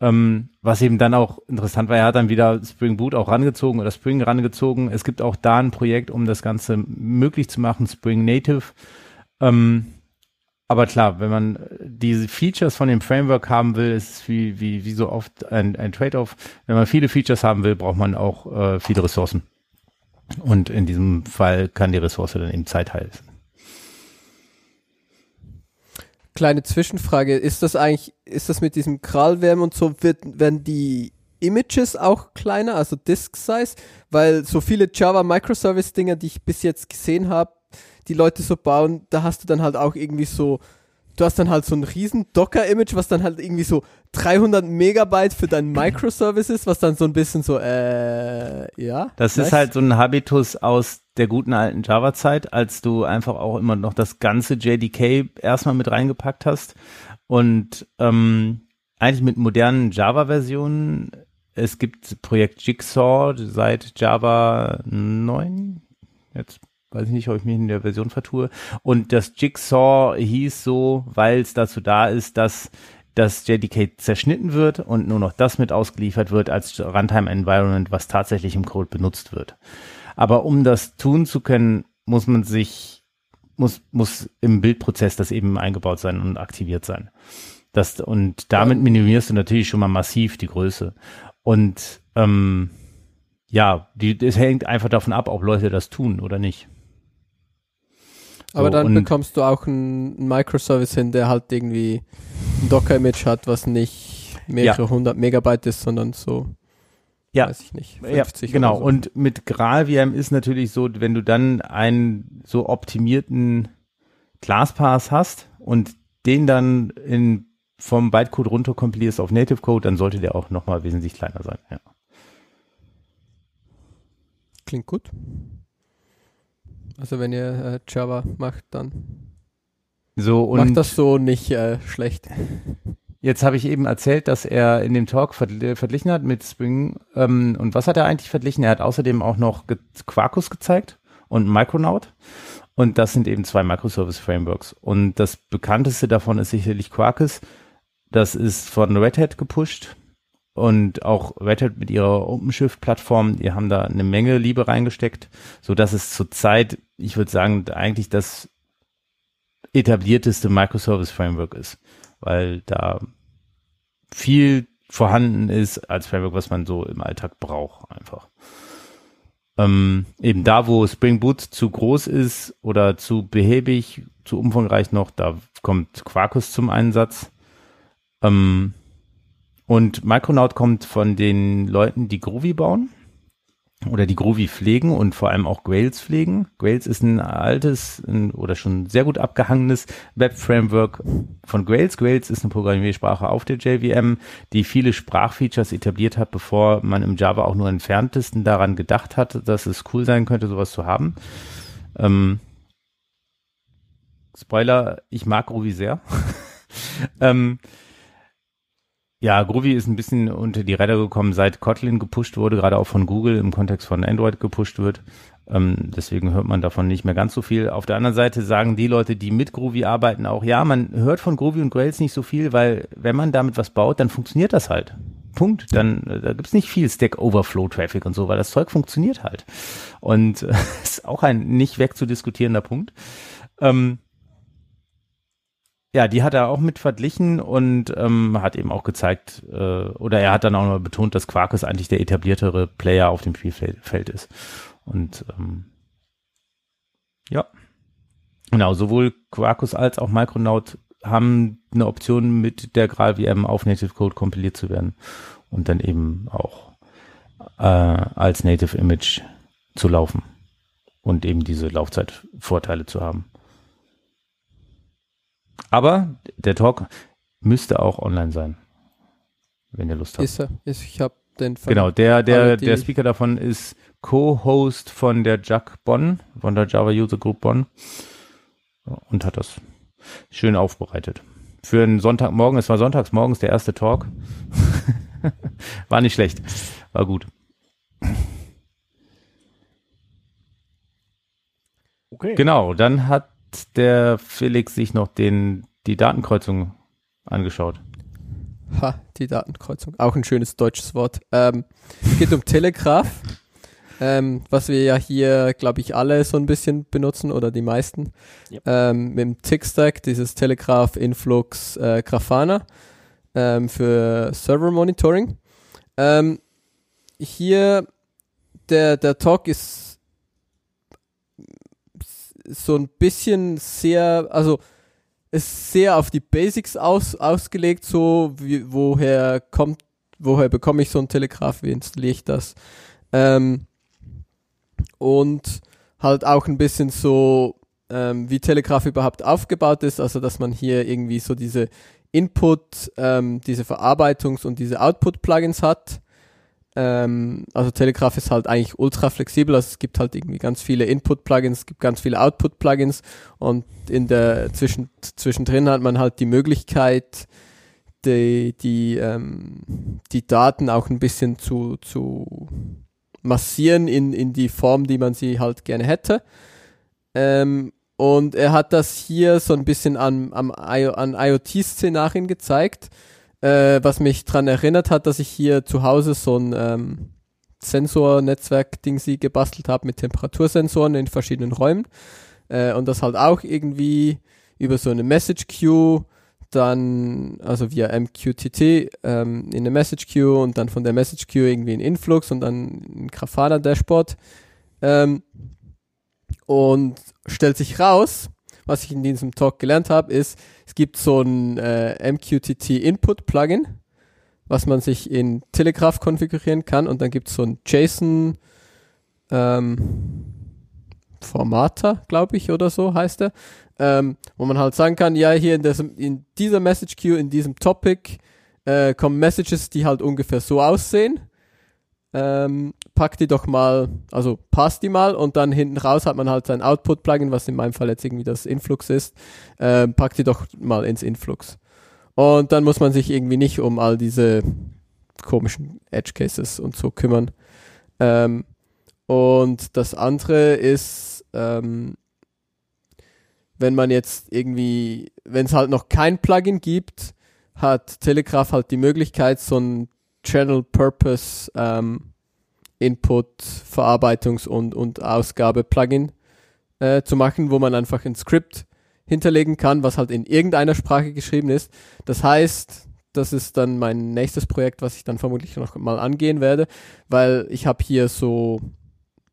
Speaker 5: Ähm, was eben dann auch interessant war, er hat dann wieder Spring Boot auch rangezogen oder Spring rangezogen. Es gibt auch da ein Projekt, um das Ganze möglich zu machen, Spring Native. Ähm, aber klar, wenn man diese Features von dem Framework haben will, ist es wie, wie, wie so oft ein, ein Trade-off. Wenn man viele Features haben will, braucht man auch äh, viele Ressourcen. Und in diesem Fall kann die Ressource dann eben Zeit heißen.
Speaker 3: Kleine Zwischenfrage, ist das eigentlich, ist das mit diesem Krallwärme und so, wird, werden die Images auch kleiner, also Disk Size? Weil so viele Java Microservice Dinger, die ich bis jetzt gesehen habe, die Leute so bauen, da hast du dann halt auch irgendwie so, du hast dann halt so ein riesen Docker-Image, was dann halt irgendwie so 300 Megabyte für deinen [CLEARS THROAT] Microservice ist, was dann so ein bisschen so, äh, ja.
Speaker 5: Das
Speaker 3: nice.
Speaker 5: ist halt so ein Habitus aus der guten alten Java-Zeit, als du einfach auch immer noch das ganze JDK erstmal mit reingepackt hast. Und ähm, eigentlich mit modernen Java-Versionen, es gibt Projekt Jigsaw seit Java 9, jetzt weiß ich nicht, ob ich mich in der Version vertue. Und das Jigsaw hieß so, weil es dazu da ist, dass das JDK zerschnitten wird und nur noch das mit ausgeliefert wird als Runtime-Environment, was tatsächlich im Code benutzt wird. Aber um das tun zu können, muss man sich, muss, muss im Bildprozess das eben eingebaut sein und aktiviert sein. Das, und damit minimierst du natürlich schon mal massiv die Größe. Und ähm, ja, die, es hängt einfach davon ab, ob Leute das tun oder nicht.
Speaker 3: Aber
Speaker 5: So,
Speaker 3: dann bekommst du auch einen Microservice hin, der halt irgendwie ein Docker-Image hat, was nicht mehrere hundert Megabyte ist, sondern so,
Speaker 5: Ja.
Speaker 3: weiß ich nicht,
Speaker 5: Ja,
Speaker 3: 50
Speaker 5: genau.
Speaker 3: oder so.
Speaker 5: Und mit GraalVM ist natürlich so, wenn du dann einen so optimierten ClassPass hast und den dann in vom Bytecode runter kompilierst auf Native Code, dann sollte der auch nochmal wesentlich kleiner sein. Ja.
Speaker 3: Klingt gut. Also wenn ihr äh, Java macht, dann
Speaker 5: So und
Speaker 3: macht das so nicht äh, schlecht.
Speaker 5: Jetzt habe ich eben erzählt, dass er in dem Talk vergl- verglichen hat mit Spring. Ähm, und was hat er eigentlich verglichen? Er hat außerdem auch noch ge Quarkus gezeigt und Micronaut. Und das sind eben zwei Microservice-Frameworks. Und das bekannteste davon ist sicherlich Quarkus. Das ist von Red Hat gepusht. Und auch Red Hat mit ihrer OpenShift-Plattform, die haben da eine Menge Liebe reingesteckt, so dass es zurzeit, ich würde sagen, eigentlich das etablierteste Microservice-Framework ist weil da viel vorhanden ist als Framework, was man so im Alltag braucht einfach. Ähm, eben da, wo Spring Boot zu groß ist oder zu behäbig, zu umfangreich noch, da kommt Quarkus zum Einsatz. Ähm, und Micronaut kommt von den Leuten, die Groovy bauen oder die Groovy pflegen und vor allem auch Grails pflegen. Grails ist ein altes ein, oder schon sehr gut abgehangenes Web-Framework von Grails. Grails ist eine Programmiersprache auf der JVM, die viele Sprachfeatures etabliert hat, bevor man im Java auch nur entferntesten daran gedacht hat, dass es cool sein könnte, sowas zu haben. Ähm, Spoiler, ich mag Groovy sehr. [LAUGHS] ähm, ja, Groovy ist ein bisschen unter die Räder gekommen, seit Kotlin gepusht wurde, gerade auch von Google im Kontext von Android gepusht wird. Ähm, deswegen hört man davon nicht mehr ganz so viel. Auf der anderen Seite sagen die Leute, die mit Groovy arbeiten, auch, ja, man hört von Groovy und Grails nicht so viel, weil wenn man damit was baut, dann funktioniert das halt. Punkt. Dann äh, da gibt's nicht viel Stack Overflow Traffic und so, weil das Zeug funktioniert halt. Und äh, [LAUGHS] ist auch ein nicht wegzudiskutierender Punkt. Ähm, ja, die hat er auch mit verglichen und ähm, hat eben auch gezeigt, äh, oder er hat dann auch noch betont, dass Quarkus eigentlich der etabliertere Player auf dem Spielfeld ist. Und ähm, ja, genau, sowohl Quarkus als auch Micronaut haben eine Option mit der GraalVM auf Native Code kompiliert zu werden und dann eben auch äh, als Native Image zu laufen und eben diese Laufzeitvorteile zu haben. Aber der Talk müsste auch online sein, wenn ihr Lust habt.
Speaker 3: Ist er? Ist, ich habe den von
Speaker 5: Genau, der, der, der Speaker davon ist Co-Host von der JAC Bonn, von der Java User Group Bonn und hat das schön aufbereitet. Für einen Sonntagmorgen, es war sonntags morgens der erste Talk. [LAUGHS] war nicht schlecht, war gut.
Speaker 2: Okay.
Speaker 5: Genau, dann hat der Felix sich noch den, die Datenkreuzung angeschaut.
Speaker 3: Ha, die Datenkreuzung. Auch ein schönes deutsches Wort. Ähm, es geht um Telegraph, ähm, was wir ja hier, glaube ich, alle so ein bisschen benutzen oder die meisten.
Speaker 2: Yep.
Speaker 3: Ähm, mit dem Tick-Stack, dieses Telegraph Influx äh, Grafana ähm, für Server Monitoring. Ähm, hier, der, der Talk ist so ein bisschen sehr, also ist sehr auf die Basics aus, ausgelegt, so wie, woher kommt, woher bekomme ich so ein Telegraph, wie installiere ich das? Ähm, und halt auch ein bisschen so, ähm, wie Telegraph überhaupt aufgebaut ist, also dass man hier irgendwie so diese Input, ähm, diese Verarbeitungs- und diese Output-Plugins hat. Ähm, also Telegraph ist halt eigentlich ultra flexibel, also es gibt halt irgendwie ganz viele Input-Plugins, es gibt ganz viele Output-Plugins und in der zwischen, zwischendrin hat man halt die Möglichkeit, die, die, ähm, die Daten auch ein bisschen zu, zu massieren in, in die Form, die man sie halt gerne hätte. Ähm, und er hat das hier so ein bisschen an, an IoT-Szenarien gezeigt, äh, was mich dran erinnert hat, dass ich hier zu Hause so ein ähm, Sensor-Netzwerk-Ding sie gebastelt habe mit Temperatursensoren in verschiedenen Räumen. Äh, und das halt auch irgendwie über so eine Message Queue dann, also via MQTT ähm, in eine Message Queue und dann von der Message Queue irgendwie in Influx und dann ein Grafana Dashboard ähm, und stellt sich raus, was ich in diesem Talk gelernt habe, ist, es gibt so ein äh, MQTT Input Plugin, was man sich in Telegraph konfigurieren kann und dann gibt es so ein JSON ähm, Formater, glaube ich, oder so heißt er, ähm, wo man halt sagen kann, ja, hier in, diesem, in dieser Message Queue, in diesem Topic äh, kommen Messages, die halt ungefähr so aussehen. Ähm, pack die doch mal, also passt die mal und dann hinten raus hat man halt sein Output-Plugin, was in meinem Fall jetzt irgendwie das Influx ist, ähm, pack die doch mal ins Influx. Und dann muss man sich irgendwie nicht um all diese komischen Edge Cases und so kümmern. Ähm, und das andere ist, ähm, wenn man jetzt irgendwie, wenn es halt noch kein Plugin gibt, hat Telegraph halt die Möglichkeit, so ein Channel Purpose ähm, Input, Verarbeitungs- und, und Ausgabe-Plugin äh, zu machen, wo man einfach ein Skript hinterlegen kann, was halt in irgendeiner Sprache geschrieben ist. Das heißt, das ist dann mein nächstes Projekt, was ich dann vermutlich noch mal angehen werde, weil ich habe hier so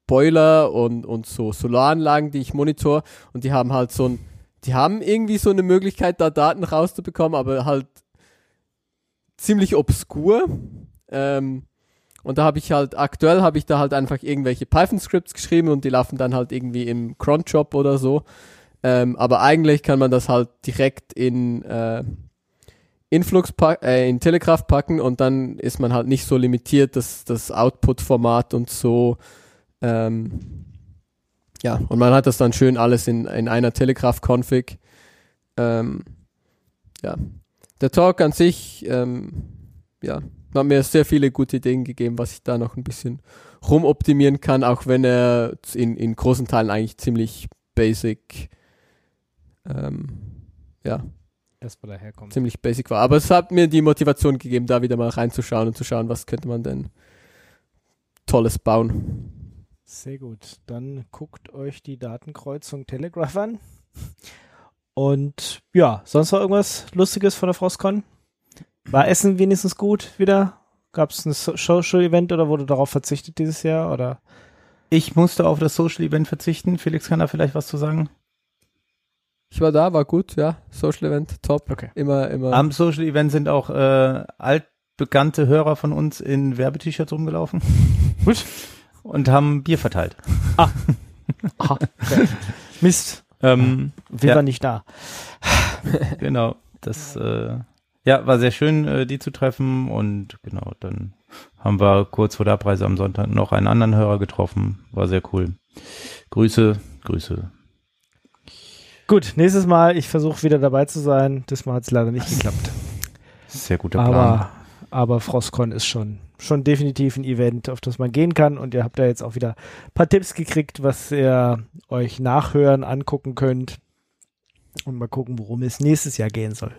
Speaker 3: Boiler und, und so Solaranlagen, die ich monitor und die haben halt so ein, die haben irgendwie so eine Möglichkeit, da Daten rauszubekommen, aber halt ziemlich obskur. Ähm, und da habe ich halt, aktuell habe ich da halt einfach irgendwelche Python-Scripts geschrieben und die laufen dann halt irgendwie im Cron-Job oder so. Ähm, aber eigentlich kann man das halt direkt in äh, Influx äh, in Telegraph packen und dann ist man halt nicht so limitiert, dass das Output-Format und so. Ähm, ja, und man hat das dann schön alles in, in einer Telegraph-Config. Ähm, ja, der Talk an sich, ähm, ja, hat mir sehr viele gute Ideen gegeben, was ich da noch ein bisschen rumoptimieren kann, auch wenn er in, in großen Teilen eigentlich ziemlich basic, ähm, ja,
Speaker 2: Erstmal daherkommt.
Speaker 3: ziemlich basic war. Aber es hat mir die Motivation gegeben, da wieder mal reinzuschauen und zu schauen, was könnte man denn Tolles bauen.
Speaker 2: Sehr gut. Dann guckt euch die Datenkreuzung Telegraph an. Und ja, sonst noch irgendwas Lustiges von der Frostcon? War Essen wenigstens gut wieder? Gab es ein So- Social-Event oder wurde darauf verzichtet dieses Jahr? Oder?
Speaker 5: Ich musste auf das Social Event verzichten. Felix kann da vielleicht was zu sagen.
Speaker 3: Ich war da, war gut, ja. Social Event, top.
Speaker 2: Okay.
Speaker 3: Immer, immer.
Speaker 5: Am Social Event sind auch äh, altbekannte Hörer von uns in Werbet-T-Shirts rumgelaufen. [LAUGHS]
Speaker 2: Gut.
Speaker 5: Und haben Bier verteilt. [LAUGHS]
Speaker 2: Aha. Okay. Mist.
Speaker 5: Ähm,
Speaker 2: Wir
Speaker 5: Ja.
Speaker 2: waren nicht da.
Speaker 5: genau. Das äh, ja, war sehr schön, äh, die zu treffen. Und genau, dann haben wir kurz vor der Abreise am Sonntag noch einen anderen Hörer getroffen. War sehr cool. Grüße, Grüße.
Speaker 2: Gut, nächstes Mal, ich versuche wieder dabei zu sein. Das Mal hat es leider nicht geklappt.
Speaker 5: Sehr guter Plan.
Speaker 2: Aber, aber Frostcon ist schon, schon definitiv ein Event, auf das man gehen kann. Und ihr habt da jetzt auch wieder ein paar Tipps gekriegt, was ihr euch nachhören, angucken könnt. Und mal gucken, worum es nächstes Jahr gehen soll.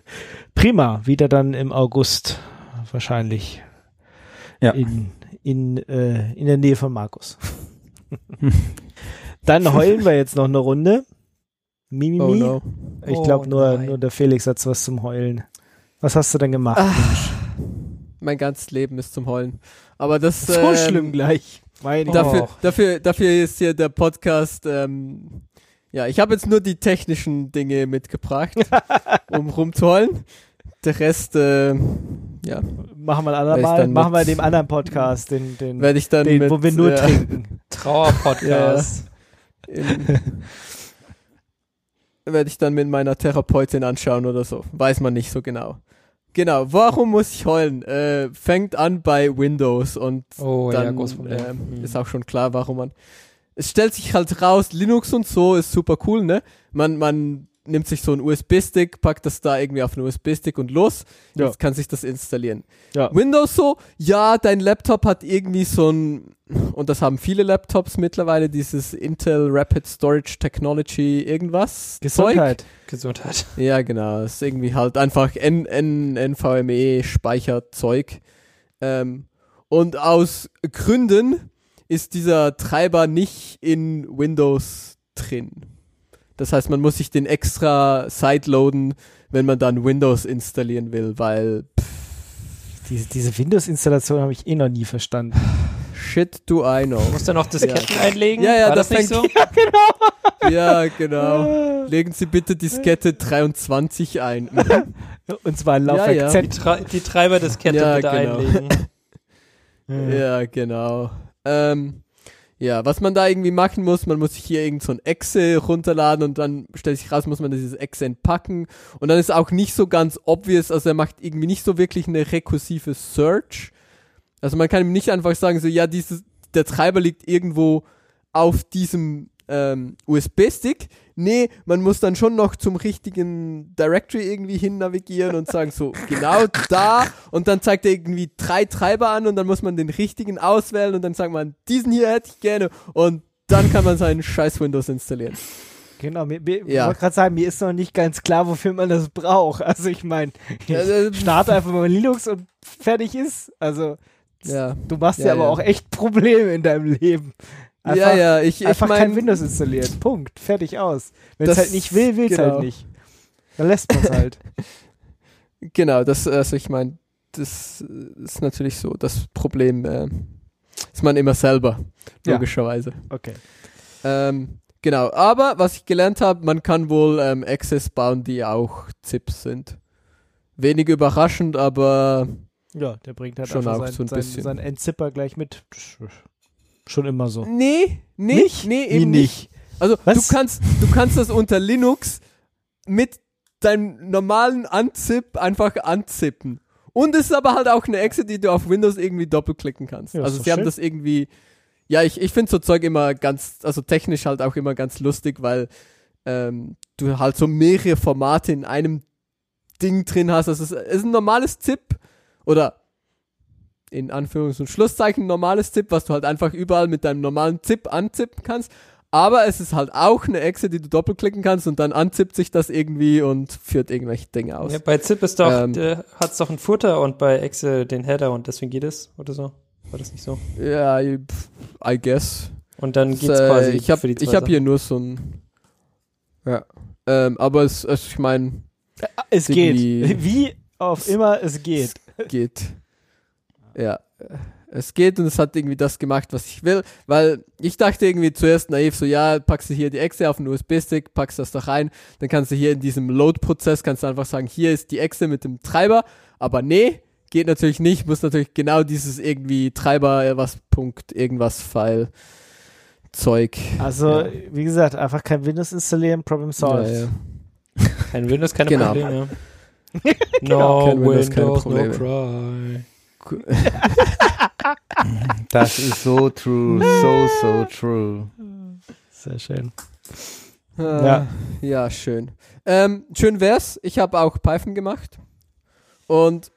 Speaker 2: Prima, wieder dann im August wahrscheinlich
Speaker 5: Ja.
Speaker 2: in, in, äh, in der Nähe von Markus. [LAUGHS] dann heulen wir jetzt noch eine Runde. Mimimi.
Speaker 3: oh no.
Speaker 2: Ich
Speaker 4: Oh
Speaker 2: glaube nur,
Speaker 4: nein.
Speaker 2: nur der Felix hat was zum Heulen. Was hast du denn gemacht?
Speaker 3: Ah,
Speaker 2: Mensch?
Speaker 3: Mein ganzes Leben ist zum Heulen. Aber das
Speaker 2: So
Speaker 3: ähm,
Speaker 2: schlimm gleich. Meine
Speaker 4: Oh.
Speaker 3: Dafür, dafür, dafür ist hier der Podcast. Ähm, ja, ich habe jetzt nur die technischen Dinge mitgebracht, [LAUGHS] um rumzuholen. Der Rest, äh, ja,
Speaker 2: Machen wir andermal.
Speaker 3: dann
Speaker 2: Machen wir dem anderen Podcast, den, den,
Speaker 3: werde ich dann
Speaker 2: den
Speaker 3: mit,
Speaker 2: wo wir nur
Speaker 3: äh,
Speaker 2: trinken.
Speaker 4: Trauerpodcast.
Speaker 3: in- werde ich dann mit meiner Therapeutin anschauen oder so. Weiß man nicht so genau. Genau, warum muss ich heulen? Äh, fängt an bei Windows und
Speaker 4: Oh ja,
Speaker 3: dann
Speaker 4: Problem.
Speaker 3: ähm,
Speaker 4: Mhm.
Speaker 3: ist auch schon klar, warum man. Es stellt sich halt raus, Linux und so ist super cool, ne? Man, man nimmt sich so einen USB-Stick, packt das da irgendwie auf einen USB-Stick und los.
Speaker 2: Ja.
Speaker 3: Jetzt kann sich das installieren.
Speaker 2: Ja.
Speaker 3: Windows so, ja, dein Laptop hat irgendwie so ein, und das haben viele Laptops mittlerweile, dieses Intel Rapid Storage Technology irgendwas.
Speaker 2: Gesundheit.
Speaker 4: Gesundheit.
Speaker 3: Zeug. Ja, genau. Ist irgendwie halt einfach N N NVMe Speicherzeug. Ähm, und aus Gründen ist dieser Treiber nicht in Windows drin. Das heißt, man muss sich den extra sideloaden, wenn man dann Windows installieren will, weil
Speaker 2: Diese, diese Windows-Installation habe ich eh noch nie verstanden.
Speaker 3: shit do I know.
Speaker 4: Musst du noch Disketten einlegen?
Speaker 3: Ja, ja,
Speaker 4: War
Speaker 3: das
Speaker 4: das, nicht so? [LAUGHS]
Speaker 3: fängt- ja, genau. Legen Sie bitte Diskette 23 ein. [LAUGHS]
Speaker 2: Und zwar ein Laufwerk
Speaker 3: Ja, ja.
Speaker 4: Die,
Speaker 2: Z.
Speaker 4: Tre die Treiberdiskette
Speaker 3: Ja,
Speaker 4: bitte
Speaker 3: genau.
Speaker 4: einlegen. [LAUGHS]
Speaker 3: ja, genau. Ähm, Ja, was man da irgendwie machen muss, man muss sich hier irgend so ein Exe runterladen und dann stellt sich raus, muss man dieses Exe entpacken und dann ist auch nicht so ganz obvious, also er macht irgendwie nicht so wirklich eine rekursive Search. Also man kann ihm nicht einfach sagen, so ja, dieses, der Treiber liegt irgendwo auf diesem ähm, USB-Stick. Nee, man muss dann schon noch zum richtigen Directory irgendwie hin navigieren und sagen so, genau da. Und dann zeigt er irgendwie drei Treiber an und dann muss man den richtigen auswählen und dann sagt man, diesen hier hätte ich gerne. Und dann kann man seinen scheiß Windows installieren.
Speaker 2: Genau, mir, mir,
Speaker 3: Ja.
Speaker 2: ich wollte gerade sagen, mir ist noch nicht ganz klar, wofür man das braucht. Also ich meine,
Speaker 3: äh, [LAUGHS]
Speaker 2: starte einfach mal Linux und fertig ist. Also
Speaker 3: Ja.
Speaker 2: du machst
Speaker 3: Ja,
Speaker 2: ja, aber auch echt Probleme in deinem Leben.
Speaker 3: Ja, ja, ich, ich
Speaker 2: einfach kein
Speaker 3: meine,
Speaker 2: Windows installieren. Punkt. Fertig aus. Wenn es halt nicht will, will es
Speaker 3: genau.
Speaker 2: halt nicht. Dann lässt man es halt. [LAUGHS]
Speaker 3: genau, das, also ich meine, das ist natürlich so, das Problem äh, ist man immer selber,
Speaker 2: Ja.
Speaker 3: logischerweise.
Speaker 2: Okay.
Speaker 3: Ähm, genau, aber was ich gelernt habe, man kann wohl ähm, Access bauen, die auch ZIPs sind. Wenig überraschend, aber
Speaker 2: Ja, der bringt halt
Speaker 3: Schon
Speaker 2: einfach
Speaker 3: auch
Speaker 2: sein,
Speaker 3: so ein
Speaker 2: sein,
Speaker 3: bisschen.
Speaker 2: sein Endzipper gleich mit. Schon immer so.
Speaker 3: nee, nee,
Speaker 2: Nicht?
Speaker 3: nee,
Speaker 2: Wie
Speaker 3: eben nicht. Also
Speaker 2: Was?
Speaker 3: du kannst, du kannst das unter Linux mit deinem normalen Unzip einfach anzippen. Und es ist aber halt auch eine Exe, die du auf Windows irgendwie doppelklicken kannst.
Speaker 2: Ja,
Speaker 3: also sie haben
Speaker 2: schön.
Speaker 3: das irgendwie, ja, ich, ich finde so Zeug immer ganz, also technisch halt auch immer ganz lustig, weil ähm, du halt so mehrere Formate in einem Ding drin hast. Also es ist ein normales ZIP oder in Anführungs- und Schlusszeichen normales ZIP, was du halt einfach überall mit deinem normalen ZIP anzippen kannst. Aber es ist halt auch eine Exe, die du doppelklicken kannst und dann anzippt sich das irgendwie und führt irgendwelche Dinge aus.
Speaker 4: Ja, bei ZIP ist doch,
Speaker 3: Ähm.
Speaker 4: äh, hat's doch ein Footer und bei Excel den Header und deswegen geht es oder so. War das nicht so?
Speaker 3: Ja, I, pff, I guess.
Speaker 4: Und dann geht's
Speaker 3: äh,
Speaker 4: quasi
Speaker 3: ich habe
Speaker 4: für die zwei
Speaker 3: ich hab
Speaker 4: Sachen.
Speaker 3: hier nur so ein. Ja. Ähm, aber es, es, ich meine,
Speaker 2: Es
Speaker 3: Irgendwie-
Speaker 2: geht. Wie auch immer es geht.
Speaker 3: geht. Ja. Es geht und es hat irgendwie das gemacht, was ich will, weil ich dachte irgendwie zuerst naiv so, ja, packst du hier die Exe auf den USB-Stick, packst das da rein, dann kannst du hier in diesem Load-Prozess, kannst du einfach sagen, hier ist die Exe mit dem Treiber, aber nee, geht natürlich nicht, muss natürlich genau dieses irgendwie Treiber, äh, was Punkt, irgendwas File, Zeug.
Speaker 2: Also,
Speaker 3: Ja.
Speaker 2: wie gesagt, einfach kein Windows installieren, Problem solved.
Speaker 3: Ja, ja.
Speaker 4: Kein Windows, keine
Speaker 3: Genau.
Speaker 4: Probleme.
Speaker 3: Genau, [LAUGHS]
Speaker 4: No
Speaker 3: kein Windows, keine
Speaker 4: Windows, no
Speaker 3: Probleme.
Speaker 4: cry. [LAUGHS]
Speaker 5: Das ist so true, so, so true.
Speaker 2: Sehr schön.
Speaker 3: Ah,
Speaker 2: Ja.
Speaker 3: Ja, schön. Ähm, schön wär's. Ich habe auch Python gemacht. Und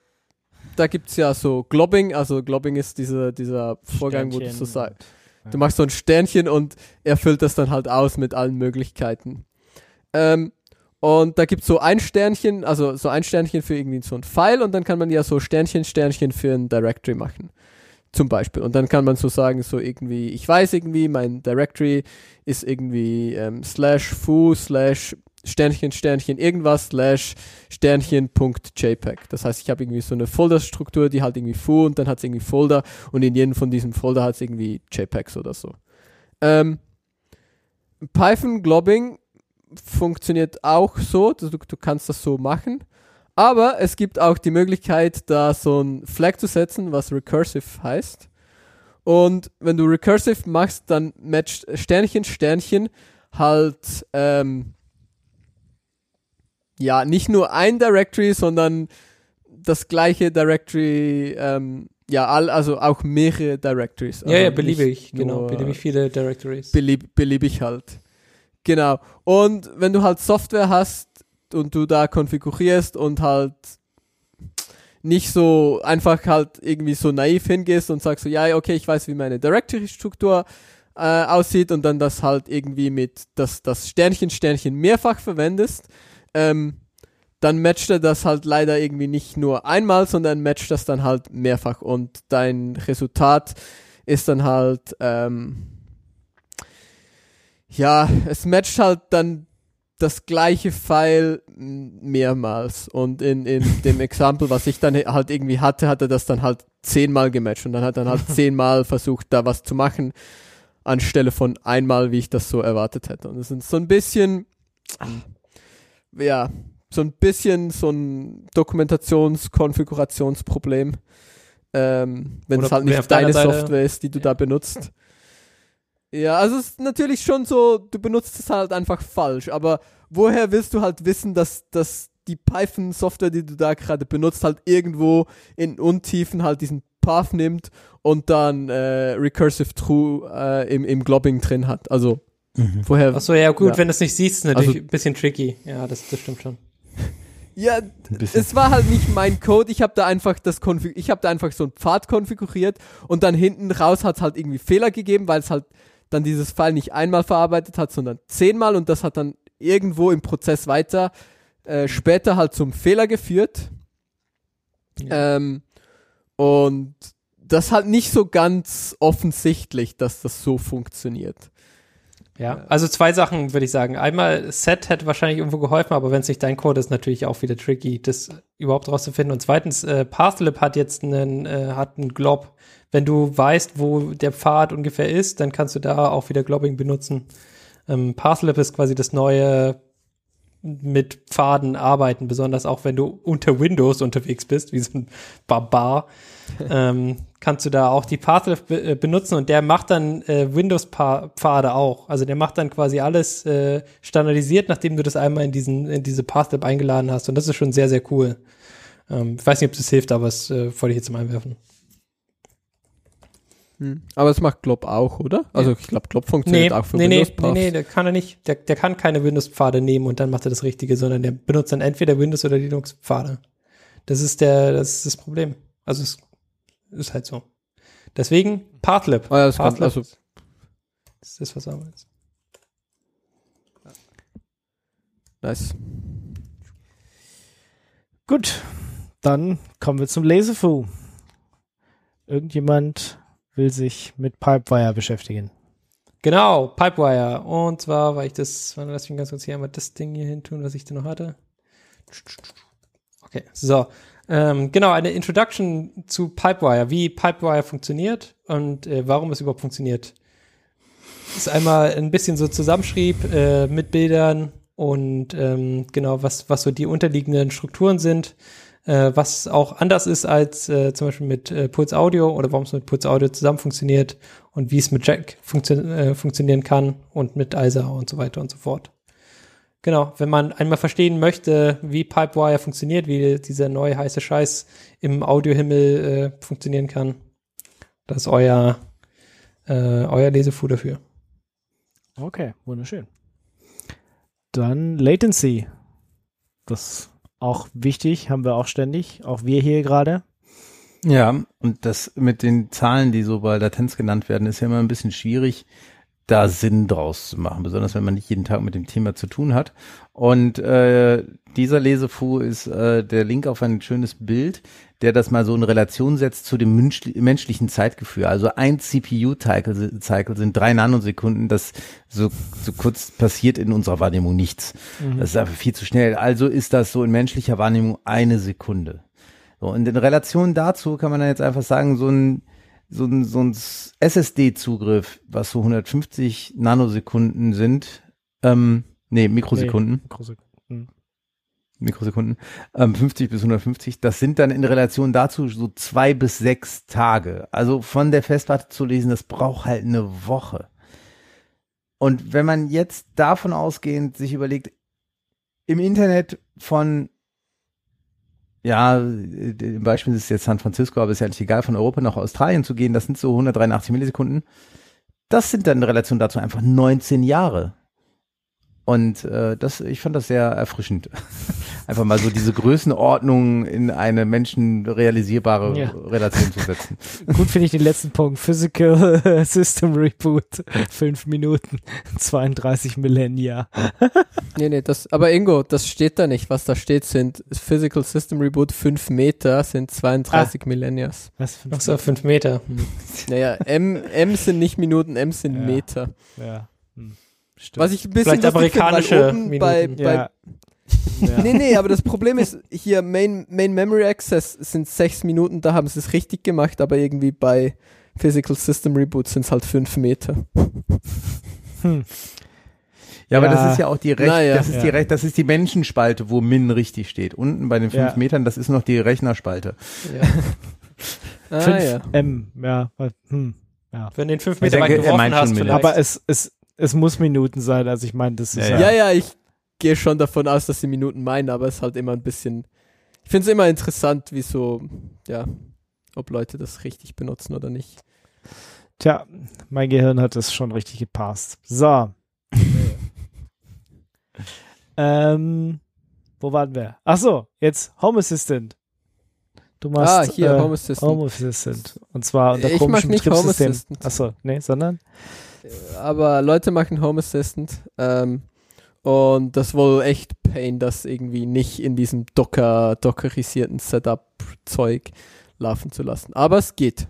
Speaker 3: da gibt's ja so Globbing. Also Globbing ist dieser, dieser Vorgang, wo du so
Speaker 2: Sternchen.
Speaker 3: sagst. Du machst so ein Sternchen und er füllt das dann halt aus mit allen Möglichkeiten. Ähm, und da gibt's so ein Sternchen, also so ein Sternchen für irgendwie so ein File und dann kann man ja so Sternchen, Sternchen für ein Directory machen. Zum Beispiel. Und dann kann man so sagen, so irgendwie, ich weiß irgendwie, mein Directory ist irgendwie ähm, slash foo slash Sternchen, Sternchen, irgendwas slash Sternchen.jpg. Das heißt, ich habe irgendwie so eine Folderstruktur, die halt irgendwie foo und dann hat es irgendwie Folder und in jedem von diesen Folder hat es irgendwie JPEGs oder so. Ähm, Python Globbing funktioniert auch so, du, du kannst das so machen. Aber es gibt auch die Möglichkeit, da so ein Flag zu setzen, was recursive heißt. Und wenn du recursive machst, dann matcht Sternchen, Sternchen halt, ähm, ja, nicht nur ein Directory, sondern das gleiche Directory, ähm, ja, all, also auch mehrere Directories.
Speaker 4: Ja, ja,
Speaker 3: Also
Speaker 4: beliebig, genau. Beliebig viele Directories.
Speaker 3: belieb, beliebig halt. Genau. Und wenn du halt Software hast und du da konfigurierst und halt nicht so einfach halt irgendwie so naiv hingehst und sagst so, ja, okay, ich weiß, wie meine Directory-Struktur äh, aussieht und dann das halt irgendwie mit das, das Sternchen, Sternchen mehrfach verwendest, ähm, dann matcht er das halt leider irgendwie nicht nur einmal, sondern matcht das dann halt mehrfach und dein Resultat ist dann halt, ähm, ja, es matcht halt dann das gleiche File mehrmals und in, in dem Exempel, was ich dann halt irgendwie hatte, hat er das dann halt zehnmal gematcht und dann hat er dann halt [LAUGHS] zehnmal versucht, da was zu machen, anstelle von einmal, wie ich das so erwartet hätte. Und es ist so ein bisschen, ja, so ein bisschen so ein Dokumentations-Konfigurationsproblem, ähm, wenn
Speaker 4: Oder
Speaker 3: es halt nicht deine
Speaker 4: Seite.
Speaker 3: Software ist, die du da benutzt. Ja, also es ist natürlich schon so, du benutzt es halt einfach falsch, aber woher willst du halt wissen, dass, dass die Python-Software, die du da gerade benutzt, halt irgendwo in Untiefen halt diesen Path nimmt und dann äh, Recursive True äh, im, im Globbing drin hat. Also woher.
Speaker 4: Achso, ja gut,
Speaker 3: Ja.
Speaker 4: wenn du es nicht siehst, ist natürlich
Speaker 3: Also-
Speaker 4: ein bisschen tricky. Ja, das, das stimmt schon. [LAUGHS]
Speaker 3: Ja, es war halt nicht mein Code. Ich habe da einfach das Konfig ich habe da einfach so einen Pfad konfiguriert und dann hinten raus hat es halt irgendwie Fehler gegeben, weil es halt dann dieses File nicht einmal verarbeitet hat, sondern zehnmal und das hat dann irgendwo im Prozess weiter äh, später halt zum Fehler geführt. Ähm, und das halt nicht so ganz offensichtlich, dass das so funktioniert.
Speaker 4: Ja, also zwei Sachen würde ich sagen. Einmal, Set hätte wahrscheinlich irgendwo geholfen, aber wenn es nicht dein Code ist, natürlich auch wieder tricky, das überhaupt rauszufinden. Und zweitens, äh, Pathlib hat jetzt einen, äh, hat einen Glob. Wenn du weißt, wo der Pfad ungefähr ist, dann kannst du da auch wieder Globbing benutzen. Ähm, Pathlib ist quasi das neue mit Pfaden arbeiten, besonders auch wenn du unter Windows unterwegs bist, wie so ein Barbar, [LAUGHS] ähm, kannst du da auch die Pathlib be äh, benutzen und der macht dann äh, Windows-Pfade auch. Also der macht dann quasi alles äh, standardisiert, nachdem du das einmal in diesen in diese Pathlib eingeladen hast und das ist schon sehr sehr cool. Ähm, ich weiß nicht, ob das hilft, aber es äh, wollte ich jetzt mal einwerfen.
Speaker 3: Aber es macht Glob auch, oder? Also ich glaube, Glob
Speaker 4: Nee,
Speaker 3: funktioniert auch für
Speaker 4: nee, nee,
Speaker 3: Windows
Speaker 4: nee,
Speaker 3: Paths.
Speaker 4: nee, der kann er nicht. Der, der kann keine Windows-Pfade nehmen und dann macht er das Richtige, sondern der benutzt dann entweder Windows- oder Linux-Pfade. Das ist der, das ist das Problem. Also es ist halt so. Deswegen Pathlib.
Speaker 3: Ah ja, das kann,
Speaker 4: Pathlib
Speaker 3: also,
Speaker 4: ist das, was er ist.
Speaker 3: nice.
Speaker 2: Gut, dann kommen wir zum Laserfu. Irgendjemand will sich mit Pipewire beschäftigen.
Speaker 4: Genau, Pipewire. Und zwar, weil ich das, warte, lass mich ganz kurz hier einmal das Ding hier hin tun, was ich da noch hatte. Okay, so. Ähm, genau, eine Introduction zu Pipewire, wie Pipewire funktioniert und äh, warum es überhaupt funktioniert. ist einmal ein bisschen so Zusammenschrieb äh, mit Bildern und ähm, genau, was, was so die unterliegenden Strukturen sind, äh, was auch anders ist als äh, zum Beispiel mit äh, Puls Audio oder warum es mit Puls Audio zusammen funktioniert und wie es mit Jack funktio äh, funktionieren kann und mit ISA und so weiter und so fort. Genau, wenn man einmal verstehen möchte, wie Pipewire funktioniert, wie dieser neue heiße Scheiß im Audiohimmel äh, funktionieren kann, das ist euer, äh, euer Lesefu dafür.
Speaker 2: Okay, wunderschön. Dann Latency. Das ist auch wichtig, haben wir auch ständig, auch wir hier gerade.
Speaker 5: Ja, und das mit den Zahlen, die so bei Latenz genannt werden, ist ja immer ein bisschen schwierig, da Sinn draus zu machen, besonders wenn man nicht jeden Tag mit dem Thema zu tun hat. Und äh, dieser Lesefu ist äh, der Link auf ein schönes Bild, der das mal so in Relation setzt zu dem menschli menschlichen Zeitgefühl. Also ein CPU-Cycle Cycle sind drei Nanosekunden, das so, so kurz passiert in unserer Wahrnehmung nichts. Das ist einfach viel zu schnell. Also ist das so in menschlicher Wahrnehmung eine Sekunde. So, und in Relation dazu kann man dann jetzt einfach sagen, so ein, so ein, so ein SSD-Zugriff, was so 150 Nanosekunden sind, ähm, nee, Mikrosekunden,
Speaker 2: Große- hm.
Speaker 5: Mikrosekunden, ähm, 50 bis 150, das sind dann in Relation dazu so zwei bis sechs Tage. Also von der Festplatte zu lesen, das braucht halt eine Woche. Und wenn man jetzt davon ausgehend sich überlegt, im Internet von ja, äh, im Beispiel ist es jetzt San Francisco, aber ist ja nicht egal, von Europa nach Australien zu gehen, das sind so 183 Millisekunden. Das sind dann in Relation dazu einfach 19 Jahre. Und äh, das, ich fand das sehr erfrischend. [LAUGHS] Einfach mal so diese Größenordnung in eine menschenrealisierbare
Speaker 2: Ja.
Speaker 5: Relation zu setzen. [LAUGHS]
Speaker 2: Gut finde ich den letzten Punkt. Physical [LAUGHS] System Reboot. Fünf Minuten. 32 Millennia.
Speaker 3: Nee, nee, das, aber Ingo, das steht da nicht. Was da steht, sind Physical System Reboot 5 Meter sind 32 Millennials.
Speaker 2: Was für
Speaker 4: Ach so, fünf Meter. Hm.
Speaker 3: Naja, M, M sind nicht Minuten, M sind
Speaker 2: Ja.
Speaker 3: Meter.
Speaker 2: Ja. Stimmt.
Speaker 3: Was ich ein bisschen
Speaker 4: Vielleicht amerikanische
Speaker 3: oben bei, bei
Speaker 2: ja. ja. [LAUGHS]
Speaker 3: Nee, nee, aber das Problem ist, hier Main, Main Memory Access sind sechs Minuten, da haben sie es richtig gemacht, aber irgendwie bei Physical System Reboot sind es halt fünf Meter.
Speaker 2: Hm.
Speaker 5: Ja, aber
Speaker 2: Ja.
Speaker 5: das ist ja auch die Recht,
Speaker 3: Naja.
Speaker 5: das ist die
Speaker 2: Ja.
Speaker 5: Recht, das ist die Menschenspalte, wo Min richtig steht. Unten bei den fünf
Speaker 2: Ja.
Speaker 5: Metern, das ist noch die Rechnerspalte.
Speaker 3: Ja. ah,
Speaker 2: Fünf
Speaker 3: ja.
Speaker 2: M. Ja. Hm.
Speaker 4: Wenn den 5
Speaker 5: Ich
Speaker 4: Meter weit
Speaker 5: denke, er
Speaker 4: geworfen hast, vielleicht.
Speaker 2: Aber es, es, es muss Minuten sein. Also ich meine, das ist
Speaker 5: Ja,
Speaker 2: ja,
Speaker 3: Ja, ja, ich gehe schon davon aus, dass sie Minuten meinen, aber es ist halt immer ein bisschen. Ich finde es immer interessant, wie so, ja, ob Leute das richtig benutzen oder nicht.
Speaker 2: Tja, mein Gehirn hat es schon richtig gepasst. So. [LAUGHS] ähm, wo waren wir? Ach so, jetzt Home Assistant. Du machst
Speaker 3: ah, hier,
Speaker 2: äh,
Speaker 3: Home Assistant.
Speaker 2: Home Assistant. Und zwar unter
Speaker 3: Ich mach
Speaker 2: komischen
Speaker 3: nicht Home
Speaker 2: Betriebssystemen.
Speaker 3: Assistant.
Speaker 2: Achso, nee, sondern?
Speaker 3: Aber Leute machen Home Assistant. Ähm, und das wohl echt Pain, das irgendwie nicht in diesem Docker, dockerisierten Setup-Zeug laufen zu lassen. Aber es geht.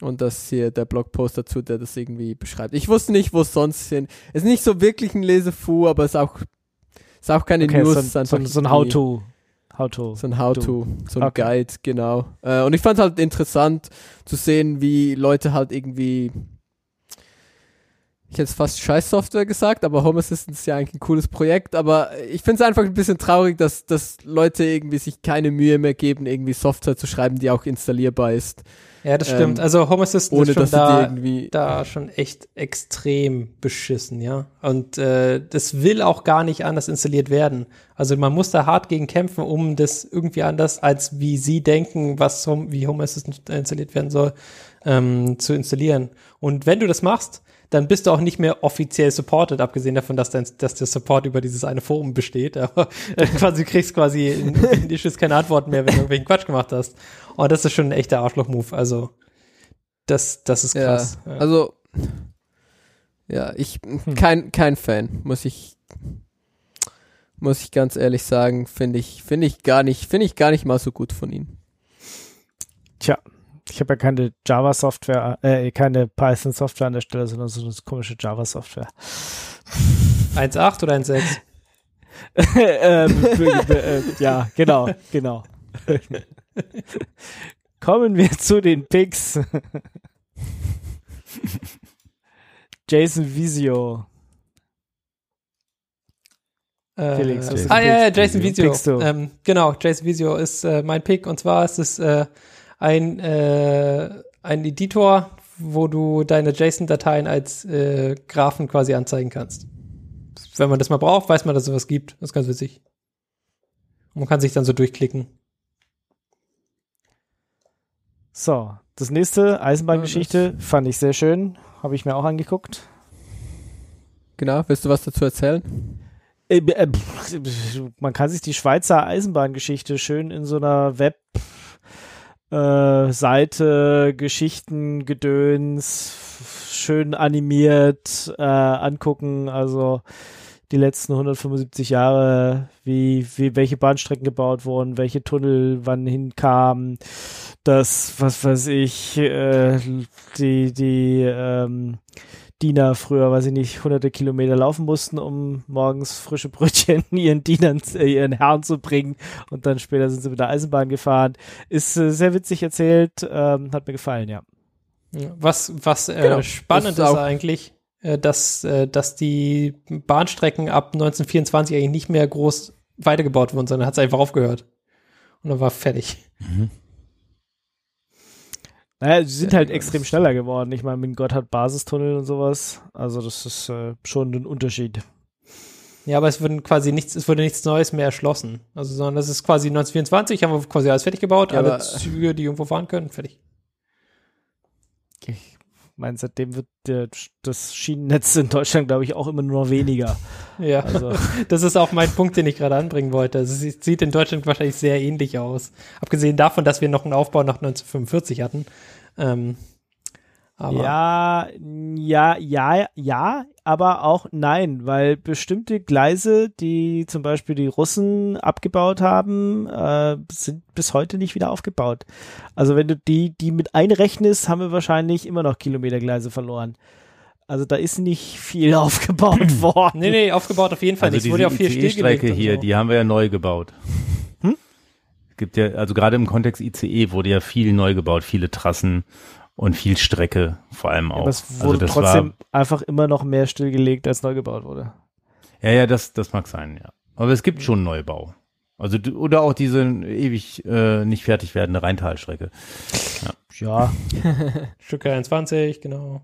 Speaker 3: Und das hier der Blogpost dazu, der das irgendwie beschreibt. Ich wusste nicht, wo es sonst hin. Es ist nicht so wirklich ein Lesefu, aber es ist auch, ist auch keine
Speaker 2: Okay,
Speaker 3: News.
Speaker 2: so,
Speaker 3: es
Speaker 2: ein- so, so ein How-To. How-To.
Speaker 3: So ein How-To, so ein
Speaker 2: Okay.
Speaker 3: Guide, genau. Äh, und ich fand halt interessant zu sehen, wie Leute halt irgendwie. Ich hätte fast Scheiß-Software gesagt, aber Home Assistant ist ja eigentlich ein cooles Projekt. Aber ich finde es einfach ein bisschen traurig, dass, dass Leute irgendwie sich keine Mühe mehr geben, irgendwie Software zu schreiben, die auch installierbar ist.
Speaker 4: Ja, das stimmt.
Speaker 3: Ähm,
Speaker 4: also Home Assistant
Speaker 3: Ohne
Speaker 4: ist schon da, da schon echt extrem beschissen, ja. Und äh, das will auch gar nicht anders installiert werden. Also man muss da hart gegen kämpfen, um das irgendwie anders, als wie sie denken, was wie Home Assistant installiert werden soll, ähm, zu installieren. Und wenn du das machst, dann bist du auch nicht mehr offiziell supported, abgesehen davon, dass, dein, dass der Support über dieses eine Forum besteht. [LAUGHS] Aber äh, quasi du kriegst quasi in, in die Schiss keine Antworten mehr, wenn du irgendwelchen Quatsch gemacht hast. Und das ist schon ein echter Arschloch-Move. Also das, das ist krass. Ja.
Speaker 3: also. Ja, ich.
Speaker 2: Hm.
Speaker 3: Kein, kein Fan, muss ich. Muss ich ganz ehrlich sagen, finde ich, finde ich gar nicht, finde ich gar nicht mal so gut von ihnen.
Speaker 2: Tja, ich habe ja keine Java-Software, äh, keine Python-Software an der Stelle, sondern so eine komische Java-Software.
Speaker 4: 1.8 oder 1.6? [LAUGHS]
Speaker 2: ähm, äh, ja, genau, genau. [LAUGHS] Kommen wir zu den Picks. Jason Visio. Felix,
Speaker 4: Äh,
Speaker 2: was
Speaker 5: ist
Speaker 4: ah ja, ja? Jason
Speaker 5: Visio?
Speaker 4: Ähm, genau, Jason Visio ist äh, mein Pick und zwar ist es äh, ein, äh, ein Editor, wo du deine JSON-Dateien als äh, Graphen quasi anzeigen kannst. Wenn man das mal braucht, weiß man, dass es sowas gibt. Das ist ganz witzig. Und man kann sich dann so durchklicken.
Speaker 2: So, das nächste, Eisenbahngeschichte, fand ich sehr schön. Habe ich mir auch angeguckt.
Speaker 3: Genau, willst du was dazu erzählen?
Speaker 2: Äh, äh, Man kann sich die Schweizer Eisenbahngeschichte schön in so einer Web äh, Seite, Geschichten, Gedöns, schön animiert äh, angucken. Also die letzten 175 Jahre, wie, wie welche Bahnstrecken gebaut wurden, welche Tunnel wann hinkamen, das, was weiß ich, äh, die, die ähm, Diener früher, weiß ich nicht, hunderte Kilometer laufen mussten, um morgens frische Brötchen [LAUGHS] ihren Dienern, äh, ihren Herren zu bringen und dann später sind sie mit der Eisenbahn gefahren. Ist äh, sehr witzig erzählt, ähm, hat mir gefallen, ja.
Speaker 4: Was, was äh,
Speaker 3: Genau,
Speaker 4: spannend
Speaker 3: ist
Speaker 4: ist,
Speaker 3: auch-
Speaker 4: eigentlich, äh, dass, äh, dass die Bahnstrecken ab 1924 eigentlich nicht mehr groß weitergebaut wurden, sondern hat es einfach aufgehört. Und dann war fertig.
Speaker 2: Naja, sie sind
Speaker 3: Ja,
Speaker 2: halt extrem schneller geworden. Ich meine, mit Gotthard Basistunnel und sowas. Also das ist äh, schon ein Unterschied.
Speaker 4: Ja, aber es wurde quasi nichts, es wurde nichts Neues mehr erschlossen. Also, sondern das ist quasi 1924, haben wir quasi alles fertig gebaut,
Speaker 3: Ja,
Speaker 4: alle
Speaker 3: aber-
Speaker 4: Züge, die irgendwo fahren können, fertig.
Speaker 2: Ich meine, seitdem wird der, das Schienennetz in Deutschland, glaube ich, auch immer nur weniger. [LAUGHS]
Speaker 4: Ja,
Speaker 2: Also [LAUGHS]
Speaker 4: das ist auch mein Punkt, den ich gerade anbringen wollte. Also, es sieht- sieht in Deutschland wahrscheinlich sehr ähnlich aus. Abgesehen davon, dass wir noch einen Aufbau nach 1945 hatten. Ähm, aber
Speaker 2: ja, ja, ja, ja, aber auch nein, weil bestimmte Gleise, die zum Beispiel die Russen abgebaut haben, äh, sind bis heute nicht wieder aufgebaut. Also wenn du die, die mit einrechnest, haben wir wahrscheinlich immer noch Kilometergleise verloren. Also da ist nicht viel [LAUGHS] aufgebaut worden.
Speaker 4: Nee, nee, aufgebaut auf jeden Fall
Speaker 5: Also
Speaker 4: nicht. Es
Speaker 5: diese
Speaker 4: wurde ja auch viel stillgelegt.
Speaker 5: ICE-Strecke
Speaker 4: und
Speaker 5: hier,
Speaker 4: so.
Speaker 5: die haben wir ja neu gebaut.
Speaker 2: Hm?
Speaker 5: Es gibt ja, also gerade im Kontext ICE wurde ja viel neu gebaut, viele Trassen und viel Strecke vor allem auch.
Speaker 2: Aber es
Speaker 5: also
Speaker 2: wurde
Speaker 5: das
Speaker 2: trotzdem
Speaker 5: war,
Speaker 2: einfach immer noch mehr stillgelegt, als neu gebaut wurde.
Speaker 5: ja, ja, das, das mag sein, ja. Aber es gibt schon Neubau. Also oder auch diese ewig äh, nicht fertig werdende Rheintalstrecke.
Speaker 2: Ja. [LAUGHS]
Speaker 4: Stuttgart 21, genau.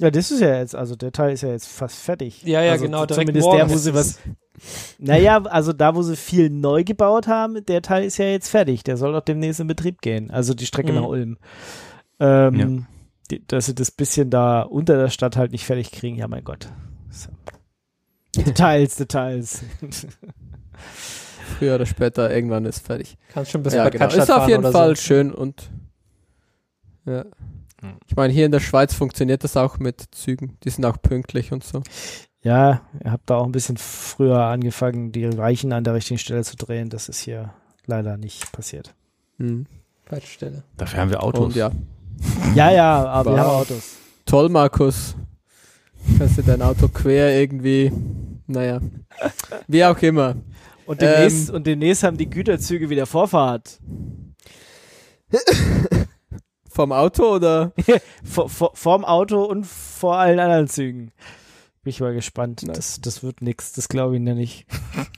Speaker 2: Ja, das ist ja jetzt, also der Teil ist ja jetzt fast fertig.
Speaker 4: Ja, ja,
Speaker 2: also
Speaker 4: genau,
Speaker 2: Zumindest
Speaker 4: morgen
Speaker 2: der, wo sie was. [LAUGHS] Naja, also da, wo sie viel neu gebaut haben, der Teil ist ja jetzt fertig. Der soll doch demnächst in Betrieb gehen. Also die Strecke
Speaker 4: Mhm.
Speaker 2: nach Ulm. Ähm, die, dass sie das bisschen da unter der Stadt halt nicht fertig kriegen, ja, mein Gott. So. Details, Details.
Speaker 3: Früher oder später, irgendwann ist fertig.
Speaker 4: Kannst schon bis
Speaker 3: Ja,
Speaker 4: bei
Speaker 3: genau. Ist auf jeden Fall
Speaker 4: so.
Speaker 3: schön und ja.
Speaker 4: Hm.
Speaker 3: Ich meine, hier in der Schweiz funktioniert das auch mit Zügen. Die sind auch pünktlich und so.
Speaker 2: Ja, ihr habt da auch ein bisschen früher angefangen, die Weichen an der richtigen Stelle zu drehen. Das ist hier leider nicht passiert.
Speaker 4: Falsche Stelle.
Speaker 5: Dafür haben wir Autos.
Speaker 3: Und ja,
Speaker 2: Ja, ja, aber wir
Speaker 3: Wow.
Speaker 2: haben Autos.
Speaker 3: toll, Markus. Kannst du dein Auto quer irgendwie, naja, wie auch immer.
Speaker 2: Und demnächst,
Speaker 3: Ähm.
Speaker 2: und demnächst haben die Güterzüge wieder Vorfahrt. [LAUGHS]
Speaker 3: Vom Auto oder? [LAUGHS]
Speaker 2: vor, vor, vorm Auto und vor allen anderen Zügen. Bin ich mal gespannt.
Speaker 3: Nice.
Speaker 2: Das, das wird nix, das glaube ich noch nicht.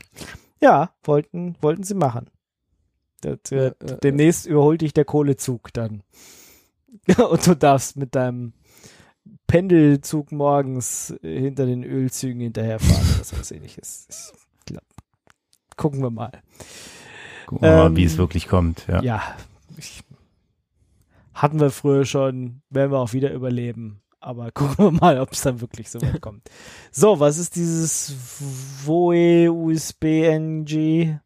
Speaker 2: [LAUGHS] ja, wollten, wollten sie machen. Das, äh,
Speaker 3: Ja, ja,
Speaker 2: demnächst überholt dich der Kohlezug dann. [LAUGHS] und du darfst mit deinem Pendelzug morgens hinter den Ölzügen hinterherfahren oder sowas ähnliches. Ich glaub, gucken wir mal.
Speaker 5: Gucken wir mal,
Speaker 2: Ähm,
Speaker 5: wie es wirklich kommt. Ja.
Speaker 2: Ja, ich, hatten wir früher schon, werden wir auch wieder überleben. Aber [LAUGHS] gucken wir mal, ob es dann wirklich so weit kommt. So, was ist dieses Voe USB NG?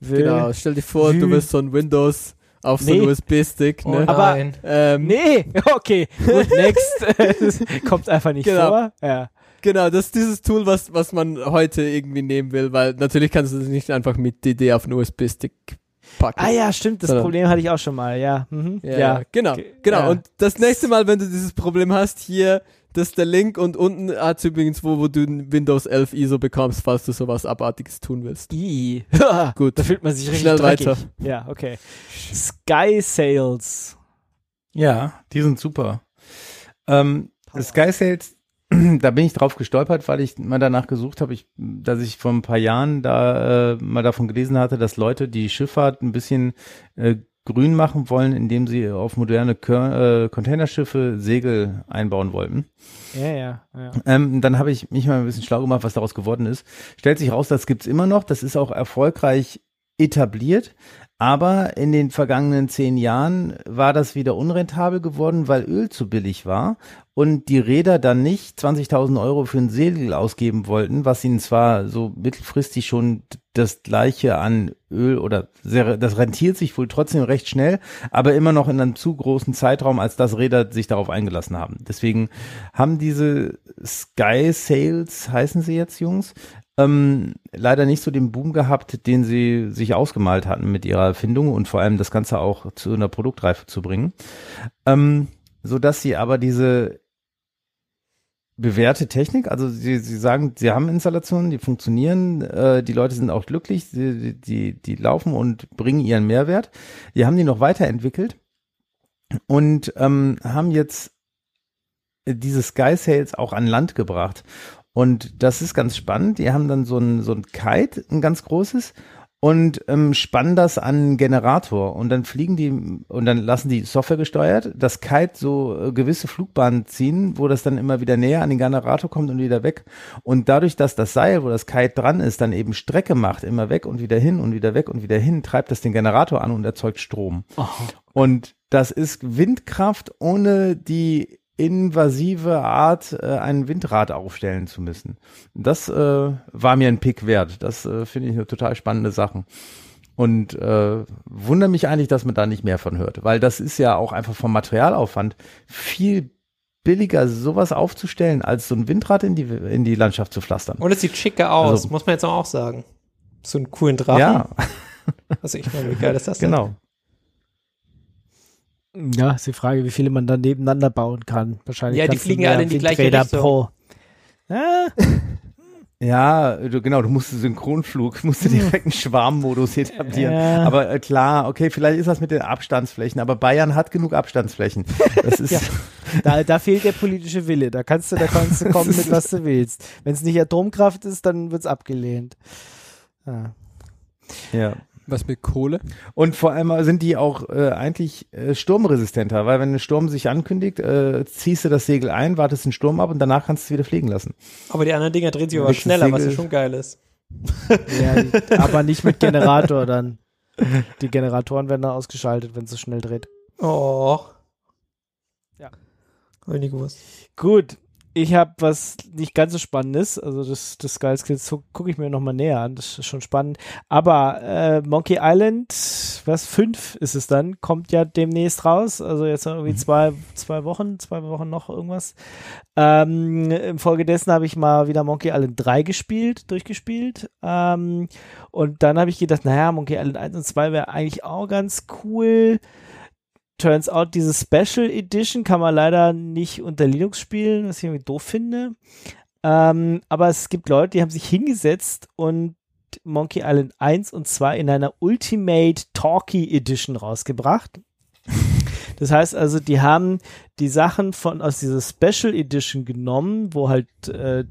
Speaker 2: Will-
Speaker 3: Genau, stell dir vor, du willst so ein Windows auf so
Speaker 2: Nee.
Speaker 3: einen USB-Stick,
Speaker 4: Oh
Speaker 3: ne?
Speaker 2: Aber-
Speaker 4: nein.
Speaker 3: ähm,
Speaker 2: Nee, [LAUGHS] okay, gut, [LAUGHS] next. Das kommt einfach nicht
Speaker 3: Genau.
Speaker 2: vor. Ja.
Speaker 3: Genau, das ist dieses Tool, was, was man heute irgendwie nehmen will, weil natürlich kannst du das nicht einfach mit DD auf einen USB-Stick packen.
Speaker 2: Ah ja, stimmt, das
Speaker 3: Sondern-
Speaker 2: Problem hatte ich auch schon mal, ja. Mhm.
Speaker 3: Ja,
Speaker 2: ja.
Speaker 3: genau,
Speaker 2: Ge-
Speaker 3: genau.
Speaker 2: ja.
Speaker 3: Und das nächste Mal, wenn du dieses Problem hast, hier, das ist der Link und unten hat es übrigens wo, wo du ein Windows 11 ISO bekommst, falls du sowas Abartiges tun willst.
Speaker 2: I. [LAUGHS]
Speaker 3: Gut.
Speaker 2: Da fühlt man sich richtig
Speaker 3: Schnell
Speaker 2: dreckig.
Speaker 3: weiter.
Speaker 2: Ja, okay. Sky Sales.
Speaker 5: Ja, die sind super. Ähm, Sky Sales, da bin ich drauf gestolpert, weil ich mal danach gesucht habe, ich, dass ich vor ein paar Jahren da äh, mal davon gelesen hatte, dass Leute die Schifffahrt ein bisschen äh, grün machen wollen, indem sie auf moderne Kör äh, Containerschiffe Segel einbauen wollten.
Speaker 2: Ja, ja, ja.
Speaker 5: Ähm, dann habe ich mich mal ein bisschen schlau gemacht, was daraus geworden ist. Stellt sich raus, das gibt's immer noch. Das ist auch erfolgreich etabliert. Aber in den vergangenen zehn Jahren war das wieder unrentabel geworden, weil Öl zu billig war und die Räder dann nicht 20.000 Euro für ein Segel ausgeben wollten, was ihnen zwar so mittelfristig schon das gleiche an Öl oder sehr, das rentiert sich wohl trotzdem recht schnell, aber immer noch in einem zu großen Zeitraum, als dass Räder sich darauf eingelassen haben. Deswegen haben diese Sky Sales, heißen sie jetzt, Jungs, ähm, leider nicht so den Boom gehabt, den sie sich ausgemalt hatten mit ihrer Erfindung und vor allem das Ganze auch zu einer Produktreife zu bringen. Ähm, so dass sie aber diese bewährte Technik, also sie, sie sagen, sie haben Installationen, die funktionieren, äh, die Leute sind auch glücklich, die, die, die laufen und bringen ihren Mehrwert. Die haben die noch weiterentwickelt und ähm, haben jetzt diese Sky Sales auch an Land gebracht. Und das ist ganz spannend. Die haben dann so ein, so ein Kite, ein ganz großes, und ähm, spannen das an einen Generator. Und dann fliegen die, und dann lassen die Software gesteuert, das Kite so äh, gewisse Flugbahnen ziehen, wo das dann immer wieder näher an den Generator kommt und wieder weg. Und dadurch, dass das Seil, wo das Kite dran ist, dann eben Strecke macht, immer weg und wieder hin und wieder weg und wieder hin, treibt das den Generator an und erzeugt Strom. Und das ist Windkraft, ohne die invasive Art, äh, ein Windrad aufstellen zu müssen. Das äh, war mir ein Pick wert. Das äh, finde ich eine total spannende Sache. Und äh, wundere mich eigentlich, dass man da nicht mehr von hört, weil das ist ja auch einfach vom Materialaufwand viel billiger, sowas aufzustellen, als so ein Windrad in die, in die Landschaft zu pflastern.
Speaker 4: Und es sieht schicker aus,
Speaker 5: Also-
Speaker 4: muss man jetzt auch sagen. So einen coolen Drachen.
Speaker 5: ja, [LAUGHS]
Speaker 4: Also ich meine, wie geil ist das denn?
Speaker 5: genau.
Speaker 2: Ja, ist die Frage, wie viele man dann nebeneinander bauen kann. Wahrscheinlich
Speaker 4: Ja, die fliegen ja alle in die gleiche
Speaker 2: Windräder
Speaker 4: Richtung.
Speaker 2: Pro. Ja, [LAUGHS]
Speaker 5: Ja, du, genau, du musst Synchronflug, [LAUGHS] musst du direkt einen Schwarmmodus etablieren.
Speaker 2: Ja.
Speaker 5: Aber äh, klar, okay, vielleicht ist das mit den Abstandsflächen, aber Bayern hat genug Abstandsflächen. Das ist, [LAUGHS]
Speaker 2: Ja. da, da fehlt der politische Wille. Da kannst du, da kannst du kommen mit was du willst. Wenn es nicht Atomkraft ist, dann wird's abgelehnt. Ah.
Speaker 5: Ja.
Speaker 3: Was mit Kohle?
Speaker 5: Und vor allem sind die auch äh, eigentlich äh, sturmresistenter, weil wenn ein Sturm sich ankündigt, äh, ziehst du das Segel ein, wartest den Sturm ab und danach kannst du es wieder fliegen lassen.
Speaker 4: Aber die anderen Dinger drehen sich aber schneller, was ja
Speaker 5: Segel.
Speaker 4: schon geil ist.
Speaker 2: Ja, die- [LAUGHS] aber nicht mit Generator dann. Die Generatoren werden dann ausgeschaltet, wenn es so schnell dreht.
Speaker 4: Oh.
Speaker 2: Ja.
Speaker 4: Hab ich nie gewusst.
Speaker 2: Gut, ich habe was nicht ganz so Spannendes. Also das, das Sky Skills gucke ich mir nochmal näher an. Das ist schon spannend. Aber äh, Monkey Island, was fünf ist es dann, kommt ja demnächst raus. Also jetzt irgendwie zwei, zwei Wochen, zwei Wochen noch irgendwas. Ähm, Infolgedessen habe ich mal wieder Monkey Island 3 gespielt, durchgespielt. Ähm, und dann habe ich gedacht, naja, Monkey Island 1 und 2 wäre eigentlich auch ganz cool. Turns out, diese Special Edition kann man leider nicht unter Linux spielen, was ich irgendwie doof finde. Ähm, aber es gibt Leute, die haben sich hingesetzt und Monkey Island 1 und 2 in einer Ultimate Talkie Edition rausgebracht. Das heißt also, die haben die Sachen von aus dieser Special Edition genommen, wo halt äh,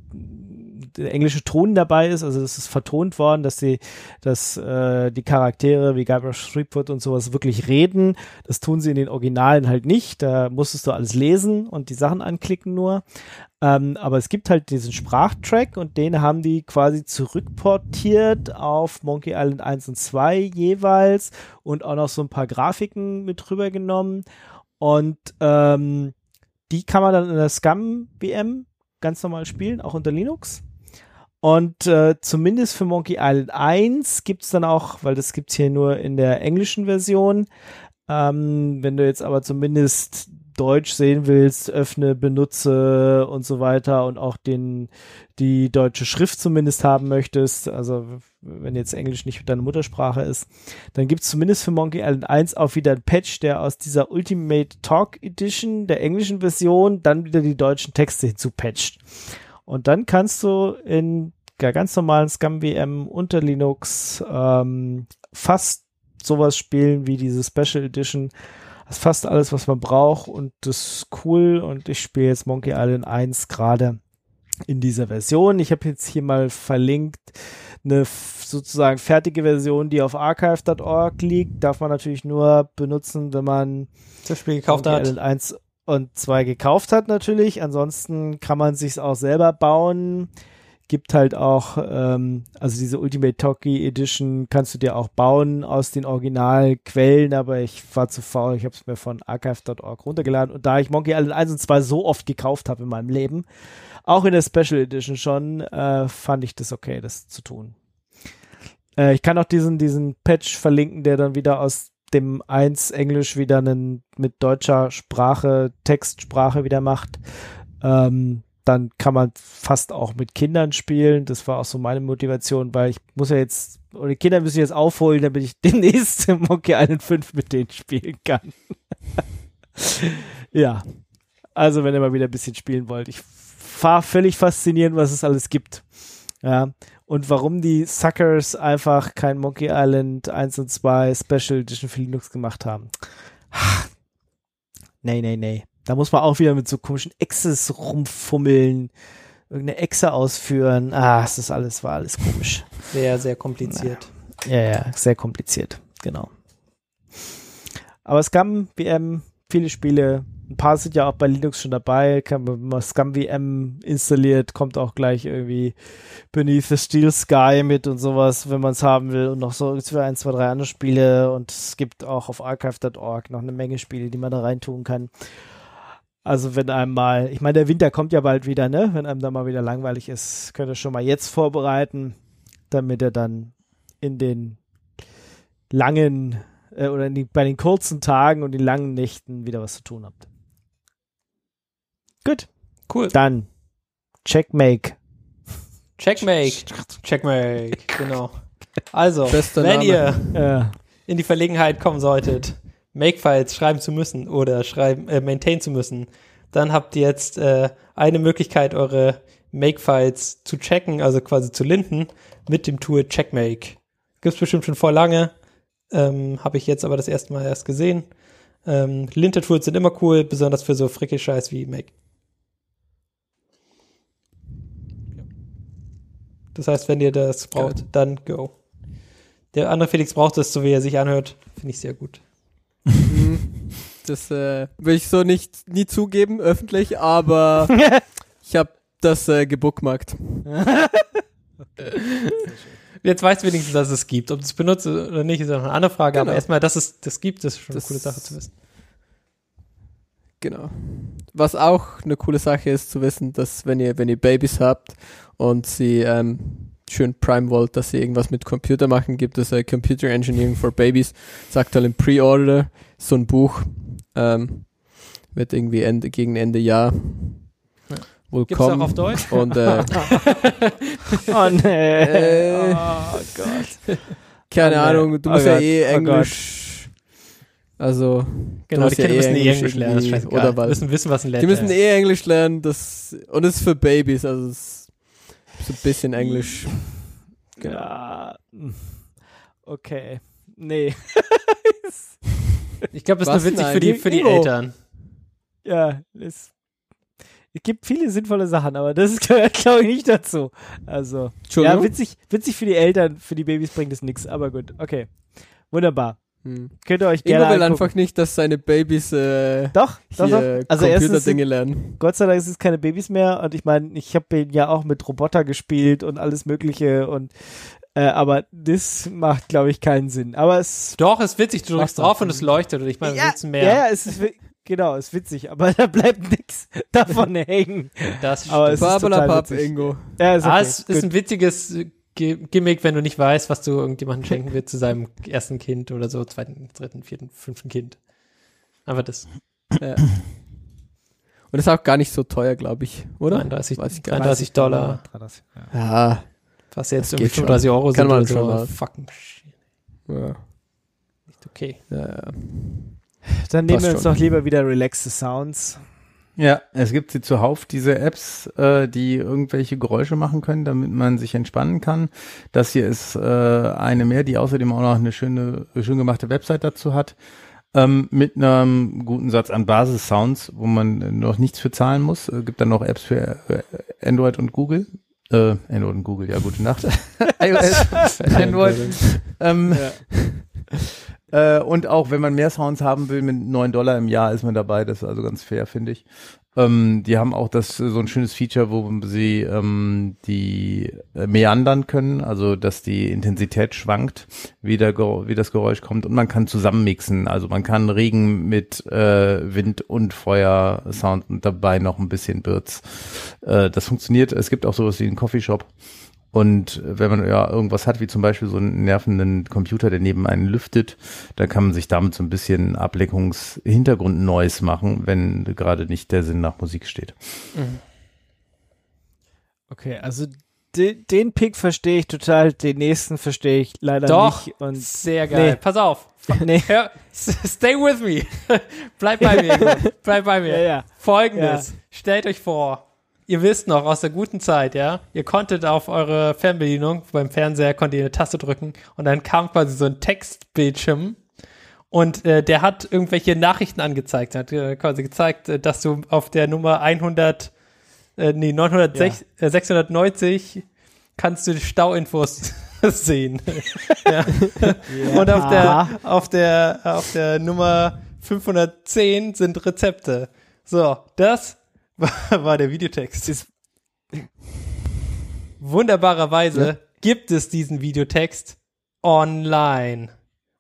Speaker 2: englische Ton dabei ist, also es ist vertont worden, dass die, dass äh, die Charaktere wie Guybrush Threepwood und sowas wirklich reden. Das tun sie in den Originalen halt nicht. Da musstest du alles lesen und die Sachen anklicken nur. Ähm, aber es gibt halt diesen Sprachtrack und den haben die quasi zurückportiert auf Monkey Island 1 und 2 jeweils und auch noch so ein paar Grafiken mit rübergenommen. Und ähm, die kann man dann in der Scum VM ganz normal spielen, auch unter Linux. Und äh, zumindest für Monkey Island 1 gibt's dann auch, weil das gibt's hier nur in der englischen Version, ähm, wenn du jetzt aber zumindest Deutsch sehen willst, öffne, benutze und so weiter und auch den, die deutsche Schrift zumindest haben möchtest, also wenn jetzt Englisch nicht deine Muttersprache ist, dann gibt's zumindest für Monkey Island 1 auch wieder ein Patch, der aus dieser Ultimate Talk Edition der englischen Version dann wieder die deutschen Texte hinzupatcht. Und dann kannst du in der ganz normalen Scum VM unter Linux ähm, fast sowas spielen wie diese Special Edition. Das ist fast alles, was man braucht und das ist cool und ich spiele jetzt Monkey Island 1 gerade in dieser Version. Ich habe jetzt hier mal verlinkt eine sozusagen fertige Version, die auf archive.org liegt. Darf man natürlich nur benutzen, wenn man
Speaker 4: Das Spiel gekauft
Speaker 2: Monkey
Speaker 4: hat.
Speaker 2: Island 1 und 2 gekauft hat natürlich. Ansonsten kann man sich's auch selber bauen. Gibt halt auch, ähm, also diese Ultimate Talkie Edition kannst du dir auch bauen aus den Originalquellen, aber ich war zu faul, ich habe es mir von archive.org runtergeladen und da ich Monkey Island 1 und 2 so oft gekauft habe in meinem Leben, auch in der Special Edition schon, äh, fand ich das okay, das zu tun. Äh, ich kann auch diesen, diesen Patch verlinken, der dann wieder aus dem 1 Englisch wieder einen mit deutscher Sprache, Textsprache wieder macht. Ähm, dann kann man fast auch mit Kindern spielen. Das war auch so meine Motivation, weil ich muss ja jetzt, oder die Kinder müssen jetzt aufholen, damit ich [LAUGHS] demnächst Monkey Island 5 mit denen spielen kann. [LAUGHS] ja. Also, wenn ihr mal wieder ein bisschen spielen wollt. Ich war völlig faszinierend, was es alles gibt. Ja. Und warum die Suckers einfach kein Monkey Island 1 und 2 Special Edition für Linux gemacht haben. [SIGHS] Nee, nee, nee. Da muss man auch wieder mit so komischen Exes rumfummeln, irgendeine Exe ausführen. Ah, es ist alles, war alles komisch.
Speaker 4: Sehr, sehr kompliziert.
Speaker 2: Ja, ja, sehr kompliziert, genau. Aber Scum VM, viele Spiele, ein paar sind ja auch bei Linux schon dabei. Kann man, wenn man Scum VM installiert, kommt auch gleich irgendwie Beneath the Steel Sky mit und sowas, wenn man es haben will. Und noch so ein, zwei, drei andere Spiele. Und es gibt auch auf archive.org noch eine Menge Spiele, die man da reintun kann. Also wenn einem mal, ich meine, der Winter kommt ja bald wieder, ne? Wenn einem da mal wieder langweilig ist, könnt ihr schon mal jetzt vorbereiten, damit ihr dann in den langen äh, oder in die, bei den kurzen Tagen und den langen Nächten wieder was zu tun habt. Gut,
Speaker 4: Cool.
Speaker 2: dann Checkmake.
Speaker 4: Checkmate. Checkmate. Genau. Also,
Speaker 3: Bester
Speaker 4: wenn
Speaker 3: Name.
Speaker 4: ihr
Speaker 2: Äh,
Speaker 4: in die Verlegenheit kommen solltet, Makefiles schreiben zu müssen oder schreiben, äh, maintain zu müssen, dann habt ihr jetzt äh, eine Möglichkeit, eure Makefiles zu checken, also quasi zu linden, mit dem Tool Checkmake. Gibt's bestimmt schon vor lange, ähm, habe ich jetzt aber das erste Mal erst gesehen. Ähm, Linte-Tools sind immer cool, besonders für so fricke Scheiß wie Make. Das heißt, wenn ihr das braucht, dann go. Der andere Felix braucht das, so wie er sich anhört. Finde ich sehr gut.
Speaker 3: Hm, Das äh, will ich so nicht nie zugeben öffentlich, aber [LAUGHS] ich habe das äh, gebookmarkt. [LAUGHS]
Speaker 4: Jetzt weißt du wenigstens, dass es gibt. Ob du es benutzt oder nicht, ist ja noch eine andere Frage. Aber
Speaker 3: Genau.
Speaker 4: erstmal, dass es das gibt, ist schon
Speaker 3: Das-
Speaker 4: eine coole Sache zu wissen.
Speaker 3: Genau. Was auch eine coole Sache ist zu wissen, dass wenn ihr wenn ihr Babys habt und sie ähm, schön prime wollt, dass sie irgendwas mit Computer machen, gibt es äh, Computer Engineering for Babies. Sagt halt im Pre-Order so ein Buch ähm, wird irgendwie Ende gegen Ende Jahr
Speaker 4: Ja.
Speaker 3: wohl
Speaker 4: Gibt es auch
Speaker 3: kommen.
Speaker 4: auf Deutsch? [LAUGHS]
Speaker 3: Und äh, [LAUGHS]
Speaker 2: Oh nee.
Speaker 3: Äh.
Speaker 2: oh Gott.
Speaker 3: keine
Speaker 2: Oh, nee.
Speaker 3: Ahnung, du
Speaker 2: Oh
Speaker 3: musst ja
Speaker 2: Gott,
Speaker 3: eh
Speaker 2: oh
Speaker 3: Englisch. Also
Speaker 4: Genau, die
Speaker 3: ja
Speaker 4: Kinder
Speaker 3: eh
Speaker 4: müssen eh
Speaker 3: Englisch
Speaker 4: Englisch lernen. Das ist scheißegal.
Speaker 3: oder
Speaker 4: Die müssen wissen, was ein Letter
Speaker 3: Die müssen
Speaker 4: ist.
Speaker 3: eh Englisch lernen, das und es ist für Babys, also es ist so ein bisschen Englisch. Genau.
Speaker 2: Ja. Okay. Nee. [LAUGHS]
Speaker 4: Ich glaube, das ist nur witzig für die, für die
Speaker 3: Ingo.
Speaker 4: Eltern.
Speaker 2: Ja, es, es gibt viele sinnvolle Sachen, aber das [LAUGHS] gehört, glaube ich, nicht dazu. Also, ja, witzig, witzig für die Eltern, für die Babys bringt es nichts, aber gut, okay. Wunderbar.
Speaker 3: Hm.
Speaker 2: Könnt ihr euch
Speaker 3: Ingo
Speaker 2: gerne
Speaker 3: will
Speaker 2: angucken.
Speaker 3: einfach nicht, dass seine Babys äh,
Speaker 2: Doch, doch, doch.
Speaker 3: hier
Speaker 2: Also
Speaker 3: Computerdinge lernen.
Speaker 2: Gott sei Dank ist es keine Babys mehr und ich meine, ich habe ja auch mit Roboter gespielt und alles mögliche und äh, aber das macht, glaube ich, keinen Sinn. Aber es
Speaker 4: Doch, ist witzig. Du drückst drauf und es leuchtet. Und ich meine,
Speaker 2: ja,
Speaker 4: mehr?
Speaker 2: ja, es ist genau, ist witzig, aber [LAUGHS] da bleibt nichts davon hängen.
Speaker 4: Das
Speaker 2: Aber es ist total witzig.
Speaker 3: Ingo.
Speaker 2: Ja, ist okay.
Speaker 4: ah, es ist ein witziges Gimmick, wenn du nicht weißt, was du irgendjemandem schenken willst zu seinem ersten Kind oder so, zweiten, dritten, vierten, fünften Kind. Aber das
Speaker 3: Ja. Und ist auch gar nicht so teuer, glaube ich, oder?
Speaker 4: 33,
Speaker 3: Weiß ich gar nicht.
Speaker 4: 33 Dollar,
Speaker 2: Ja.
Speaker 3: Ja,
Speaker 4: was jetzt
Speaker 3: Das
Speaker 4: irgendwie
Speaker 3: geht schon.
Speaker 4: 35 Euro
Speaker 3: Kann
Speaker 4: sind
Speaker 3: man
Speaker 4: oder
Speaker 3: schon
Speaker 4: so.
Speaker 3: mal.
Speaker 4: Fucking shit.
Speaker 3: ja,
Speaker 4: Nicht okay.
Speaker 3: ja, ja.
Speaker 2: Dann nehmen
Speaker 3: Passt
Speaker 2: wir uns
Speaker 3: schon.
Speaker 2: doch lieber wieder relaxte Sounds.
Speaker 5: Ja, es gibt sie zuhauf, diese Apps, äh, die irgendwelche Geräusche machen können, damit man sich entspannen kann. Das hier ist äh, eine mehr, die außerdem auch noch eine schöne, schön gemachte Website dazu hat. Ähm, mit einem guten Satz an Basis-Sounds, wo man noch nichts für zahlen muss. Äh, gibt dann noch Apps für äh, Android und Google. Äh, Android und Google, ja, gute Nacht. [LAUGHS] iOS, [LAUGHS] Android. Ähm, [LAUGHS] äh, und auch wenn man mehr Sounds haben will, mit 9 Dollar im Jahr ist man dabei. Das ist also ganz fair, finde ich. Ähm, die haben auch das äh, so ein schönes Feature, wo sie ähm, die äh, meandern können, also dass die Intensität schwankt, wie, der, wie das Geräusch kommt und man kann zusammenmixen. Also man kann Regen mit äh, Wind und Feuer Sound und dabei noch ein bisschen Birds. Äh, das funktioniert. Es gibt auch sowas wie einen Coffeeshop. Und wenn man ja irgendwas hat, wie zum Beispiel so einen nervenden Computer, der neben einen lüftet, dann kann man sich damit so ein bisschen Ableckungshintergrund-Noise machen, wenn gerade nicht der Sinn nach Musik steht.
Speaker 2: Okay, also de, den Pick verstehe ich total, den nächsten verstehe ich leider
Speaker 4: Doch,
Speaker 2: nicht. Und
Speaker 4: sehr geil.
Speaker 2: Nee.
Speaker 4: Pass auf. [LAUGHS]
Speaker 2: nee.
Speaker 4: Hör, stay with me. [LAUGHS] Bleib bei mir. [LAUGHS] Bleib bei mir.
Speaker 2: Ja, ja.
Speaker 4: Folgendes. Stellt euch vor, ihr wisst noch aus der guten Zeit, ja, ihr konntet auf eure Fernbedienung beim Fernseher, konntet ihr eine Taste drücken und dann kam quasi so ein Textbildschirm und äh, der hat irgendwelche Nachrichten angezeigt, hat äh, quasi gezeigt, äh, dass du auf der Nummer 100, äh, nee, 906, äh, 690 kannst du Stauinfos [LAUGHS] sehen. ja. Und auf der, auf der, auf der Nummer 510 sind Rezepte. So, das war, war der Videotext.
Speaker 2: Ist-
Speaker 4: Wunderbarerweise gibt es diesen Videotext online.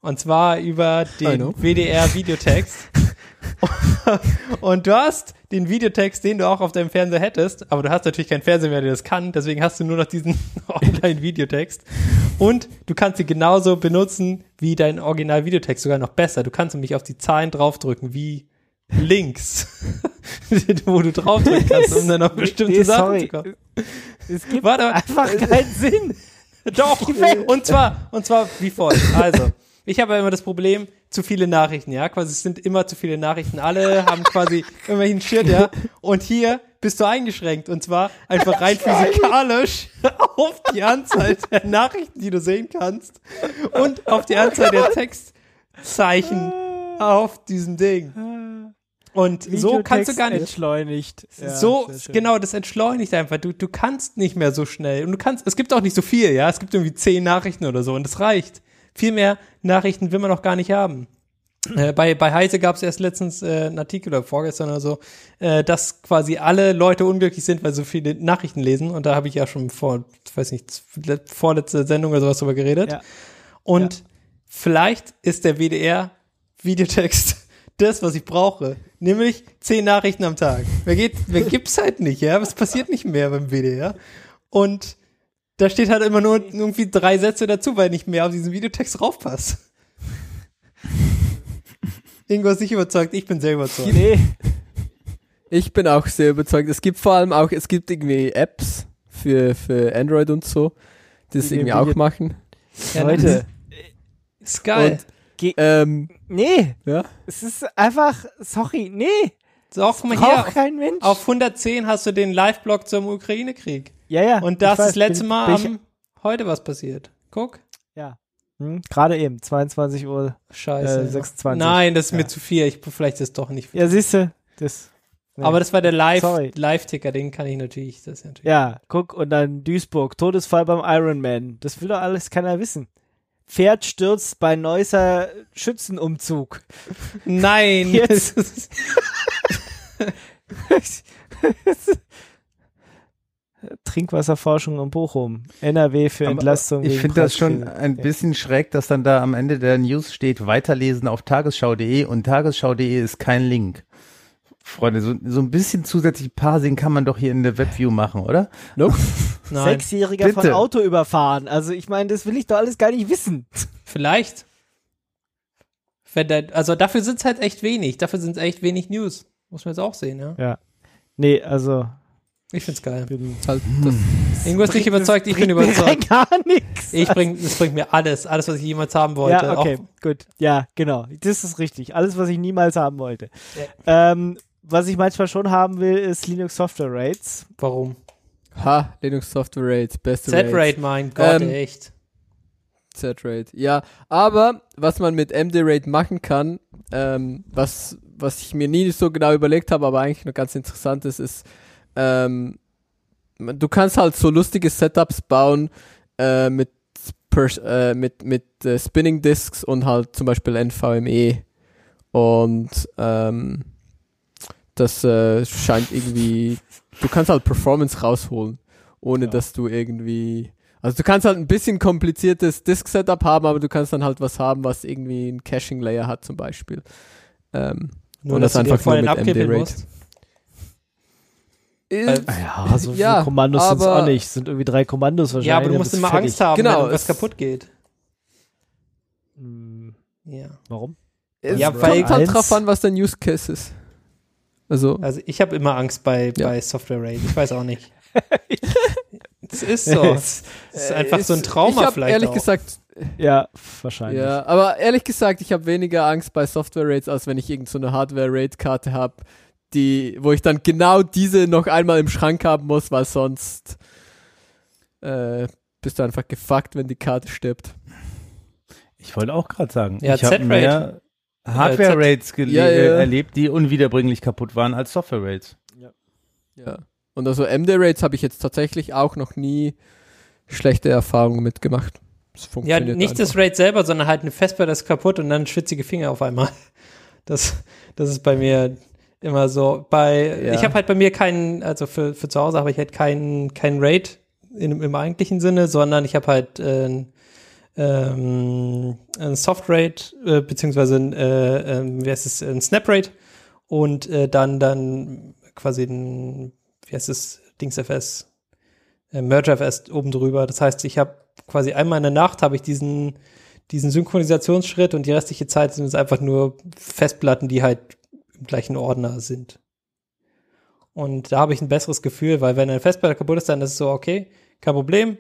Speaker 4: Und zwar über den. WDR-Videotext. [LAUGHS] Und du hast den Videotext, den du auch auf deinem Fernseher hättest, aber du hast natürlich keinen Fernseher mehr, der das kann, deswegen hast du nur noch diesen [LAUGHS] Online-Videotext. Und du kannst ihn genauso benutzen wie dein Original-Videotext, sogar noch besser. Du kannst nämlich auf die Zahlen draufdrücken, wie Links, [LAUGHS] wo du draufdrücken kannst, um dann auf bestimmte
Speaker 2: Nee,
Speaker 4: Sachen zu kommen.
Speaker 2: Es gibt
Speaker 4: Warte,
Speaker 2: einfach keinen Sinn. [LAUGHS]
Speaker 4: doch, und zwar, und zwar wie folgt. Also, ich habe ja immer das Problem, zu viele Nachrichten, ja, quasi es sind immer zu viele Nachrichten. Alle haben quasi irgendwelchen Shit, ja. Und hier bist du eingeschränkt und zwar einfach rein [LAUGHS] physikalisch auf die Anzahl der Nachrichten, die du sehen kannst und auf die Anzahl der Textzeichen auf diesem Ding. Und so kannst du gar nicht
Speaker 2: entschleunigt. Ja,
Speaker 4: so, genau, das entschleunigt einfach. Du, du kannst nicht mehr so schnell. Und du kannst, es gibt auch nicht so viel, ja. Es gibt irgendwie zehn Nachrichten oder so und das reicht. viel mehr Nachrichten will man noch gar nicht haben. Äh, bei, bei Heise gab es erst letztens äh, einen Artikel oder vorgestern oder so, äh, dass quasi alle Leute unglücklich sind, weil so viele Nachrichten lesen. Und da habe ich ja schon vor, ich weiß nicht, vorletzte Sendung oder sowas drüber geredet.
Speaker 2: Ja.
Speaker 4: Und vielleicht ist der WDR Videotext [LAUGHS] das, was ich brauche. Nämlich zehn Nachrichten am Tag. Wer geht, wer gibt's halt nicht, ja? Es passiert nicht mehr beim WDR. Und da steht halt immer nur irgendwie drei Sätze dazu, weil nicht mehr auf diesen Videotext raufpasst. Ingo ist nicht überzeugt, ich bin sehr überzeugt.
Speaker 2: Nee.
Speaker 3: Ich bin auch sehr überzeugt. Es gibt vor allem auch, es gibt irgendwie Apps für, für Android und so, die das
Speaker 2: Die
Speaker 3: irgendwie auch machen.
Speaker 4: Ja,
Speaker 2: Leute,
Speaker 4: Ist geil.
Speaker 3: Ähm,
Speaker 2: nee.
Speaker 3: ja.
Speaker 2: Es ist einfach, sorry, nee.
Speaker 4: guck mal hier,
Speaker 2: kein Mensch.
Speaker 4: auf 110 hast du den Live-Blog zum Ukraine-Krieg.
Speaker 2: ja, ja.
Speaker 4: Und das ist das letzte
Speaker 2: bin-
Speaker 4: Mal
Speaker 2: bin
Speaker 4: am heute was passiert. Guck.
Speaker 2: Ja. Hm, Gerade eben, 22 Uhr.
Speaker 4: Scheiße.
Speaker 2: Äh, 26.
Speaker 4: Nein, das ist mir
Speaker 2: Ja.
Speaker 4: zu viel. Ich, vielleicht ist es doch nicht.
Speaker 2: Ja, siehst du, das. nee.
Speaker 4: Aber das war der Live. Live-Ticker, den kann ich natürlich, das ist natürlich.
Speaker 2: Ja, guck, und dann Duisburg, Todesfall beim Ironman. Das will doch alles keiner wissen. Pferd stürzt bei Neusser Schützenumzug.
Speaker 4: Nein, [LAUGHS]
Speaker 2: Jetzt. Trinkwasserforschung in Bochum. NRW für
Speaker 5: Aber
Speaker 2: Entlastung.
Speaker 5: Ich
Speaker 2: wegen
Speaker 5: finde das schon ein bisschen schräg, dass dann da am Ende der News steht, weiterlesen auf tagesschau.de und tagesschau.de ist kein Link. Freunde, so, so ein bisschen zusätzlich Parsing kann man doch hier in der Webview machen, oder?
Speaker 3: Nope. [LAUGHS]
Speaker 2: Sechsjähriger von
Speaker 5: Bitte.
Speaker 2: Auto überfahren. Also ich meine, das will ich doch alles gar nicht wissen.
Speaker 4: Vielleicht. Wenn der, also dafür sind es halt echt wenig. Dafür sind es echt wenig News. Muss man jetzt auch sehen, ja.
Speaker 2: Ja. Nee, also
Speaker 4: Ich find's geil.
Speaker 2: bin
Speaker 3: Halt das,
Speaker 4: Ingo ist nicht überzeugt, ich bin
Speaker 2: bringt mir
Speaker 4: überzeugt. [LAUGHS]
Speaker 2: gar nichts.
Speaker 4: Ich bring, das bringt mir alles, alles, was ich jemals haben wollte.
Speaker 2: Ja, okay,
Speaker 4: Auch,
Speaker 2: gut. Ja, genau. Das ist richtig. Alles, was ich niemals haben wollte. Ähm, was ich manchmal schon haben will, ist Linux Software Rates.
Speaker 4: warum?
Speaker 3: ha, Linux Software Rates, beste Rates.
Speaker 4: Z-Rate, mein Gott,
Speaker 3: Ähm,
Speaker 4: echt.
Speaker 3: Z-Rate. Ja, aber was man mit MD-Rate machen kann, ähm, was, was ich mir nie so genau überlegt habe, aber eigentlich noch ganz interessant ist, ist, ähm, du kannst halt so lustige Setups bauen äh, mit, Pers äh, mit, mit äh, Spinning Disks und halt zum Beispiel NVMe. Und ähm, das äh, scheint irgendwie, du kannst halt Performance rausholen, ohne
Speaker 2: Ja.
Speaker 3: dass du irgendwie also du kannst halt ein bisschen kompliziertes Disk-Setup haben, aber du kannst dann halt was haben, was irgendwie ein Caching-Layer hat zum Beispiel. Ähm,
Speaker 4: Nur,
Speaker 3: und
Speaker 4: dass
Speaker 3: das
Speaker 4: du dir
Speaker 3: einfach nur mit MD-Rate. äh,
Speaker 2: Ja, [LAUGHS] so viele
Speaker 3: Ja,
Speaker 2: Kommandos sind es
Speaker 3: aber-
Speaker 2: auch nicht. Sind irgendwie drei Kommandos wahrscheinlich.
Speaker 4: Ja, aber du musst immer
Speaker 2: fertig.
Speaker 4: Angst haben,
Speaker 3: Genau,
Speaker 4: wenn
Speaker 3: es-
Speaker 4: kaputt geht.
Speaker 2: Hm,
Speaker 4: Ja.
Speaker 2: Warum?
Speaker 3: es
Speaker 4: Ja,
Speaker 3: kommt halt
Speaker 2: Eins-
Speaker 3: drauf an, was dein Use Case ist. Also,
Speaker 4: Also ich habe immer Angst bei,
Speaker 3: Ja.
Speaker 4: bei Software Rate. Ich weiß auch nicht. [LAUGHS] Es ist so. Es ist einfach so ein Trauma
Speaker 3: ich hab
Speaker 4: vielleicht
Speaker 3: ehrlich
Speaker 4: auch.
Speaker 3: gesagt,
Speaker 2: ja, wahrscheinlich.
Speaker 3: ja, aber ehrlich gesagt, ich habe weniger Angst bei Software Rates, als wenn ich irgendeine so eine Hardware Rate Karte habe, die, wo ich dann genau diese noch einmal im Schrank haben muss, weil sonst äh, bist du einfach gefuckt, wenn die Karte stirbt.
Speaker 5: Ich wollte auch gerade sagen,
Speaker 4: Ja,
Speaker 5: ich habe mehr Hardware-Rates gele-
Speaker 3: Ja, ja.
Speaker 5: erlebt, die unwiederbringlich kaputt waren als Software-Rates.
Speaker 3: Ja. Und also MD-Rates habe ich jetzt tatsächlich auch noch nie schlechte Erfahrungen mitgemacht.
Speaker 4: Ja,
Speaker 3: funktioniert
Speaker 4: nicht
Speaker 3: einfach.
Speaker 4: das Raid selber, sondern halt eine Festplatte ist kaputt und dann schwitzige Finger auf einmal. [LAUGHS] Das, das ist bei mir immer so. Bei,
Speaker 3: Ja.
Speaker 4: ich habe halt bei mir keinen, also für, für zu Hause habe ich halt keinen keinen Raid in, im eigentlichen Sinne, sondern ich habe halt äh, ein, ähm, ein Soft Raid, äh, beziehungsweise ein, äh, ähm, wie heißt es, ein Snap Raid und äh, dann, dann quasi ein, wie heißt es, DingsFS, äh, MergeFS oben drüber. Das heißt, ich habe quasi einmal in der Nacht habe ich diesen, diesen Synchronisationsschritt und die restliche Zeit sind es einfach nur Festplatten, die halt im gleichen Ordner sind. Und da habe ich ein besseres Gefühl, weil wenn eine Festplatte kaputt ist, dann ist es so, okay, kein Problem.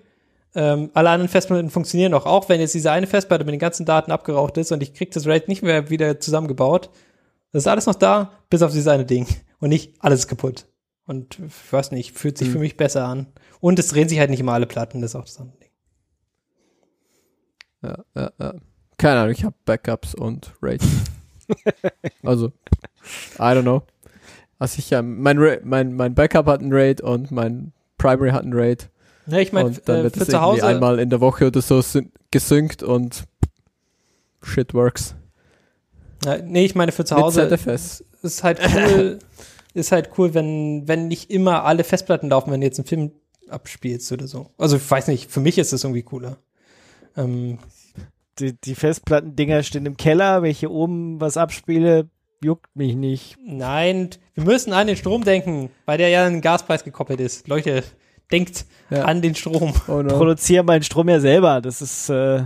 Speaker 4: Ähm, alle anderen Festplatten funktionieren noch, auch wenn jetzt diese eine Festplatte mit den ganzen Daten abgeraucht ist und ich krieg das RAID nicht mehr wieder zusammengebaut. Das ist alles noch da, bis auf dieses eine Ding. Und nicht alles kaputt. Und ich weiß nicht, fühlt sich
Speaker 3: Hm.
Speaker 4: für mich besser an. Und es drehen sich halt nicht immer alle Platten, das ist auch das andere Ding.
Speaker 3: Ja, ja, ja. Keine Ahnung, ich habe Backups und Rates. [LAUGHS] also, I don't know. Also ich, ähm, mein, mein, mein Backup hat ein Raid und mein Primary hat ein Raid.
Speaker 4: Ja, ich meine,
Speaker 3: dann
Speaker 4: äh,
Speaker 3: wird
Speaker 4: für
Speaker 3: es
Speaker 4: zu Hause,
Speaker 3: einmal in der Woche oder so syn- gesynkt und Shit works.
Speaker 4: Ja, nee, ich meine für zu Hause
Speaker 3: ZFS.
Speaker 4: ist halt cool, [LAUGHS] ist halt cool, wenn, wenn nicht immer alle Festplatten laufen, wenn du jetzt einen Film abspielst oder so. Also ich weiß nicht, für mich ist das irgendwie cooler. Ähm,
Speaker 2: Die, die Festplattendinger stehen im Keller, wenn ich hier oben was abspiele, juckt mich nicht.
Speaker 4: nein, wir müssen an den Strom denken, weil der ja an den Gaspreis gekoppelt ist. Leute, denkt
Speaker 3: Ja.
Speaker 4: an den Strom
Speaker 3: Oh no.
Speaker 2: Produziere meinen Strom ja selber. Das ist äh,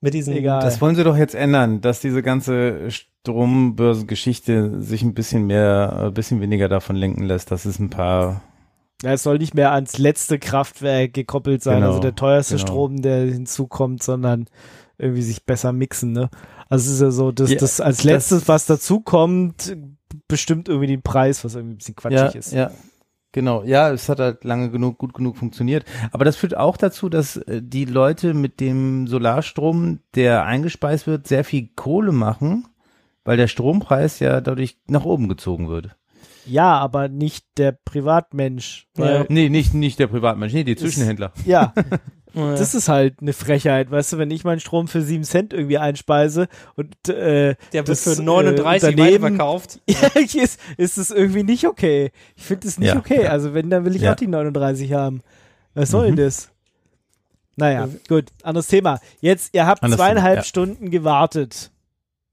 Speaker 4: mit diesen
Speaker 2: Egal.
Speaker 5: Das wollen sie doch jetzt ändern, dass diese ganze Strombörsengeschichte sich ein bisschen mehr, ein bisschen weniger davon lenken lässt, dass es ein paar
Speaker 2: Ja, es soll nicht mehr ans letzte Kraftwerk gekoppelt sein,
Speaker 5: Genau,
Speaker 2: also der teuerste
Speaker 5: genau.
Speaker 2: Strom, der hinzukommt, sondern irgendwie sich besser mixen, ne? Also es ist ja so, dass
Speaker 5: Ja,
Speaker 2: das als
Speaker 5: das-
Speaker 2: letztes, was dazukommt, bestimmt irgendwie den Preis, was irgendwie ein bisschen quatschig ist.
Speaker 5: Ja, genau. Ja, es hat halt lange genug, gut genug funktioniert. Aber das führt auch dazu, dass äh, die Leute mit dem Solarstrom, der eingespeist wird, sehr viel Kohle machen, weil der Strompreis ja dadurch nach oben gezogen wird.
Speaker 2: Ja, aber nicht der Privatmensch. Weil,
Speaker 4: Ja.
Speaker 5: Nee, nicht, nicht der Privatmensch, nee, die Zwischenhändler.
Speaker 2: ja, [LAUGHS]
Speaker 4: Ja.
Speaker 2: das ist halt eine Frechheit, weißt du, wenn ich meinen Strom für sieben Cent irgendwie einspeise und äh,
Speaker 4: der wird
Speaker 2: das,
Speaker 4: für
Speaker 2: äh,
Speaker 4: 39
Speaker 2: Unternehmen-
Speaker 4: weiterverkauft. [LAUGHS]
Speaker 2: ja, ist, ist es irgendwie nicht okay. Ich finde es nicht
Speaker 5: Ja,
Speaker 2: okay.
Speaker 5: ja.
Speaker 2: Also wenn, dann will ich
Speaker 5: Ja.
Speaker 2: auch die 39 haben. Was soll
Speaker 5: Mhm.
Speaker 2: denn das? Naja, gut, anderes Thema. Jetzt, ihr habt
Speaker 5: Anderes
Speaker 2: zweieinhalb
Speaker 5: Thema, ja.
Speaker 2: Stunden gewartet,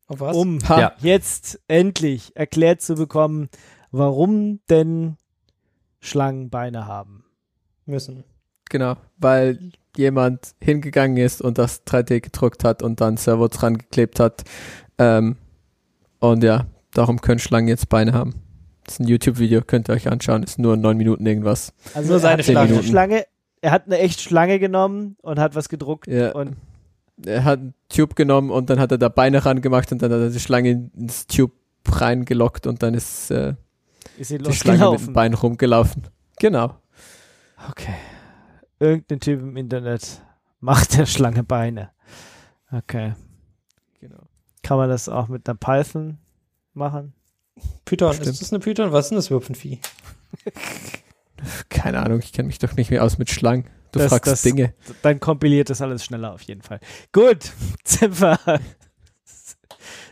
Speaker 4: Auf was?
Speaker 2: um
Speaker 3: Ha.
Speaker 5: Ja. [LAUGHS]
Speaker 2: jetzt endlich erklärt zu bekommen, warum denn Schlangen Beine haben.
Speaker 4: müssen.
Speaker 3: Genau, weil jemand hingegangen ist und das 3D gedruckt hat und dann Servo dran geklebt hat. Ähm, und ja, darum können Schlangen jetzt Beine haben. Das ist ein YouTube-Video, könnt ihr euch anschauen, ist nur neun Minuten irgendwas.
Speaker 2: Also
Speaker 4: Nur seine
Speaker 3: Schlange.
Speaker 2: eine Schlange. Er hat eine echt Schlange genommen und hat was gedruckt
Speaker 3: Ja.
Speaker 2: und
Speaker 3: Er hat einen Tube genommen und dann hat er da Beine ran gemacht und dann hat er die Schlange ins Tube reingelockt und dann ist äh,
Speaker 2: ist sie
Speaker 3: die Schlange mit dem. Bein rumgelaufen. Genau.
Speaker 2: Okay. Irgendein Typ im Internet macht der Schlange Beine. Okay.
Speaker 3: genau.
Speaker 2: Kann man das auch mit einer Python machen?
Speaker 4: Python,
Speaker 3: Stimmt.
Speaker 4: ist das eine Python? Was ist denn das überhaupt für ein Vieh? [LAUGHS]
Speaker 3: Keine Ahnung, ich kenne mich doch nicht mehr aus mit Schlangen. Du
Speaker 2: Das-
Speaker 3: fragst
Speaker 2: das-
Speaker 3: Dinge.
Speaker 2: Dann kompiliert das alles schneller auf jeden Fall. Gut, [LAUGHS] wir,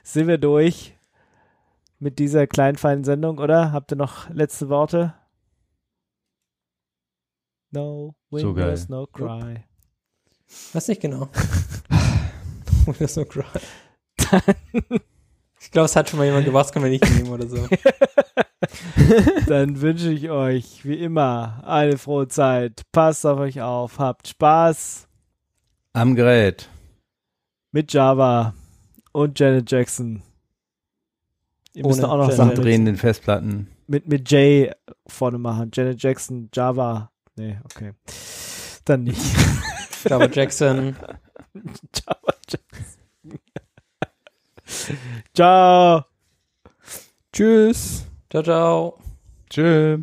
Speaker 2: sind wir durch mit dieser kleinen feinen Sendung, oder? Habt ihr noch letzte Worte? No
Speaker 5: So
Speaker 2: Windows,
Speaker 5: geil.
Speaker 2: no cry.
Speaker 4: Weiß nicht genau. [LAUGHS] [LAUGHS] das so cry. ich glaube, es hat schon mal jemand gemacht, können wir nicht nehmen oder so. [LAUGHS]
Speaker 2: Dann wünsche ich euch wie immer eine frohe Zeit. Passt auf euch auf, habt Spaß
Speaker 5: Am Gerät.
Speaker 2: mit Java und Janet Jackson. Ihr müsst auch noch
Speaker 4: Janet
Speaker 2: Sachen mit,
Speaker 5: Drehenden Festplatten.
Speaker 2: mit, mit J vorne machen. Janet Jackson, Java. Nee, okay. Dann nicht. [LAUGHS]
Speaker 4: Java Jackson. [LAUGHS]
Speaker 2: Java Jackson. Ciao.
Speaker 3: Tschüss.
Speaker 4: Ciao, ciao.
Speaker 5: Tschö.